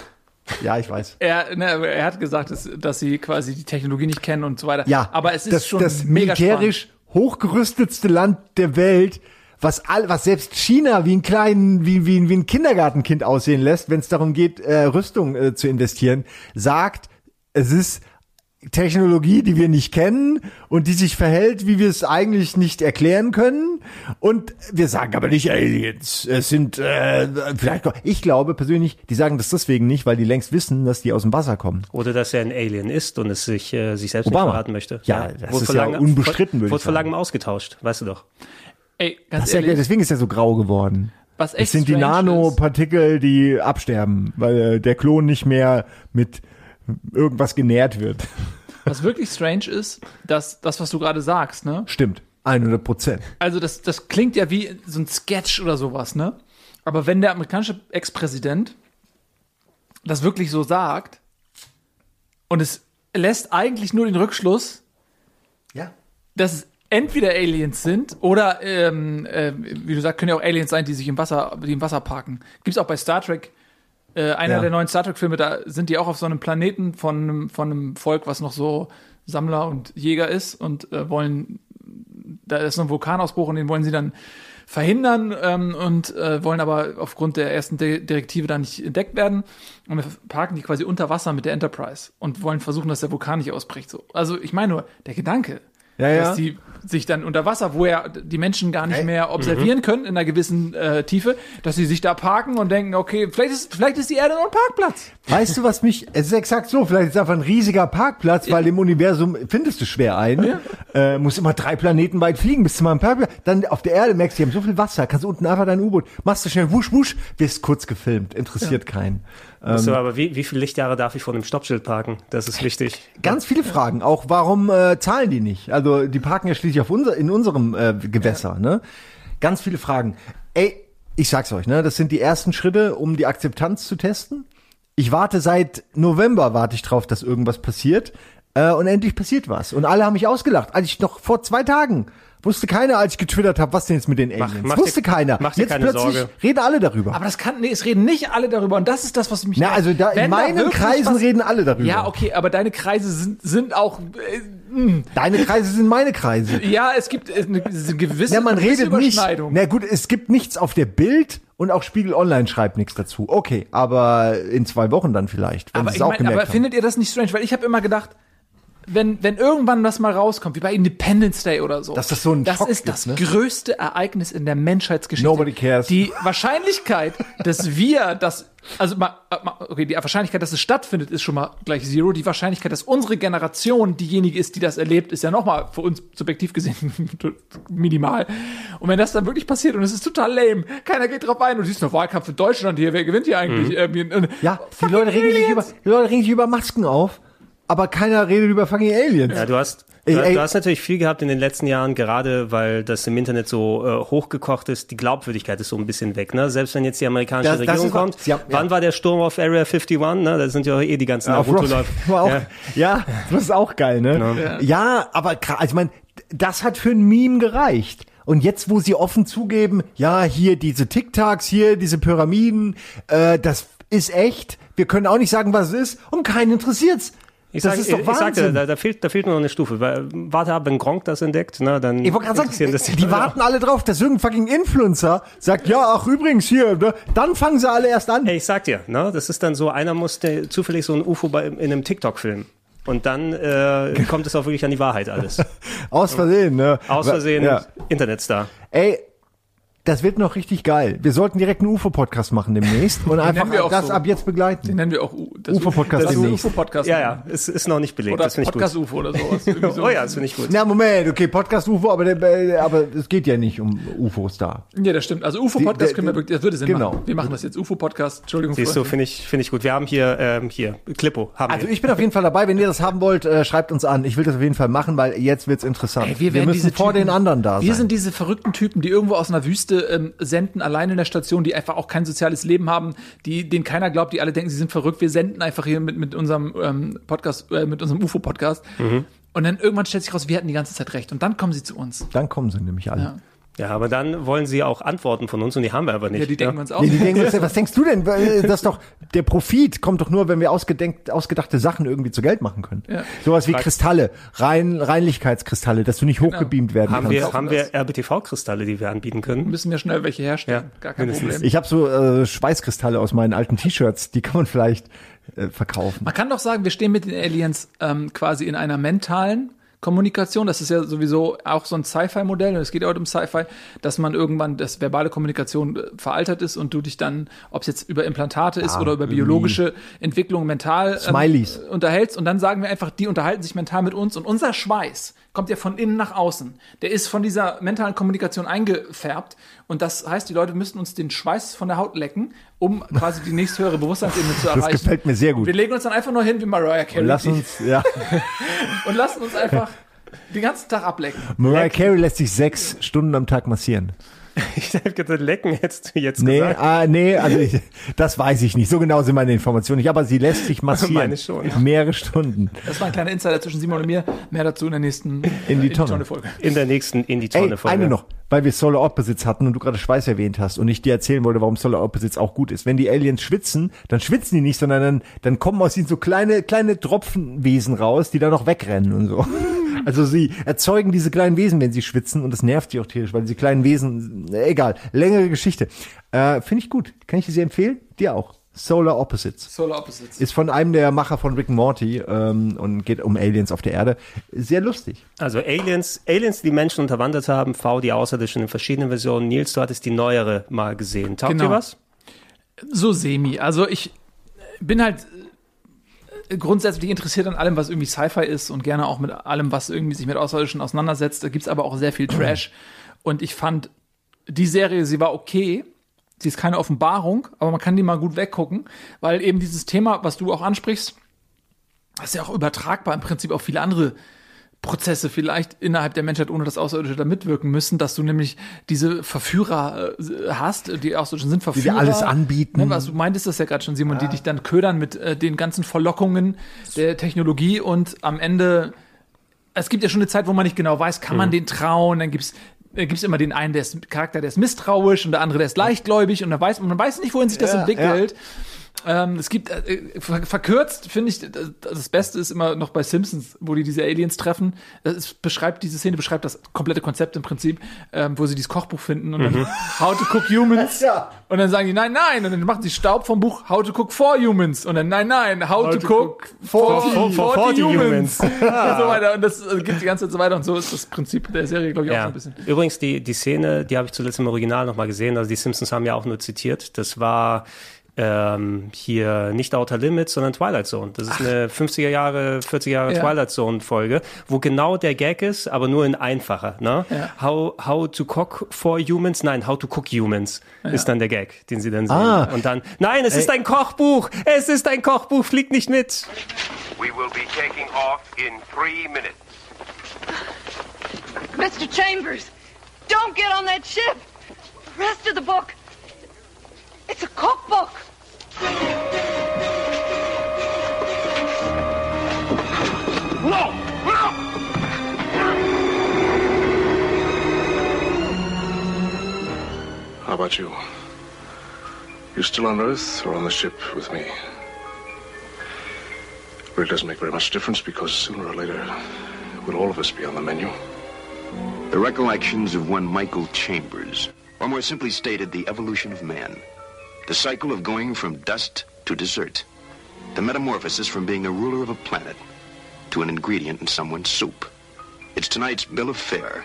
Ja, ich weiß. er, ne, er hat gesagt, dass, dass sie quasi die Technologie nicht kennen und so weiter. Ja, aber es ist das, schon das mega militärisch hochgerüstetste Land der Welt, was all, was selbst China wie ein kleinen, wie, wie, wie ein Kindergartenkind aussehen lässt, wenn es darum geht, äh, Rüstung äh, zu investieren, sagt, es ist Technologie, die wir nicht kennen und die sich verhält, wie wir es eigentlich nicht erklären können. Und wir sagen aber nicht Aliens. Es sind äh, vielleicht. Ich glaube persönlich, die sagen das deswegen nicht, weil die längst wissen, dass die aus dem Wasser kommen. Oder dass er ein Alien ist und es sich, äh, sich selbst Obama. nicht verraten möchte. Ja, das Wurde ist vor ja langem- unbestritten, würde Wurde vor langem ausgetauscht, weißt du doch. Ey, Das ganz ist ja, ehrlich, deswegen ist er so grau geworden. was Es echt sind die Nanopartikel, die absterben, weil äh, der Klon nicht mehr mit irgendwas genährt wird. Was wirklich strange ist, dass das, was du gerade sagst, ne? Stimmt. 100 Prozent. Also das, das klingt ja wie so ein Sketch oder sowas, ne? Aber wenn der amerikanische Ex-Präsident das wirklich so sagt und es lässt eigentlich nur den Rückschluss, Ja. dass es entweder Aliens sind oder, ähm, äh, wie du sagst, können ja auch Aliens sein, die sich im Wasser, die im Wasser parken. Gibt's auch bei Star Trek. Äh, einer Ja. der neuen Star Trek-Filme, da sind die auch auf so einem Planeten von einem, von einem Volk, was noch so Sammler und Jäger ist und äh, wollen, da ist so ein Vulkanausbruch und den wollen sie dann verhindern ähm, und äh, wollen aber aufgrund der ersten Di- Direktive da nicht entdeckt werden. Und wir parken die quasi unter Wasser mit der Enterprise und wollen versuchen, dass der Vulkan nicht ausbricht. So. Also ich meine nur, der Gedanke, Ja, ja. dass die sich dann unter Wasser, wo ja die Menschen gar nicht mehr observieren können in einer gewissen äh, Tiefe, dass sie sich da parken und denken, okay, vielleicht ist, vielleicht ist die Erde nur ein Parkplatz. Weißt du, was mich, es ist exakt so, vielleicht ist es einfach ein riesiger Parkplatz, weil im Universum findest du schwer ein, äh, musst immer drei Planeten weit fliegen bis zu meinem Parkplatz, dann auf der Erde merkst du, die haben so viel Wasser, kannst du unten einfach dein U-Boot, machst du schnell wusch, wusch, wirst kurz gefilmt, interessiert keinen. So, Ähm, aber wie, wie viele Lichtjahre darf ich vor einem Stoppschild parken? Das ist wichtig. Ganz viele Fragen, auch warum äh, zahlen die nicht? Also die parken ja schließlich auf unser, in unserem äh, Gewässer, ne? Ganz viele Fragen. Ey, ich sag's euch, ne? Das sind die ersten Schritte, um die Akzeptanz zu testen. Ich warte seit November, warte ich drauf, dass irgendwas passiert. Äh, und endlich passiert was. Und alle haben mich ausgelacht. Als ich noch vor zwei Tagen wusste keiner, als ich getwittert habe, was denn jetzt mit den Aliens? mach dir- wusste keiner. mach dir jetzt keine plötzlich Sorge. reden alle darüber. Aber das kann, nee, es reden nicht alle darüber und das ist das, was mich. Na, also da, in meinen Kreisen reden alle darüber. Ja, okay, aber deine Kreise sind, sind auch. Äh, mh. Deine Kreise sind meine Kreise. ja, es gibt äh, eine, eine gewisse, Ja, man redet nicht. Na gut, es gibt nichts auf der Bild und auch Spiegel Online schreibt nichts dazu. Okay, aber in zwei Wochen dann vielleicht, wenn aber ich es auch mein, aber findet ihr das nicht strange? Weil ich habe immer gedacht, wenn, wenn irgendwann das mal rauskommt, wie bei Independence Day oder so, Dass das so ein das Schock ist das ne? größte Ereignis in der Menschheitsgeschichte. Nobody cares. Die Wahrscheinlichkeit, dass wir das, also mal, mal- okay, die Wahrscheinlichkeit, dass es stattfindet, ist schon mal gleich Zero. Die Wahrscheinlichkeit, dass unsere Generation diejenige ist, die das erlebt, ist ja noch mal für uns subjektiv gesehen minimal. Und wenn das dann wirklich passiert und es ist total lame, keiner geht drauf ein und du siehst noch Wahlkampf in Deutschland hier, wer gewinnt hier eigentlich? Haben. Ja, die Leute, regen sich über, die Leute regen sich über Masken auf, aber keiner redet über fucking Aliens. Ja, du hast, Du, Ey, ey. du hast natürlich viel gehabt in den letzten Jahren, gerade weil das im Internet so äh, hochgekocht ist. Die Glaubwürdigkeit ist so ein bisschen weg. Ne? Selbst wenn jetzt die amerikanische Das- das Regierung wahr. kommt. Haben- wann ja. war der Sturm auf Area 51? Ne? Da sind ja eh die ganzen. War auch, Ja. ja. das ist auch geil, ne? Ja, aber gra- also ich meine, das hat für ein Meme gereicht. Und jetzt, wo sie offen zugeben, ja, hier diese TikToks, hier diese Pyramiden, äh, das ist echt. Wir können auch nicht sagen, was es ist. Und keinen interessiert's. Ich das sag, ist doch ich sagte, Wahnsinn. da, da, fehlt, da fehlt nur noch eine Stufe. Warte ab, wenn Gronk das entdeckt, ne, dann ich wollte gerade sagen, das die warten alle drauf, dass irgendein fucking Influencer sagt, ja, ach übrigens hier, ne? dann fangen sie alle erst an. Ey, ich sag dir, ne, das ist dann so, einer musste zufällig so ein UFO bei, in einem TikTok-Film. Und dann äh, kommt es auch wirklich an die Wahrheit alles. Aus Versehen, ne? Aus Versehen Ja. Internetstar. Ey, das wird noch richtig geil. Wir sollten direkt einen UFO-Podcast machen demnächst und einfach wir das so. ab jetzt begleiten. Den nennen wir auch UFO-Podcast demnächst. UFO-Podcast. Ja, ja, es ist noch nicht belegt. Oder das finde ich gut. Podcast-UFO oder sowas. So. Oh ja, das finde ich gut. Na, Moment, okay, Podcast-UFO, aber, der- aber es geht ja nicht um UFOs da. Ja, das stimmt. Also UFO-Podcast können wir das würde Sinn Genau. machen. Wir machen das jetzt. UFO-Podcast. Entschuldigung. Siehst du, finde ich, finde ich gut. Wir haben hier, ähm, hier, Klippo, haben Also wir. ich bin auf jeden Fall dabei. Wenn ihr das haben wollt, äh, schreibt uns an. Ich will das auf jeden Fall machen, weil jetzt wird's interessant. Ey, wir, werden müssen diese vor Typen, den anderen da Wir sein. sind diese verrückten Typen, die irgendwo aus einer Wüste ähm, senden, allein in der Station, die einfach auch kein soziales Leben haben, die denen keiner glaubt, die alle denken, sie sind verrückt. Wir senden einfach hier mit, mit unserem ähm, Podcast, äh, mit unserem UFO-Podcast. Mhm. Und dann irgendwann stellt sich raus, wir hatten die ganze Zeit recht. Und dann kommen sie zu uns. Dann kommen sie nämlich alle. Ja. Ja, aber dann wollen sie auch Antworten von uns und die haben wir aber nicht. Ja, die denken ne? uns auch. Nee, die denken, was, was denkst du denn? Weil, Das ist doch, der Profit kommt doch nur, wenn wir ausgedenkt, ausgedachte Sachen irgendwie zu Geld machen können. Ja. Sowas wie Frag- Kristalle, Rein, Reinlichkeitskristalle, dass du nicht hochgebeamt werden Haben kannst. wir, haben wir RBTV-Kristalle, die wir anbieten können? Müssen wir schnell welche herstellen. Gar kein mindestens. Problem. Ich habe so äh, Schweißkristalle aus meinen alten T-Shirts, die kann man vielleicht äh, verkaufen. Man kann doch sagen, wir stehen mit den Aliens ähm, quasi in einer mentalen Kommunikation. Das ist ja sowieso auch so ein Sci-Fi-Modell und es geht ja heute um Sci-Fi, dass man irgendwann, dass verbale Kommunikation äh, veraltert ist und du dich dann, ob es jetzt über Implantate ist Ja, oder über biologische Entwicklung mental ähm, unterhältst und dann sagen wir einfach, die unterhalten sich mental mit uns und unser Schweiß kommt ja von innen nach außen. Der ist von dieser mentalen Kommunikation eingefärbt und das heißt, die Leute müssen uns den Schweiß von der Haut lecken, um quasi die nächsthöhere Bewusstseinsebene zu Das erreichen. gefällt mir sehr gut. Wir legen uns dann einfach nur hin wie Mariah Carey Und lass uns, ja. und lassen uns einfach den ganzen Tag ablecken. Mariah Carey lässt sich sechs Stunden am Tag massieren. Ich habe gedacht, lecken hättest du jetzt Nee, gesagt. ah, nee, also ich, das weiß ich nicht. So genau sind meine Informationen nicht, aber sie lässt sich massieren. Meine schon. Mehrere Stunden. Das war ein kleiner Insider zwischen Simon und mir. Mehr dazu in der nächsten In die Tonne. Folge. In der nächsten in die Tonne Ey, Folge. eine noch, weil wir Solar Opposites hatten und du gerade Schweiß erwähnt hast und ich dir erzählen wollte, warum Solar Opposites auch gut ist. Wenn die Aliens schwitzen, dann schwitzen die nicht, sondern dann, dann kommen aus ihnen so kleine, kleine Tropfenwesen raus, die dann noch wegrennen und so. Also sie erzeugen diese kleinen Wesen, wenn sie schwitzen und das nervt sie auch tierisch, weil diese kleinen Wesen, egal, längere Geschichte. Äh, Finde ich gut. Kann ich dir sehr empfehlen? Dir auch. Solar Opposites. Solar Opposites. Ist von einem der Macher von Rick and Morty ähm, und geht um Aliens auf der Erde. Sehr lustig. Also Aliens, Aliens, die Menschen unterwandert haben, V, die Außerirdischen in verschiedenen Versionen. Nils, du hattest die neuere mal gesehen. Taugt Genau. dir was? So semi. Also ich bin halt grundsätzlich interessiert an allem, was irgendwie Sci-Fi ist und gerne auch mit allem, was irgendwie sich mit Außerirdischen auseinandersetzt. Da gibt's aber auch sehr viel Trash. Und ich fand die Serie, sie war okay. Sie ist keine Offenbarung, aber man kann die mal gut weggucken, weil eben dieses Thema, was du auch ansprichst, ist ja auch übertragbar im Prinzip auf viele andere Prozesse vielleicht innerhalb der Menschheit, ohne dass Außerirdische da mitwirken müssen, dass du nämlich diese Verführer äh, hast, die Außerirdischen sind Die Verführer. dir alles anbieten. Ne, was du meintest das ja gerade schon, Simon, die dich dann ködern mit äh, den ganzen Verlockungen der Technologie und am Ende, es gibt ja schon eine Zeit, wo man nicht genau weiß, kann man Mhm. den trauen, dann gibt's äh, gibt's immer den einen, der ist Charakter, der ist misstrauisch und der andere, der ist leichtgläubig und dann weiß man weiß nicht, wohin sich das Ja, entwickelt. Ähm, es gibt äh, ver verkürzt, finde ich, das, Beste ist immer noch bei Simpsons, wo die diese Aliens treffen. Das ist, beschreibt diese Szene beschreibt das komplette Konzept im Prinzip, ähm, wo sie dieses Kochbuch finden und dann Mhm. How to Cook Humans. Ja. Und dann sagen die nein, nein und dann machen sie Staub vom Buch How to Cook for Humans und dann nein, nein, How, to, Cook, for, for- for 40 40 Humans. humans. und so weiter und das äh, geht die ganze Zeit so weiter und so ist das Prinzip der Serie, glaube ich, auch so Ja. ein bisschen. Übrigens, die, die Szene, die habe ich zuletzt im Original nochmal gesehen. Also die Simpsons haben ja auch nur zitiert. Das war ähm, hier nicht Outer Limits, sondern Twilight Zone. Das ist eine 50er Jahre, 40er Jahre Ja. Twilight Zone Folge, wo genau der Gag ist, aber nur in einfacher. Ne? Ja. How, how to cook for humans? Nein, how to cook humans ist dann der Gag, den sie dann sehen. Ah. Und dann, nein, es ist ein Kochbuch! Es ist ein Kochbuch, fliegt nicht mit! We will be taking off in three minutes. Mr. Chambers, don't get on that ship. The rest of the book, it's a cookbook. No! No! How about you? You still on Earth or on the ship with me? It doesn't make very much difference because sooner or later, we'll all of us be on the menu. The recollections of one Michael Chambers, or more simply stated, the evolution of man. The cycle of going from dust to dessert. The metamorphosis from being a ruler of a planet to an ingredient in someone's soup. It's tonight's bill of fare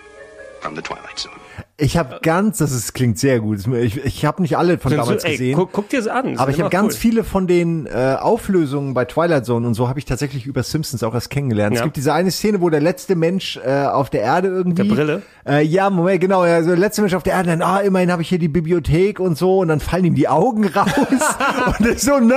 from the Twilight Zone. Ich habe ganz, das ist, klingt sehr gut. Ich, ich habe nicht alle von Sind damals so, ey, gesehen. Guck, guck dir das an. aber ich habe ganz cool. viele von den äh, Auflösungen bei Twilight Zone und so habe ich tatsächlich über Simpsons auch erst kennengelernt. Es Ja. gibt diese eine Szene, wo der letzte Mensch äh, auf der Erde irgendwie. Der Brille? Äh, ja, Moment, genau. Ja, so der letzte Mensch auf der Erde, dann, ah, immerhin habe ich hier die Bibliothek und so und dann fallen ihm die Augen raus und ist so, no!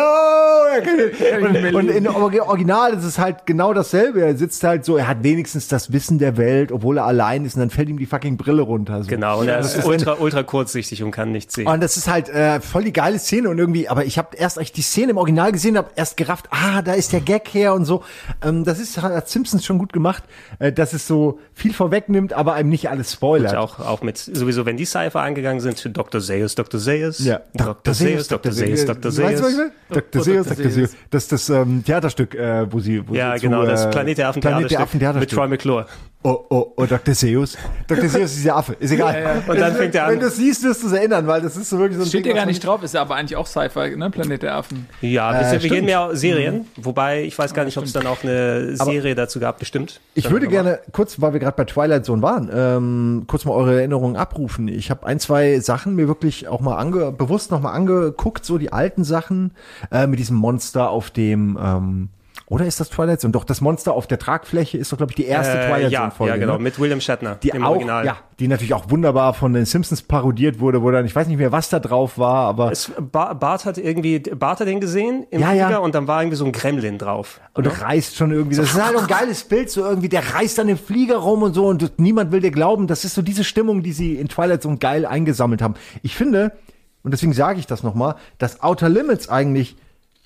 Und, und in Original ist es halt genau dasselbe. Er sitzt halt so, er hat wenigstens das Wissen der Welt, obwohl er allein ist und dann fällt ihm die fucking Brille runter. So. Genau, und er Das ist wenn- ultra, ultra kurzsichtig und kann nichts sehen. und das ist halt äh, voll die geile Szene und irgendwie, aber ich habe erst, als ich die Szene im Original gesehen habe, erst gerafft, ah, da ist der Gag her und so. Ähm, das ist hat Simpsons schon gut gemacht, äh, dass es so viel vorwegnimmt, aber einem nicht alles spoilert. Und auch, auch mit, sowieso, wenn die Cypher angegangen sind, für Dr. Seuss, Dr. Seuss. Ja, Dr. Seuss, Dr. Seuss, Dr. Weißt du, was ich Seuss. will? Dr. Seuss, Dr. Seuss. Das ist das ähm, Theaterstück, äh, wo sie, wo Ja, sie genau, zu, das äh, Planet der Affen Planet der Theaterstück Affen mit. Troy McClure. Oh, oh, oh, Dr. Seuss. Dr. Seuss ist der Affe, ist egal. Ja, ja. Und dann fängt er an. Wenn du es siehst, wirst du es erinnern, weil das ist so wirklich so ein Steht Ding, ja gar nicht drauf, ist ja aber eigentlich auch Sci-Fi, ne? Planet der Affen. Ja, Äh, wir, wir stimmt. gehen mehr Serien, wobei ich weiß gar nicht, ob es dann auch eine Aber- Serie dazu gab, bestimmt. Ich Dann würde aber- gerne kurz, weil wir gerade bei Twilight Zone waren, ähm, kurz mal eure Erinnerungen abrufen. Ich habe ein, zwei Sachen mir wirklich auch mal ange bewusst noch mal angeguckt, so die alten Sachen äh, mit diesem Monster auf dem ähm, oder ist das Twilight Zone? Doch, das Monster auf der Tragfläche ist doch, glaube ich, die erste äh, Twilight ja, Zone Folge. Ja, genau, ne? mit William Shatner die im auch, Original. ja, die natürlich auch wunderbar von den Simpsons parodiert wurde, wo dann, ich weiß nicht mehr, was da drauf war, aber Es, Ba- Bart hat irgendwie, Bart hat den gesehen im Ja, ja. Flieger und dann war irgendwie so ein Gremlin drauf. und reißt schon irgendwie. Das ist halt ein geiles Bild, so irgendwie, der reißt dann den Flieger rum und so und niemand will dir glauben. Das ist so diese Stimmung, die sie in Twilight Zone geil eingesammelt haben. Ich finde, und deswegen sage ich das nochmal, dass Outer Limits eigentlich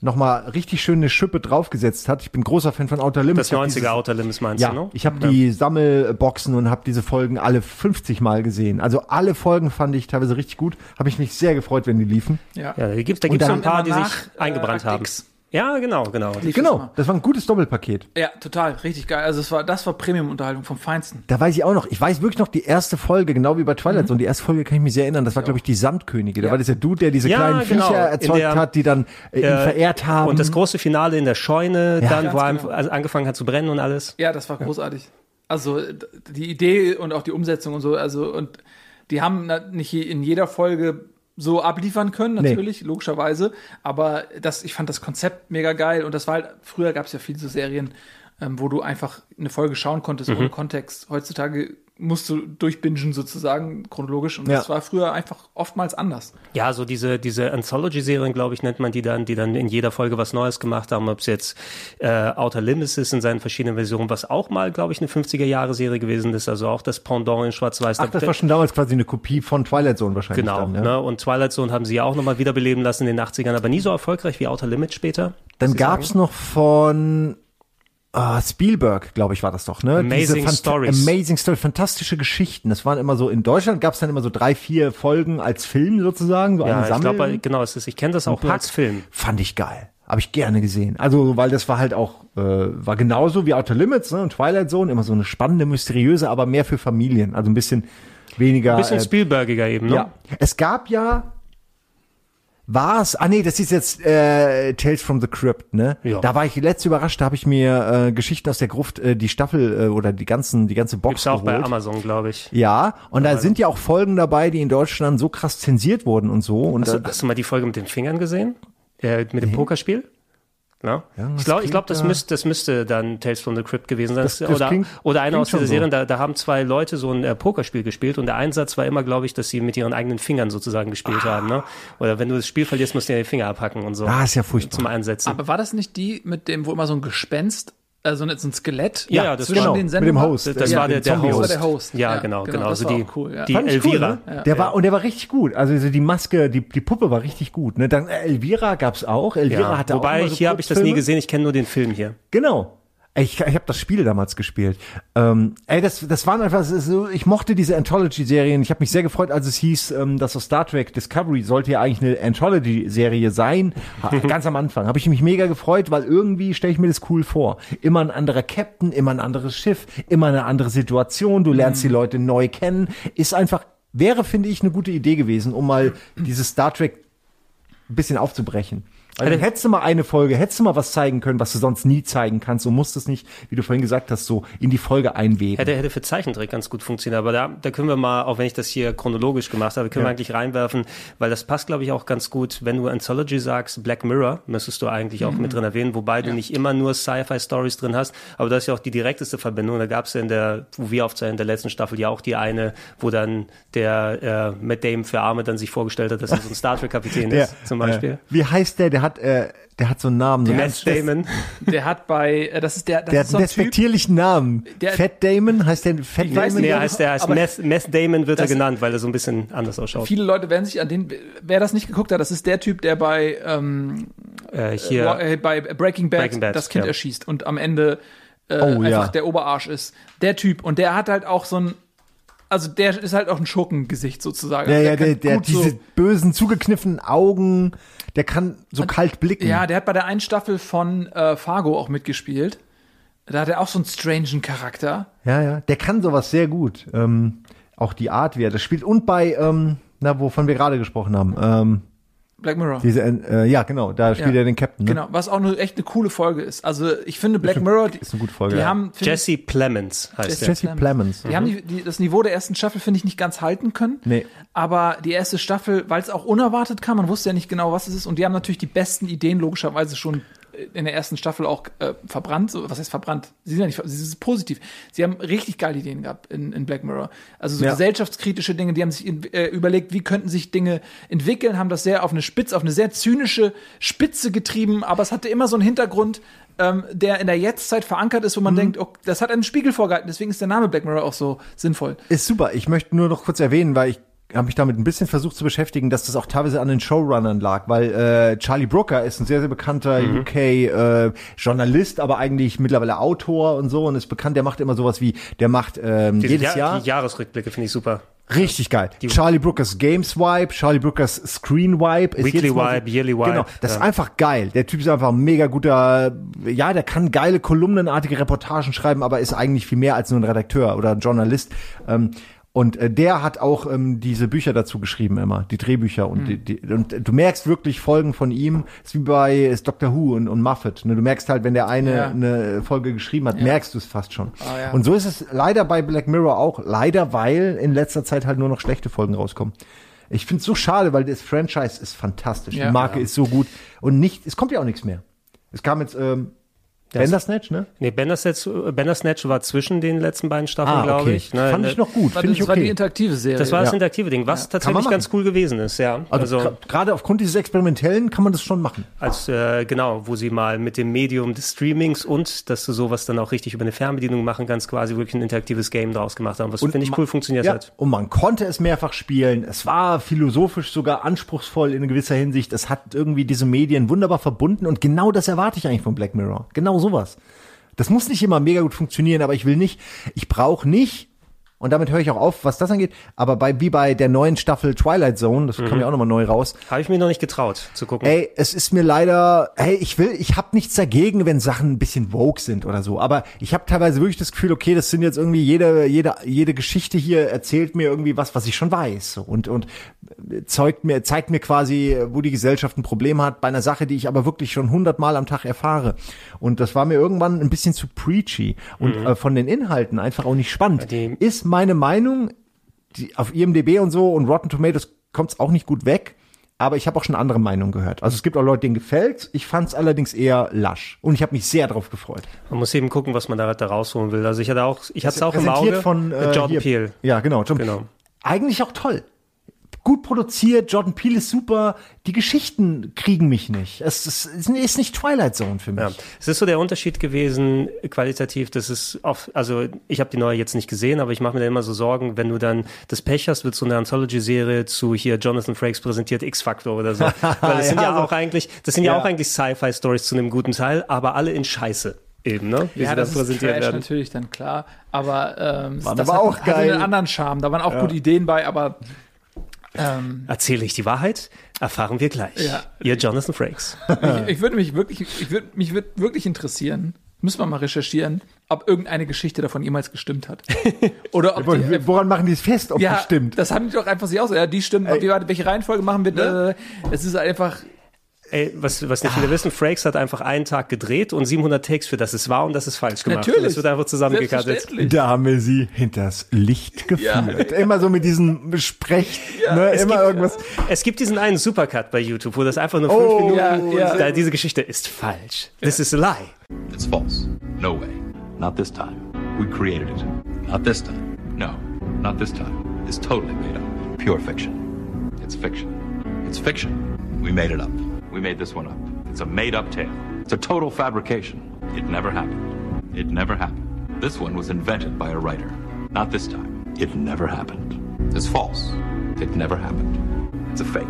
nochmal richtig schön eine Schippe draufgesetzt hat. Ich bin großer Fan von Outer Limits. Das Ich hab 90er dieses- Outer Limits meinst ja, du, ne? ich habe die Sammelboxen und habe diese Folgen alle 50 Mal gesehen. Also alle Folgen fand ich teilweise richtig gut. Habe ich mich sehr gefreut, wenn die liefen. Ja. Ja, da gibt's, da Und gibt's so ein paar, die sich nach, äh, eingebrannt Akt haben. X. Ja, genau, genau. Lief das Genau, das war ein gutes Doppelpaket. Ja, total, richtig geil. Also es war, das war Premium-Unterhaltung vom Feinsten. Da weiß ich auch noch, ich weiß wirklich noch die erste Folge, genau wie bei Twilight Zone. Die erste Folge kann ich mich sehr erinnern. Das war, glaube ich, die Sandkönige. Da Ja. war das der Dude, der diese Ja, kleinen genau. Viecher erzeugt der- hat, die dann äh, ihn Äh, verehrt haben. Und das große Finale in der Scheune, Ja. dann, wo er genau. also angefangen hat zu brennen und alles. Ja, das war großartig. Also d- die Idee und auch die Umsetzung und so, also und die haben nicht in jeder Folge so abliefern können, Nee. natürlich, logischerweise. Aber das, ich fand das Konzept mega geil und das war halt, früher gab es ja viele so Serien, ähm, wo du einfach eine Folge schauen konntest Mhm. ohne Kontext. Heutzutage musst du durchbingen sozusagen, chronologisch. Und Ja. das war früher einfach oftmals anders. Ja, so diese, diese Anthology-Serien, glaube ich, nennt man die dann, die dann in jeder Folge was Neues gemacht haben, ob es jetzt äh, Outer Limits ist in seinen verschiedenen Versionen, was auch mal, glaube ich, eine 50er-Jahre-Serie gewesen ist, also auch das Pendant in Schwarz-Weiß. Ach, das war schon damals quasi eine Kopie von Twilight Zone wahrscheinlich. Genau, dann, ja. ne? und Twilight Zone haben sie ja auch nochmal wiederbeleben lassen in den 80ern, aber nie so erfolgreich wie Outer Limits später. Dann gab's sagen. noch von ah, Spielberg, glaube ich, war das doch, ne? Amazing Stories. Amazing Story, fantastische Geschichten. Das waren immer so, in Deutschland gab's dann immer so drei, vier Folgen als Film sozusagen, so Ja, eine ich Sammlung. glaube, genau, es ist, ich kenne das auch als Film. Fand ich geil. Habe ich gerne gesehen. Also, weil das war halt auch, äh, war genauso wie Outer Limits ne, und Twilight Zone, immer so eine spannende, mysteriöse, aber mehr für Familien. Also ein bisschen weniger. Ein bisschen äh, Spielbergiger eben, ne? Ja. Es gab ja, war's, ah nee, das ist jetzt äh, Tales from the Crypt, ne? Ja. Da war ich letzt überrascht, da habe ich mir äh, Geschichten aus der Gruft, äh, die Staffel äh, oder die ganzen, die ganze Box Gibt's auch bei geholt. Amazon, glaube ich. Ja, und da sind ja auch Folgen dabei, die in Deutschland so krass zensiert wurden und so. Und Hast, da, du, hast du mal die Folge mit den Fingern gesehen? Äh, mit dem Pokerspiel? Ja. ich glaube, ich glaub, das, da- müsste, das müsste dann Tales from the Crypt gewesen sein. Das- das oder, klingt- oder einer aus dieser schon so. Serie, da, da haben zwei Leute so ein äh, Pokerspiel gespielt und der Einsatz war immer, glaube ich, dass sie mit ihren eigenen Fingern sozusagen gespielt haben. Ne? Oder wenn du das Spiel verlierst, musst du dir die Finger abhacken und so. Ah, ist ja furchtbar. Zum Einsetzen. Aber war das nicht die mit dem, wo immer so ein Gespenst äh, so, ein, so ein Skelett Ja, ja, das zwischen genau, den mit Sendungen. dem Host. Das, das Ja, war der, der. Host. Das war der Host. Ja, Ja, genau, genau, genau. das Also war die, cool, ja. die ich cool, Elvira. ne? Der war und der war richtig gut. Also so die Maske, die die Puppe war richtig gut. Ne? Dann Elvira gab's auch. Elvira Ja. hatte auch Wobei, so hier habe ich das nie gesehen, ich kenne nur den Film hier. Genau. Ich, ich habe das Spiel damals gespielt. Ähm, ey, das, das waren einfach so, ich mochte diese Anthology-Serien. Ich habe mich sehr gefreut, als es hieß, ähm, dass so Star Trek Discovery sollte ja eigentlich eine Anthology-Serie sein. Ganz am Anfang habe ich mich mega gefreut, weil irgendwie stelle ich mir das cool vor. Immer ein anderer Captain, immer ein anderes Schiff, immer eine andere Situation. Du lernst die Leute neu kennen. Ist einfach, wäre, finde ich, eine gute Idee gewesen, um mal dieses Star Trek ein bisschen aufzubrechen. Also hättest du mal eine Folge, hättest du mal was zeigen können, was du sonst nie zeigen kannst und musstest nicht, wie du vorhin gesagt hast, so in die Folge einweben. Hätte, hätte für Zeichentrick ganz gut funktioniert, aber da, da können wir mal, auch wenn ich das hier chronologisch gemacht habe, können Ja. wir eigentlich reinwerfen, weil das passt, glaube ich, auch ganz gut. Wenn du Anthology sagst, Black Mirror, müsstest du eigentlich auch Mhm. mit drin erwähnen, wobei du nicht immer nur Sci-Fi-Stories drin hast, aber das ist ja auch die direkteste Verbindung. Da gab es ja in der, wo in der letzten Staffel ja auch die eine, wo dann der äh, Matt Damon für Arme dann sich vorgestellt hat, dass er so ein Star Trek-Kapitän ist, zum Beispiel. Äh, wie heißt der? Der hat, äh, der hat so einen Namen. So einen Matt ganz- Damon. Der hat bei, äh, das ist der, das Der ist hat so einen ein Typ, despektierlichen Namen. Der- Fat Damon? Heißt der Fat Ich Damon? Nee, heißt der heißt Meth, Meth Damon wird er Das- genannt, weil er so ein bisschen anders ausschaut. viele Leute werden sich an den, wer das nicht geguckt hat, das ist der Typ, der bei, ähm, Äh, hier, äh, bei Breaking Bad, Breaking Bad, das Kind ja. erschießt und am Ende äh, Oh, einfach ja. der Oberarsch ist. Der Typ. Und der hat halt auch so ein, also der ist halt auch ein Schurkengesicht sozusagen. Ja, Also ja, der, der gut diese so, bösen, zugekniffenen Augen, der kann so kalt blicken. Ja, der hat bei der einen Staffel von äh, Fargo auch mitgespielt. Da hat er auch so einen strangen Charakter. ja, ja. Der kann sowas sehr gut. Ähm, auch die Art, wie er das spielt. Und bei, ähm, na, wovon wir gerade gesprochen haben. Ähm, Black Mirror. diese, äh, ja, genau, da spielt Ja. er den Captain. Ne? Genau, was auch eine echt eine coole Folge ist. Also ich finde Black Mirror, die, Ist eine gute Folge. die ja. haben Jesse Plemons heißt Jesse der. Plemons. Die haben die, die, das Niveau der ersten Staffel, finde ich, nicht ganz halten können. Nee. Aber die erste Staffel, weil es auch unerwartet kam, man wusste ja nicht genau, was es ist. Und die haben natürlich die besten Ideen logischerweise schon in der ersten Staffel auch äh, verbrannt. So, was heißt verbrannt? Sie sind ja nicht, sie sind positiv. Sie haben richtig geile Ideen gehabt in, in Black Mirror. Also so Ja. gesellschaftskritische Dinge, die haben sich in, äh, überlegt, wie könnten sich Dinge entwickeln, haben das sehr auf eine Spitze, auf eine sehr zynische Spitze getrieben, aber es hatte immer so einen Hintergrund, ähm, der in der Jetztzeit verankert ist, wo Mhm. man denkt, oh, das hat einen Spiegel vorgehalten, deswegen ist der Name Black Mirror auch so sinnvoll. Ist super. Ich möchte nur noch kurz erwähnen, weil ich habe mich damit ein bisschen versucht zu beschäftigen, dass das auch teilweise an den Showrunnern lag, weil äh, Charlie Brooker ist ein sehr, sehr bekannter Mhm. UK äh, Journalist, aber eigentlich mittlerweile Autor und so und ist bekannt, der macht immer sowas wie, der macht ähm, Diese jedes Ja- Jahr Die Jahresrückblicke finde ich super. Richtig geil. Charlie Brookers Games Wipe, Charlie Brookers Screen Wipe. ist Weekly Wipe, Yearly Wipe, Genau, das ist ja. einfach geil. Der Typ ist einfach ein mega guter, ja, der kann geile kolumnenartige Reportagen schreiben, aber ist eigentlich viel mehr als nur ein Redakteur oder ein Journalist. Ähm, und äh, der hat auch ähm, diese Bücher dazu geschrieben immer, die Drehbücher und, die, die, und du merkst wirklich Folgen von ihm, ist wie bei ist Doctor Who und, und Muffet. Ne? Du merkst halt, wenn der eine Ja. eine Folge geschrieben hat, Ja. merkst du es fast schon. Ah, ja. Und so ist es leider bei Black Mirror auch. Leider, weil in letzter Zeit halt nur noch schlechte Folgen rauskommen. Ich finde es so schade, weil das Franchise ist fantastisch. Die Marke ist so gut. Und nicht, es kommt ja auch nichts mehr. Es kam jetzt ähm, Das- Bandersnatch, ne? Nee, Bandersnatch, Bandersnatch war zwischen den letzten beiden Staffeln, Ah, glaube okay. ich. Ne, Fand ne, ich noch gut. War, Finde ich das war die okay. interaktive Serie. Das war das Ja. interaktive Ding, was man tatsächlich ganz cool gewesen ist, ja. Also, Also, gerade aufgrund dieses Experimentellen kann man das schon machen. als äh, genau, wo sie mal mit dem Medium des Streamings und dass du sowas dann auch richtig über eine Fernbedienung machen kannst, quasi wirklich ein interaktives Game draus gemacht haben, was finde ich cool funktioniert ja, hat. Und man konnte es mehrfach spielen. Es war philosophisch sogar anspruchsvoll in gewisser Hinsicht. Es hat irgendwie diese Medien wunderbar verbunden und genau das erwarte ich eigentlich von Black Mirror. Genau sowas. Das muss nicht immer mega gut funktionieren, aber ich will nicht, ich brauche nicht, und damit höre ich auch auf, was das angeht, aber bei, wie bei der neuen Staffel Twilight Zone, das kam ja auch nochmal neu raus, Habe ich mir noch nicht getraut zu gucken. Ey, es ist mir leider, hey, ich will, ich habe nichts dagegen, wenn Sachen ein bisschen woke sind oder so, aber ich habe teilweise wirklich das Gefühl, okay, das sind jetzt irgendwie jede jede jede Geschichte hier erzählt mir irgendwie was, was ich schon weiß und und zeugt mir zeigt mir quasi, wo die Gesellschaft ein Problem hat bei einer Sache, die ich aber wirklich schon hundertmal am Tag erfahre. Und das war mir irgendwann ein bisschen zu preachy und äh, von den Inhalten einfach auch nicht spannend. Die- ist meine Meinung, die, auf IMDb und so und Rotten Tomatoes kommt es auch nicht gut weg. Aber ich habe auch schon andere Meinungen gehört. Also es gibt auch Leute, denen gefällt. Ich fand es allerdings eher lasch. Und ich habe mich sehr darauf gefreut. Man muss eben gucken, was man da, da rausholen will. Also ich hatte auch, ich hatte es auch im Auge. von äh, Jordan hier. Peele. Ja, genau. John, Genau. Eigentlich auch toll. Gut produziert, Jordan Peele ist super, die Geschichten kriegen mich nicht. Es ist, es ist nicht Twilight Zone für mich. Ja. Es ist so der Unterschied gewesen, qualitativ, das ist oft, also ich habe die neue jetzt nicht gesehen, aber ich mache mir da immer so Sorgen, wenn du dann das Pech hast, wird so eine Anthology-Serie zu hier Jonathan Frakes präsentiert X-Factor oder so. Weil das sind ja, Ja, auch so. eigentlich, das sind ja, Ja. auch eigentlich Sci-Fi-Stories zu einem guten Teil, aber alle in Scheiße eben, ne? Wie ja, sie das ist präsentiert Trash werden. natürlich dann klar, aber ähm, Waren das aber hat, auch hatte geil. einen anderen Charme. Da waren auch Ja. gute Ideen bei, aber ähm, Erzähle ich die Wahrheit? Erfahren wir gleich. Ja. Ihr Jonathan Frakes. ich, ich würde mich wirklich, ich würde mich würd wirklich interessieren. Müssen wir mal recherchieren, ob irgendeine Geschichte davon jemals gestimmt hat. Oder ob die, Woran machen die es fest, ob ja, das stimmt? das haben die doch einfach sich aus. Ja, die stimmt. Wie, warte, welche Reihenfolge machen wir? Ne? Äh, es ist einfach. Ey, was, was nicht viele wissen, Frakes hat einfach einen Tag gedreht und 700 Takes für das es war und das ist falsch gemacht. Natürlich. Und das wird einfach zusammengekattet. Selbstverständlich. Da haben wir sie hinters Licht geführt. Immer so mit diesem Sprech, ne, Es immer gibt, irgendwas. Es gibt diesen einen Supercut bei YouTube, wo das einfach nur Oh, fünf Minuten, ja, ja. Da, diese Geschichte ist falsch. This is a lie. It's false. No way. Not this time. We created it. Not this time. No, not this time. It's totally made up. Pure fiction. It's fiction. It's fiction. We made it up. We made this one up. It's a made up tale. It's a total fabrication. It never happened. It never happened. This one was invented by a writer. Not this time. It never happened. It's false. It never happened. It's a fake.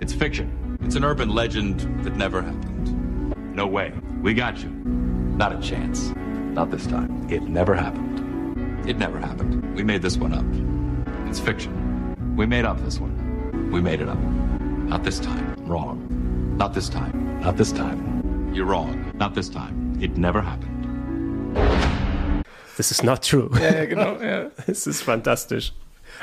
It's fiction. It's an urban legend that never happened. No way. We got you. Not a chance. Not this time. It never happened. It never happened. We made this one up. It's fiction. We made up this one. We made it up. Not this time. Wrong. Not this time. Not this time. You're wrong. Not this time. It never happened. This is not true. Ja, ja, genau. Ja. Es ist fantastisch.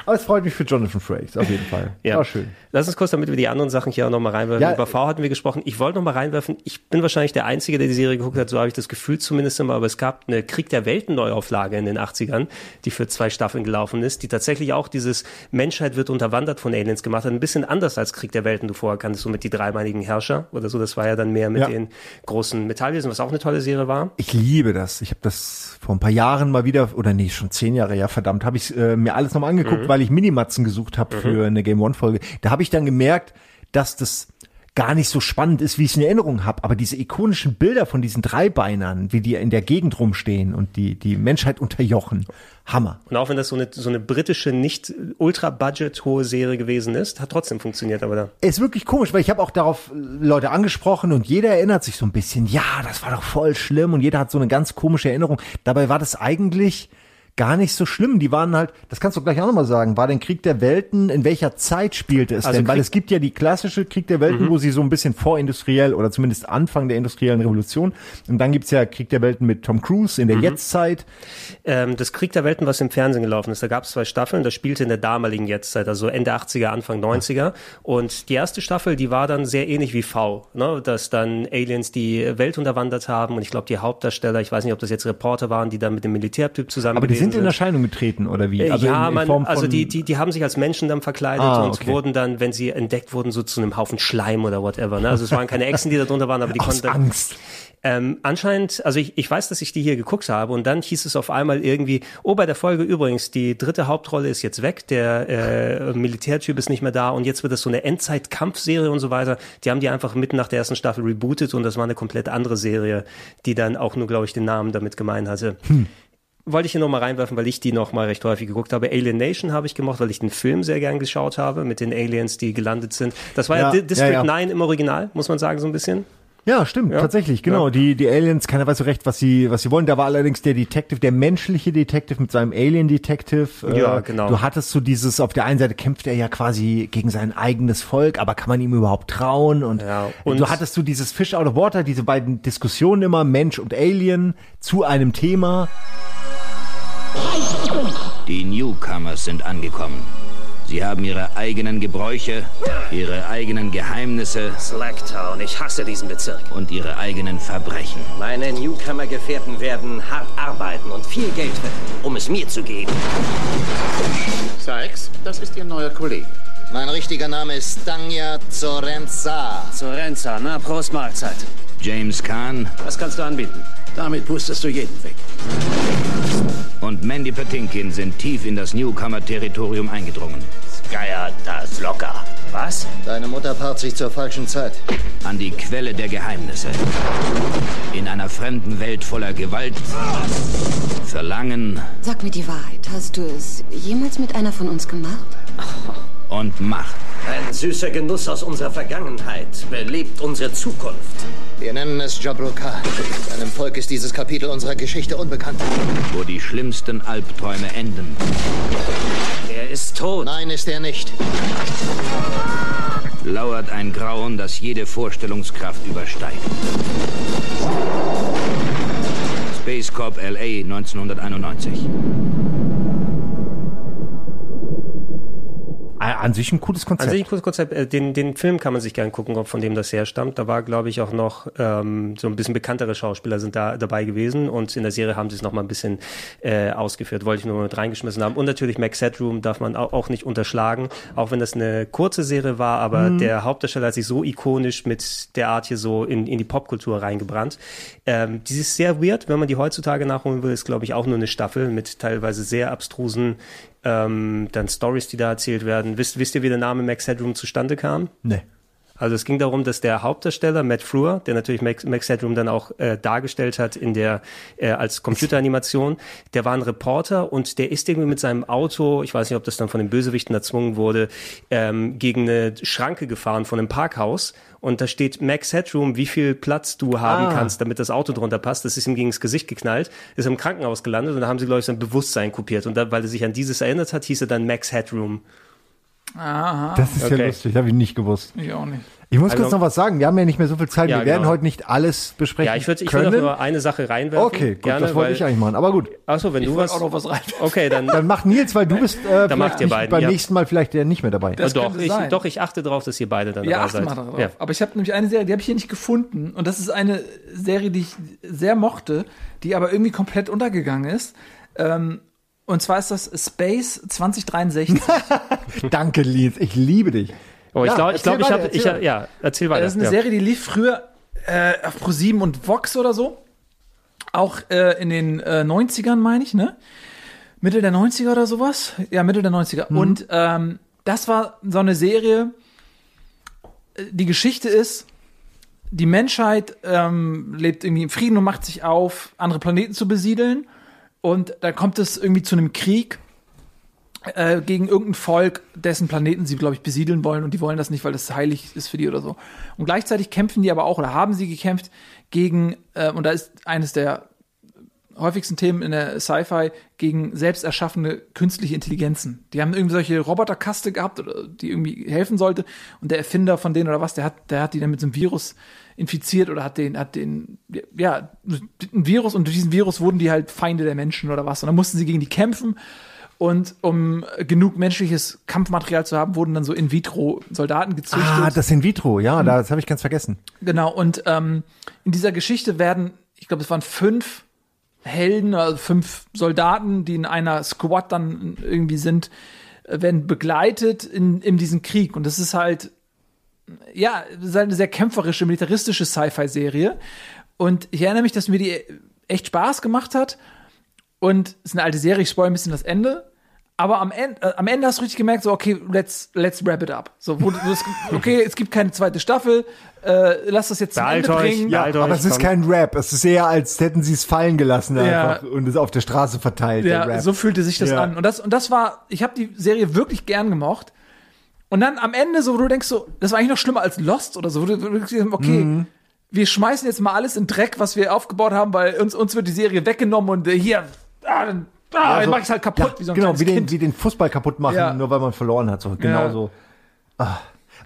Aber es freut mich für Jonathan Frakes, auf jeden Fall. Ja. War schön. Lass uns kurz, damit wir die anderen Sachen hier auch nochmal reinwerfen. Ja, Über V hatten wir gesprochen. Ich wollte nochmal reinwerfen. Ich bin wahrscheinlich der Einzige, der die Serie geguckt hat. So habe ich das Gefühl zumindest immer. Aber es gab eine Krieg der Welten Neuauflage in den 80ern, die für zwei Staffeln gelaufen ist, die tatsächlich auch dieses Menschheit wird unterwandert von Aliens gemacht hat. Ein bisschen anders als Krieg der Welten. Du vorher kanntest so mit die dreimeinigen Herrscher oder so. Das war ja dann mehr mit Ja. den großen Metallwesen, was auch eine tolle Serie war. Ich liebe das. Ich habe das vor ein paar Jahren mal wieder, oder nee, schon zehn Jahre, ja verdammt, habe ich äh, mir alles nochmal angeguckt, Mhm. Weil ich Minimatzen gesucht habe für eine Game One-Folge. Da habe ich dann gemerkt, dass das gar nicht so spannend ist, wie ich es in Erinnerung habe. Aber diese ikonischen Bilder von diesen Dreibeinern, wie die in der Gegend rumstehen und die, die Menschheit unterjochen, Hammer. Und auch wenn das so eine, so eine britische, nicht ultra-budget hohe Serie gewesen ist, hat trotzdem funktioniert, aber da. ist wirklich komisch, weil ich habe auch darauf Leute angesprochen und jeder erinnert sich so ein bisschen, ja, das war doch voll schlimm und jeder hat so eine ganz komische Erinnerung. Dabei war das eigentlich gar nicht so schlimm. Die waren halt, das kannst du gleich auch nochmal sagen, war denn Krieg der Welten, in welcher Zeit spielte es Also denn? Weil Krieg- es gibt ja die klassische Krieg der Welten, Mhm. wo sie so ein bisschen vorindustriell oder zumindest Anfang der industriellen Revolution. Und dann gibt's ja Krieg der Welten mit Tom Cruise in der Mhm. Jetztzeit. Ähm, das Krieg der Welten, was im Fernsehen gelaufen ist, da gab es zwei Staffeln, das spielte in der damaligen Jetztzeit, also Ende 80er, Anfang 90er. Und die erste Staffel, die war dann sehr ähnlich wie V, ne? dass dann Aliens die Welt unterwandert haben und ich glaube, die Hauptdarsteller, ich weiß nicht, ob das jetzt Reporter waren, die dann mit dem Militärtyp zusammen sind in Erscheinung getreten, oder wie? Also ja, in, in man, Form also von- die, die, die haben sich als Menschen dann verkleidet Ah, und okay. wurden dann, wenn sie entdeckt wurden, so zu einem Haufen Schleim oder whatever. Ne? Also es waren keine Echsen, die da drunter waren, aber die Aus konnten. Angst. Ähm, anscheinend, also ich, ich weiß, dass ich die hier geguckt habe und dann hieß es auf einmal irgendwie, oh, bei der Folge übrigens, die dritte Hauptrolle ist jetzt weg, der äh, Militärtyp ist nicht mehr da und jetzt wird das so eine Endzeit-Kampfserie und so weiter. Die haben die einfach mitten nach der ersten Staffel rebootet und das war eine komplett andere Serie, die dann auch nur, glaube ich, den Namen damit gemeint hatte. Wollte ich hier noch mal reinwerfen, weil ich die noch mal recht häufig geguckt habe. Alien Nation habe ich gemacht, weil ich den Film sehr gern geschaut habe mit den Aliens, die gelandet sind. Das war ja, Ja, Di- District ja, ja. 9 im Original, muss man sagen, so ein bisschen. Ja, stimmt, Ja. tatsächlich, genau. Ja. Die, die Aliens, keiner weiß so recht, was sie, was sie wollen. Da war allerdings der Detective, der menschliche Detective mit seinem Alien-Detective. Ja, Äh, genau. Du hattest so dieses, auf der einen Seite kämpft er ja quasi gegen sein eigenes Volk, aber kann man ihm überhaupt trauen? Und, und- du hattest so dieses Fish out of water, diese beiden Diskussionen immer, Mensch und Alien, zu einem Thema. Die Newcomers sind angekommen. Sie haben ihre eigenen Gebräuche, ihre eigenen Geheimnisse. Slacktown, ich hasse diesen Bezirk. Und ihre eigenen Verbrechen. Meine Newcomer-Gefährten werden hart arbeiten und viel Geld verdienen, um es mir zu geben. Sykes, das ist Ihr neuer Kollege. Mein richtiger Name ist Stanja Zorenza. Zorenza, na, Prost Mahlzeit. James Kahn. Was kannst du anbieten? Damit pustest du jeden weg. Und Mandy Patinkin sind tief in das Newcomer-Territorium eingedrungen. Geier das locker. Was? Deine Mutter paart sich zur falschen Zeit. An die Quelle der Geheimnisse. In einer fremden Welt voller Gewalt, Verlangen Sag mir die Wahrheit. Hast du es jemals mit einer von uns gemacht? und Macht. Ein süßer Genuss aus unserer Vergangenheit belebt unsere Zukunft. Wir nennen es Jabroka. Deinem Volk ist dieses Kapitel unserer Geschichte unbekannt. Wo die schlimmsten Albträume enden. Er ist tot. Nein, ist er nicht. Lauert ein Grauen, das jede Vorstellungskraft übersteigt. Space Corp LA 1991. An sich ein cooles Konzept. An sich ein cooles Konzept. Äh, Den, den Film kann man sich gerne gucken, ob von dem das herstammt. Da war, glaube ich, auch noch ähm, so ein bisschen bekanntere Schauspieler sind da dabei gewesen und in der Serie haben sie es noch mal ein bisschen äh, ausgeführt. Wollte ich nur mal mit reingeschmissen haben. Und natürlich Max Headroom darf man auch, auch nicht unterschlagen, auch wenn das eine kurze Serie war, aber Mhm. der Hauptdarsteller hat sich so ikonisch mit der Art hier so in, in die Popkultur reingebrannt. Ähm, die ist sehr weird, wenn man die heutzutage nachholen will, ist, glaube ich, auch nur eine Staffel mit teilweise sehr abstrusen ähm, dann Stories, die da erzählt werden. Wisst, wisst ihr, wie der Name Max Headroom zustande kam? Nee. Also es ging darum, dass der Hauptdarsteller Matt Frewer, der natürlich Max, Max Headroom dann auch äh, dargestellt hat in der äh, als Computeranimation, der war ein Reporter und der ist irgendwie mit seinem Auto, ich weiß nicht, ob das dann von den Bösewichten erzwungen wurde, ähm, gegen eine Schranke gefahren von einem Parkhaus und da steht Max Headroom, wie viel Platz du haben Ah. kannst, damit das Auto drunter passt. Das ist ihm gegen das Gesicht geknallt, ist im Krankenhaus gelandet und da haben sie, glaube ich, sein Bewusstsein kopiert und da, weil er sich an dieses erinnert hat, hieß er dann Max Headroom. Aha. Das ist ja Okay. lustig, habe ich nicht gewusst. Ich auch nicht. Ich muss Also- kurz noch was sagen. Wir haben ja nicht mehr so viel Zeit. Ja, wir werden genau. heute nicht alles besprechen Ja, ich würde ich würd nur eine Sache reinwerfen. okay, gut, gerne, das wollte weil- ich eigentlich machen. Aber gut. Achso, wenn Ich du was. auch noch was rein. Okay, dann. Dann mach Nils, weil du bist äh, Dann macht ihr nicht- beiden, beim ja. nächsten Mal vielleicht der nicht mehr dabei. Das doch, könnte ich, sein. doch, ich achte darauf, dass ihr beide dann Ja, dabei seid. mal darauf. Ja. Aber ich habe nämlich eine Serie, die habe ich hier nicht gefunden. Und das ist eine Serie, die ich sehr mochte, die aber irgendwie komplett untergegangen ist. Ähm, und zwar ist das Space 2063. Danke, Nils. Ich liebe dich. Oh, ich Ja, glaube, ich, erzähl glaub, ich habe, ich, ja, erzähl weiter. Das ist eine ja. Serie, die lief früher äh, auf Pro7 und Vox oder so. Auch äh, in den äh, 90ern, meine ich, ne? Mitte der 90er oder sowas? Ja, Mitte der 90er. Und ähm, das war so eine Serie. äh, Die Geschichte ist, die Menschheit ähm, lebt irgendwie im Frieden und macht sich auf, andere Planeten zu besiedeln. Und dann kommt es irgendwie zu einem Krieg äh, gegen irgendein Volk, dessen Planeten sie, glaube ich, besiedeln wollen und die wollen das nicht, weil das heilig ist für die oder so. Und gleichzeitig kämpfen die aber auch oder haben sie gekämpft gegen, äh, und da ist eines der häufigsten Themen in der Sci-Fi gegen selbst erschaffene künstliche Intelligenzen. Die haben irgendwie solche Roboterkaste gehabt, oder, die irgendwie helfen sollte. Und der Erfinder von denen oder was, der hat, der hat die dann mit so einem Virus infiziert oder hat den, hat den, ja, ein Virus und durch diesen Virus wurden die halt Feinde der Menschen oder was. Und dann mussten sie gegen die kämpfen. Und um genug menschliches Kampfmaterial zu haben, wurden dann so in vitro Soldaten gezüchtet. Ah, das in vitro, ja, Mhm. das habe ich ganz vergessen. Genau, und ähm, in dieser Geschichte werden, ich glaube, es waren fünf Helden, also fünf Soldaten, die in einer Squad dann irgendwie sind, äh, werden begleitet in, in diesen Krieg. Und das ist halt, ja, das ist halt eine sehr kämpferische, militaristische Sci-Fi-Serie. Und ich erinnere mich, dass mir die echt Spaß gemacht hat. Und es ist eine alte Serie, ich spoil ein bisschen das Ende. Aber am Ende, äh, am Ende hast du richtig gemerkt, so, okay, let's, let's wrap it up. So, wo, wo es, okay, es gibt keine zweite Staffel, äh, lass das jetzt zum Ende euch, bringen. ja, Aber es ist kein Rap. Es ist eher, als hätten sie es fallen gelassen Ja. einfach und es auf der Straße verteilt. der Ja, Rap. so fühlte sich das Ja. an. Und das, und das war, ich habe die Serie wirklich gern gemocht. Und dann am Ende, so, wo du denkst, so, das war eigentlich noch schlimmer als Lost oder so, wo du, wo du denkst, okay, Mhm. wir schmeißen jetzt mal alles in Dreck, was wir aufgebaut haben, weil uns, uns wird die Serie weggenommen und äh, hier, ah, dann, ah, Ja, dann so- mach ich's halt kaputt, ja, wie so ein Genau, wie den, Kind. wie den Fußball kaputt machen, Ja. nur weil man verloren hat. So, genau so. Ah.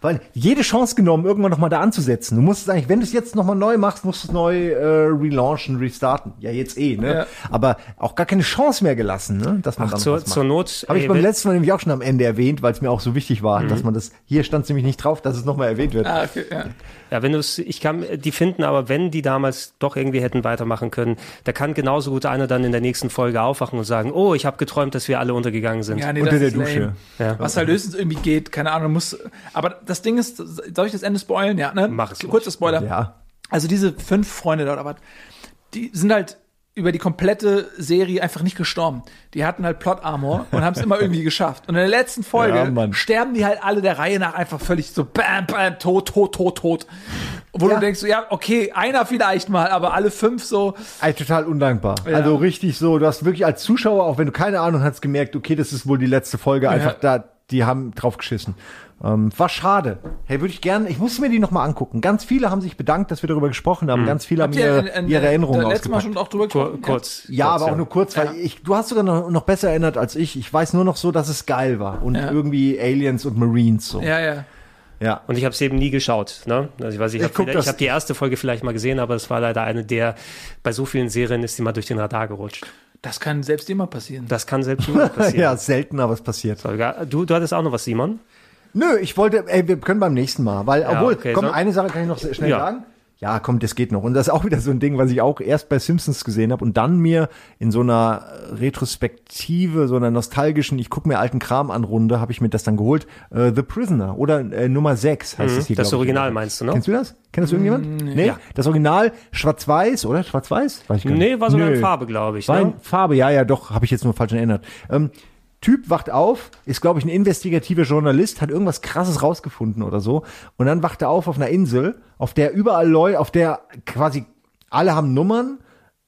Weil jede Chance genommen, irgendwann noch mal da anzusetzen. Du musst es eigentlich, wenn du es jetzt noch mal neu machst, musst du es neu äh, relaunchen, restarten. Ja, jetzt eh, ne? Ja. Aber auch gar keine Chance mehr gelassen, ne? Dass man Ach, dann zur- was macht. zur Not, Habe ich ey, beim letzten Mal nämlich auch schon am Ende erwähnt, weil es mir auch so wichtig war, Mhm. dass man das, hier stand es nämlich nicht drauf, dass es noch mal erwähnt wird. Ah, okay, ja. Ja, wenn du es, ich kann die finden, aber wenn die damals doch irgendwie hätten weitermachen können, da kann genauso gut einer dann in der nächsten Folge aufwachen und sagen, oh, ich habe geträumt, dass wir alle untergegangen sind. Ja, nee, das ist lame. Ja. Was halt höchstens irgendwie geht, keine Ahnung, muss. Aber das Ding ist, soll ich das Ende spoilen? Ja, ne? Mach es. Kurzer Spoiler. Ja. Also diese fünf Freunde oder was, die sind halt über die komplette Serie einfach nicht gestorben. Die hatten halt Plot Armor und haben es immer irgendwie geschafft. Und in der letzten Folge Ja, sterben die halt alle der Reihe nach einfach völlig so bam, bam, tot, tot, tot, tot. Wo Ja. du denkst, so, ja, okay, einer vielleicht mal, aber alle fünf so. Ey, total undankbar. Ja. Also richtig so, du hast wirklich als Zuschauer, auch wenn du keine Ahnung hast, gemerkt, okay, das ist wohl die letzte Folge, einfach da, die haben drauf geschissen. Ähm, war schade. Hey, würde ich gerne, ich muss mir die nochmal angucken. Ganz viele haben sich bedankt, dass wir darüber gesprochen haben. Ganz viele haben Habt ihr ihre, in- in- ihre Erinnerungen letztes Mal schon auch drüber gesprochen? Kurz. Ja, kurz, aber auch nur kurz, weil ich, du hast sogar noch, noch besser erinnert als ich. Ich weiß nur noch so, dass es geil war. Und Ja. irgendwie Aliens und Marines so. Ja, ja. Ja. Und ich habe es eben nie geschaut. Ne? Also ich weiß, ich Ich habe hab die erste Folge vielleicht mal gesehen, aber es war leider eine der, bei so vielen Serien ist die mal durch den Radar gerutscht. Das kann selbst immer passieren. Das kann selbst immer passieren. ja, selten, aber es passiert. Du, du hattest auch noch was, Simon? Nö, ich wollte, ey, wir können beim nächsten Mal, weil, Ja, obwohl, okay, komm, so. eine Sache kann ich noch schnell Ja. sagen. Ja, komm, das geht noch. Und das ist auch wieder so ein Ding, was ich auch erst bei Simpsons gesehen habe und dann mir in so einer Retrospektive, so einer nostalgischen, ich gucke mir alten Kram an Runde, habe ich mir das dann geholt. Äh, The Prisoner oder äh, Nummer 6 heißt Mhm, es hier. das glaub ich. Original meinst du, ne? Kennst du das? Kennt das irgendjemand? Mm, nee. ja. Das Original schwarz-weiß, oder? Schwarz-weiß? Weiß ich gar nicht. Nee, war sogar in Nö. Farbe, glaube ich. War in Ne? Farbe, ja, ja, doch, habe ich jetzt nur falsch erinnert. Ähm, Typ wacht auf, ist, glaube ich, ein investigativer Journalist, hat irgendwas krasses rausgefunden oder so. Und dann wacht er auf auf einer Insel, auf der überall Leute, auf der quasi alle haben Nummern,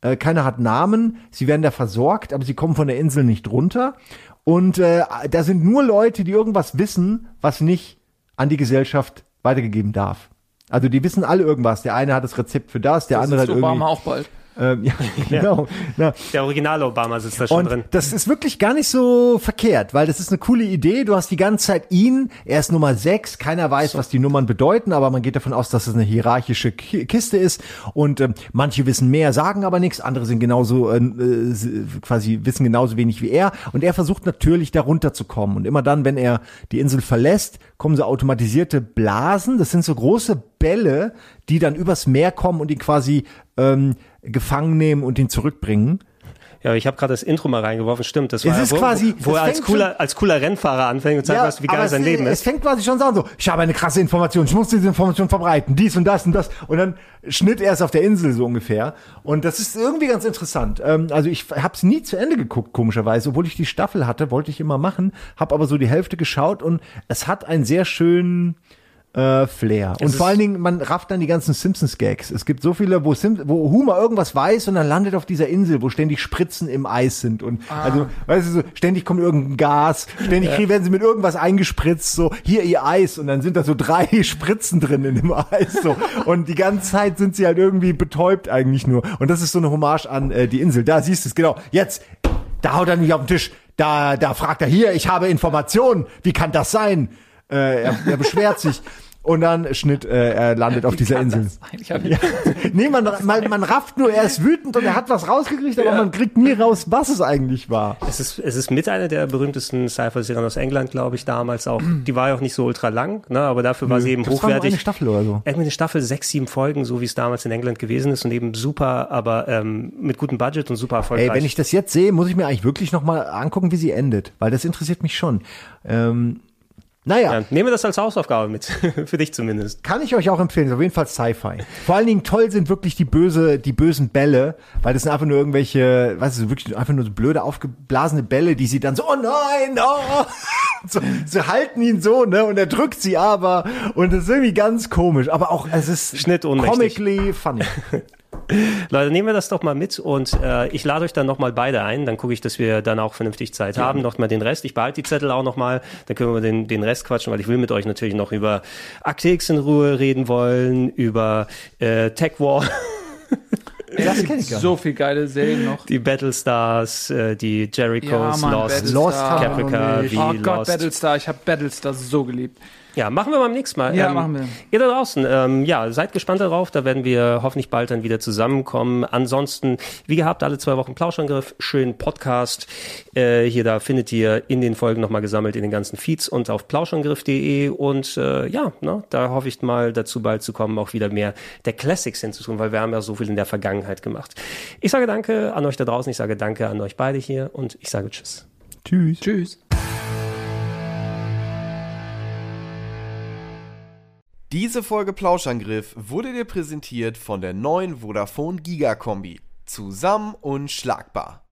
äh, keiner hat Namen, sie werden da versorgt, aber sie kommen von der Insel nicht runter. Und äh, da sind nur Leute, die irgendwas wissen, was nicht an die Gesellschaft weitergegeben darf. Also die wissen alle irgendwas. Der eine hat das Rezept für das, der Das andere hat irgendwie. Obama auch bald. Ähm, ja, genau. Na, Der originale Obama sitzt da schon und drin. das ist wirklich gar nicht so verkehrt, weil das ist eine coole Idee. Du hast die ganze Zeit ihn, er ist Nummer 6, keiner weiß, was die Nummern bedeuten, aber man geht davon aus, dass es eine hierarchische Ki- Kiste ist. Und ähm, manche wissen mehr, sagen aber nichts, andere sind genauso äh, quasi wissen genauso wenig wie er. Und er versucht natürlich darunter zu kommen und immer dann, wenn er die Insel verlässt, kommen so automatisierte Blasen, das sind so große Bälle, die dann übers Meer kommen und ihn quasi ähm, gefangen nehmen und ihn zurückbringen. Ja, ich habe gerade das Intro mal reingeworfen. Stimmt, das Es war ja, ist wo, quasi- wo, es er als cooler, als cooler Rennfahrer anfängt und zeigt, was, wie geil sein es, Leben es ist. fängt quasi schon so an, so, ich habe eine krasse Information, ich muss diese Information verbreiten, dies und das und das. Und dann schnitt er es auf der Insel so ungefähr. Und das ist irgendwie ganz interessant. Ähm, also ich habe es nie zu Ende geguckt, komischerweise. Obwohl ich die Staffel hatte, wollte ich immer machen, habe aber so die Hälfte geschaut und es hat einen sehr schönen äh, Flair. Und vor allen Dingen, man rafft dann die ganzen Simpsons-Gags. Es gibt so viele, wo, Sim wo Homer irgendwas weiß und dann landet auf dieser Insel, wo ständig Spritzen im Eis sind. Und also, weißt du, so, ständig kommt irgendein Gas, ständig kriegen- werden sie mit irgendwas eingespritzt, so, hier ihr Eis. Und dann sind da so drei Spritzen drin in dem Eis. So. Und die ganze Zeit sind sie halt irgendwie betäubt eigentlich nur. Und das ist so eine Hommage an äh, die Insel. Da siehst du es, genau. Jetzt, da haut er nicht auf den Tisch. Da, da fragt er hier, ich habe Informationen. Wie kann das sein? Äh, er, er beschwert sich. Und dann Schnitt, äh, er landet auf dieser Insel. Ja. Nee, man, man, man rafft nur, er ist wütend und er hat was rausgekriegt, aber man kriegt nie raus, was es eigentlich war. Es ist, es ist mit einer der berühmtesten Sci-Fi-Serien aus England, glaube ich, damals auch. Die war ja auch nicht so ultra lang, ne, aber dafür war sie eben Das war hochwertig. eine Staffel oder so. Irgendwie eine Staffel, sechs, sieben Folgen, so wie es damals in England gewesen ist und eben super, aber ähm, mit gutem Budget und super erfolgreich. Ey, wenn ich das jetzt sehe, muss ich mir eigentlich wirklich nochmal angucken, wie sie endet, weil das interessiert mich schon. Ähm, naja. ja, nehme das als Hausaufgabe mit, für dich zumindest. Kann ich euch auch empfehlen, ist auf jeden Fall Sci-Fi. Vor allen Dingen toll sind wirklich die böse, die bösen Bälle, weil das sind einfach nur irgendwelche, weißt du, wirklich einfach nur so blöde aufgeblasene Bälle, die sie dann so, oh nein, oh, so, sie halten ihn so, ne, und er drückt sie aber, und das ist irgendwie ganz komisch, aber auch, es ist Schnittohnmächtig. comically funny. Leute, nehmen wir das doch mal mit und äh, ich lade euch dann nochmal beide ein. Dann gucke ich, dass wir dann auch vernünftig Zeit haben. Noch mal den Rest. Ich behalte die Zettel auch nochmal. Dann können wir den, den Rest quatschen, weil ich will mit euch natürlich noch über Akte X in Ruhe reden wollen, über äh, Tech War. Das kenn ich gar So viel geile Serien noch. Die Battlestars, äh, die Jerichos, Ja, Mann, Lost, Battlestar. Lost haben wir Caprica, nicht. Oh Gott, Lost. Battlestar. Ich habe Battlestar so geliebt. Ja, machen wir beim nächsten Mal. Ja, machen wir. Ihr da draußen, ähm, ja, seid gespannt darauf. Da werden wir hoffentlich bald dann wieder zusammenkommen. Ansonsten, wie gehabt, alle zwei Wochen Plauschangriff, schönen Podcast. Äh, hier, da findet ihr in den Folgen nochmal gesammelt in den ganzen Feeds und auf plauschangriff.de. Und äh, ja, ne, da hoffe ich mal dazu bald zu kommen, auch wieder mehr der Classics hinzutun, weil wir haben ja so viel in der Vergangenheit gemacht. Ich sage danke an euch da draußen, ich sage danke an euch beide hier und ich sage Tschüss. Tschüss. Tschüss. Diese Folge Plauschangriff wurde dir präsentiert von der neuen Vodafone Giga Kombi. Zusammen unschlagbar.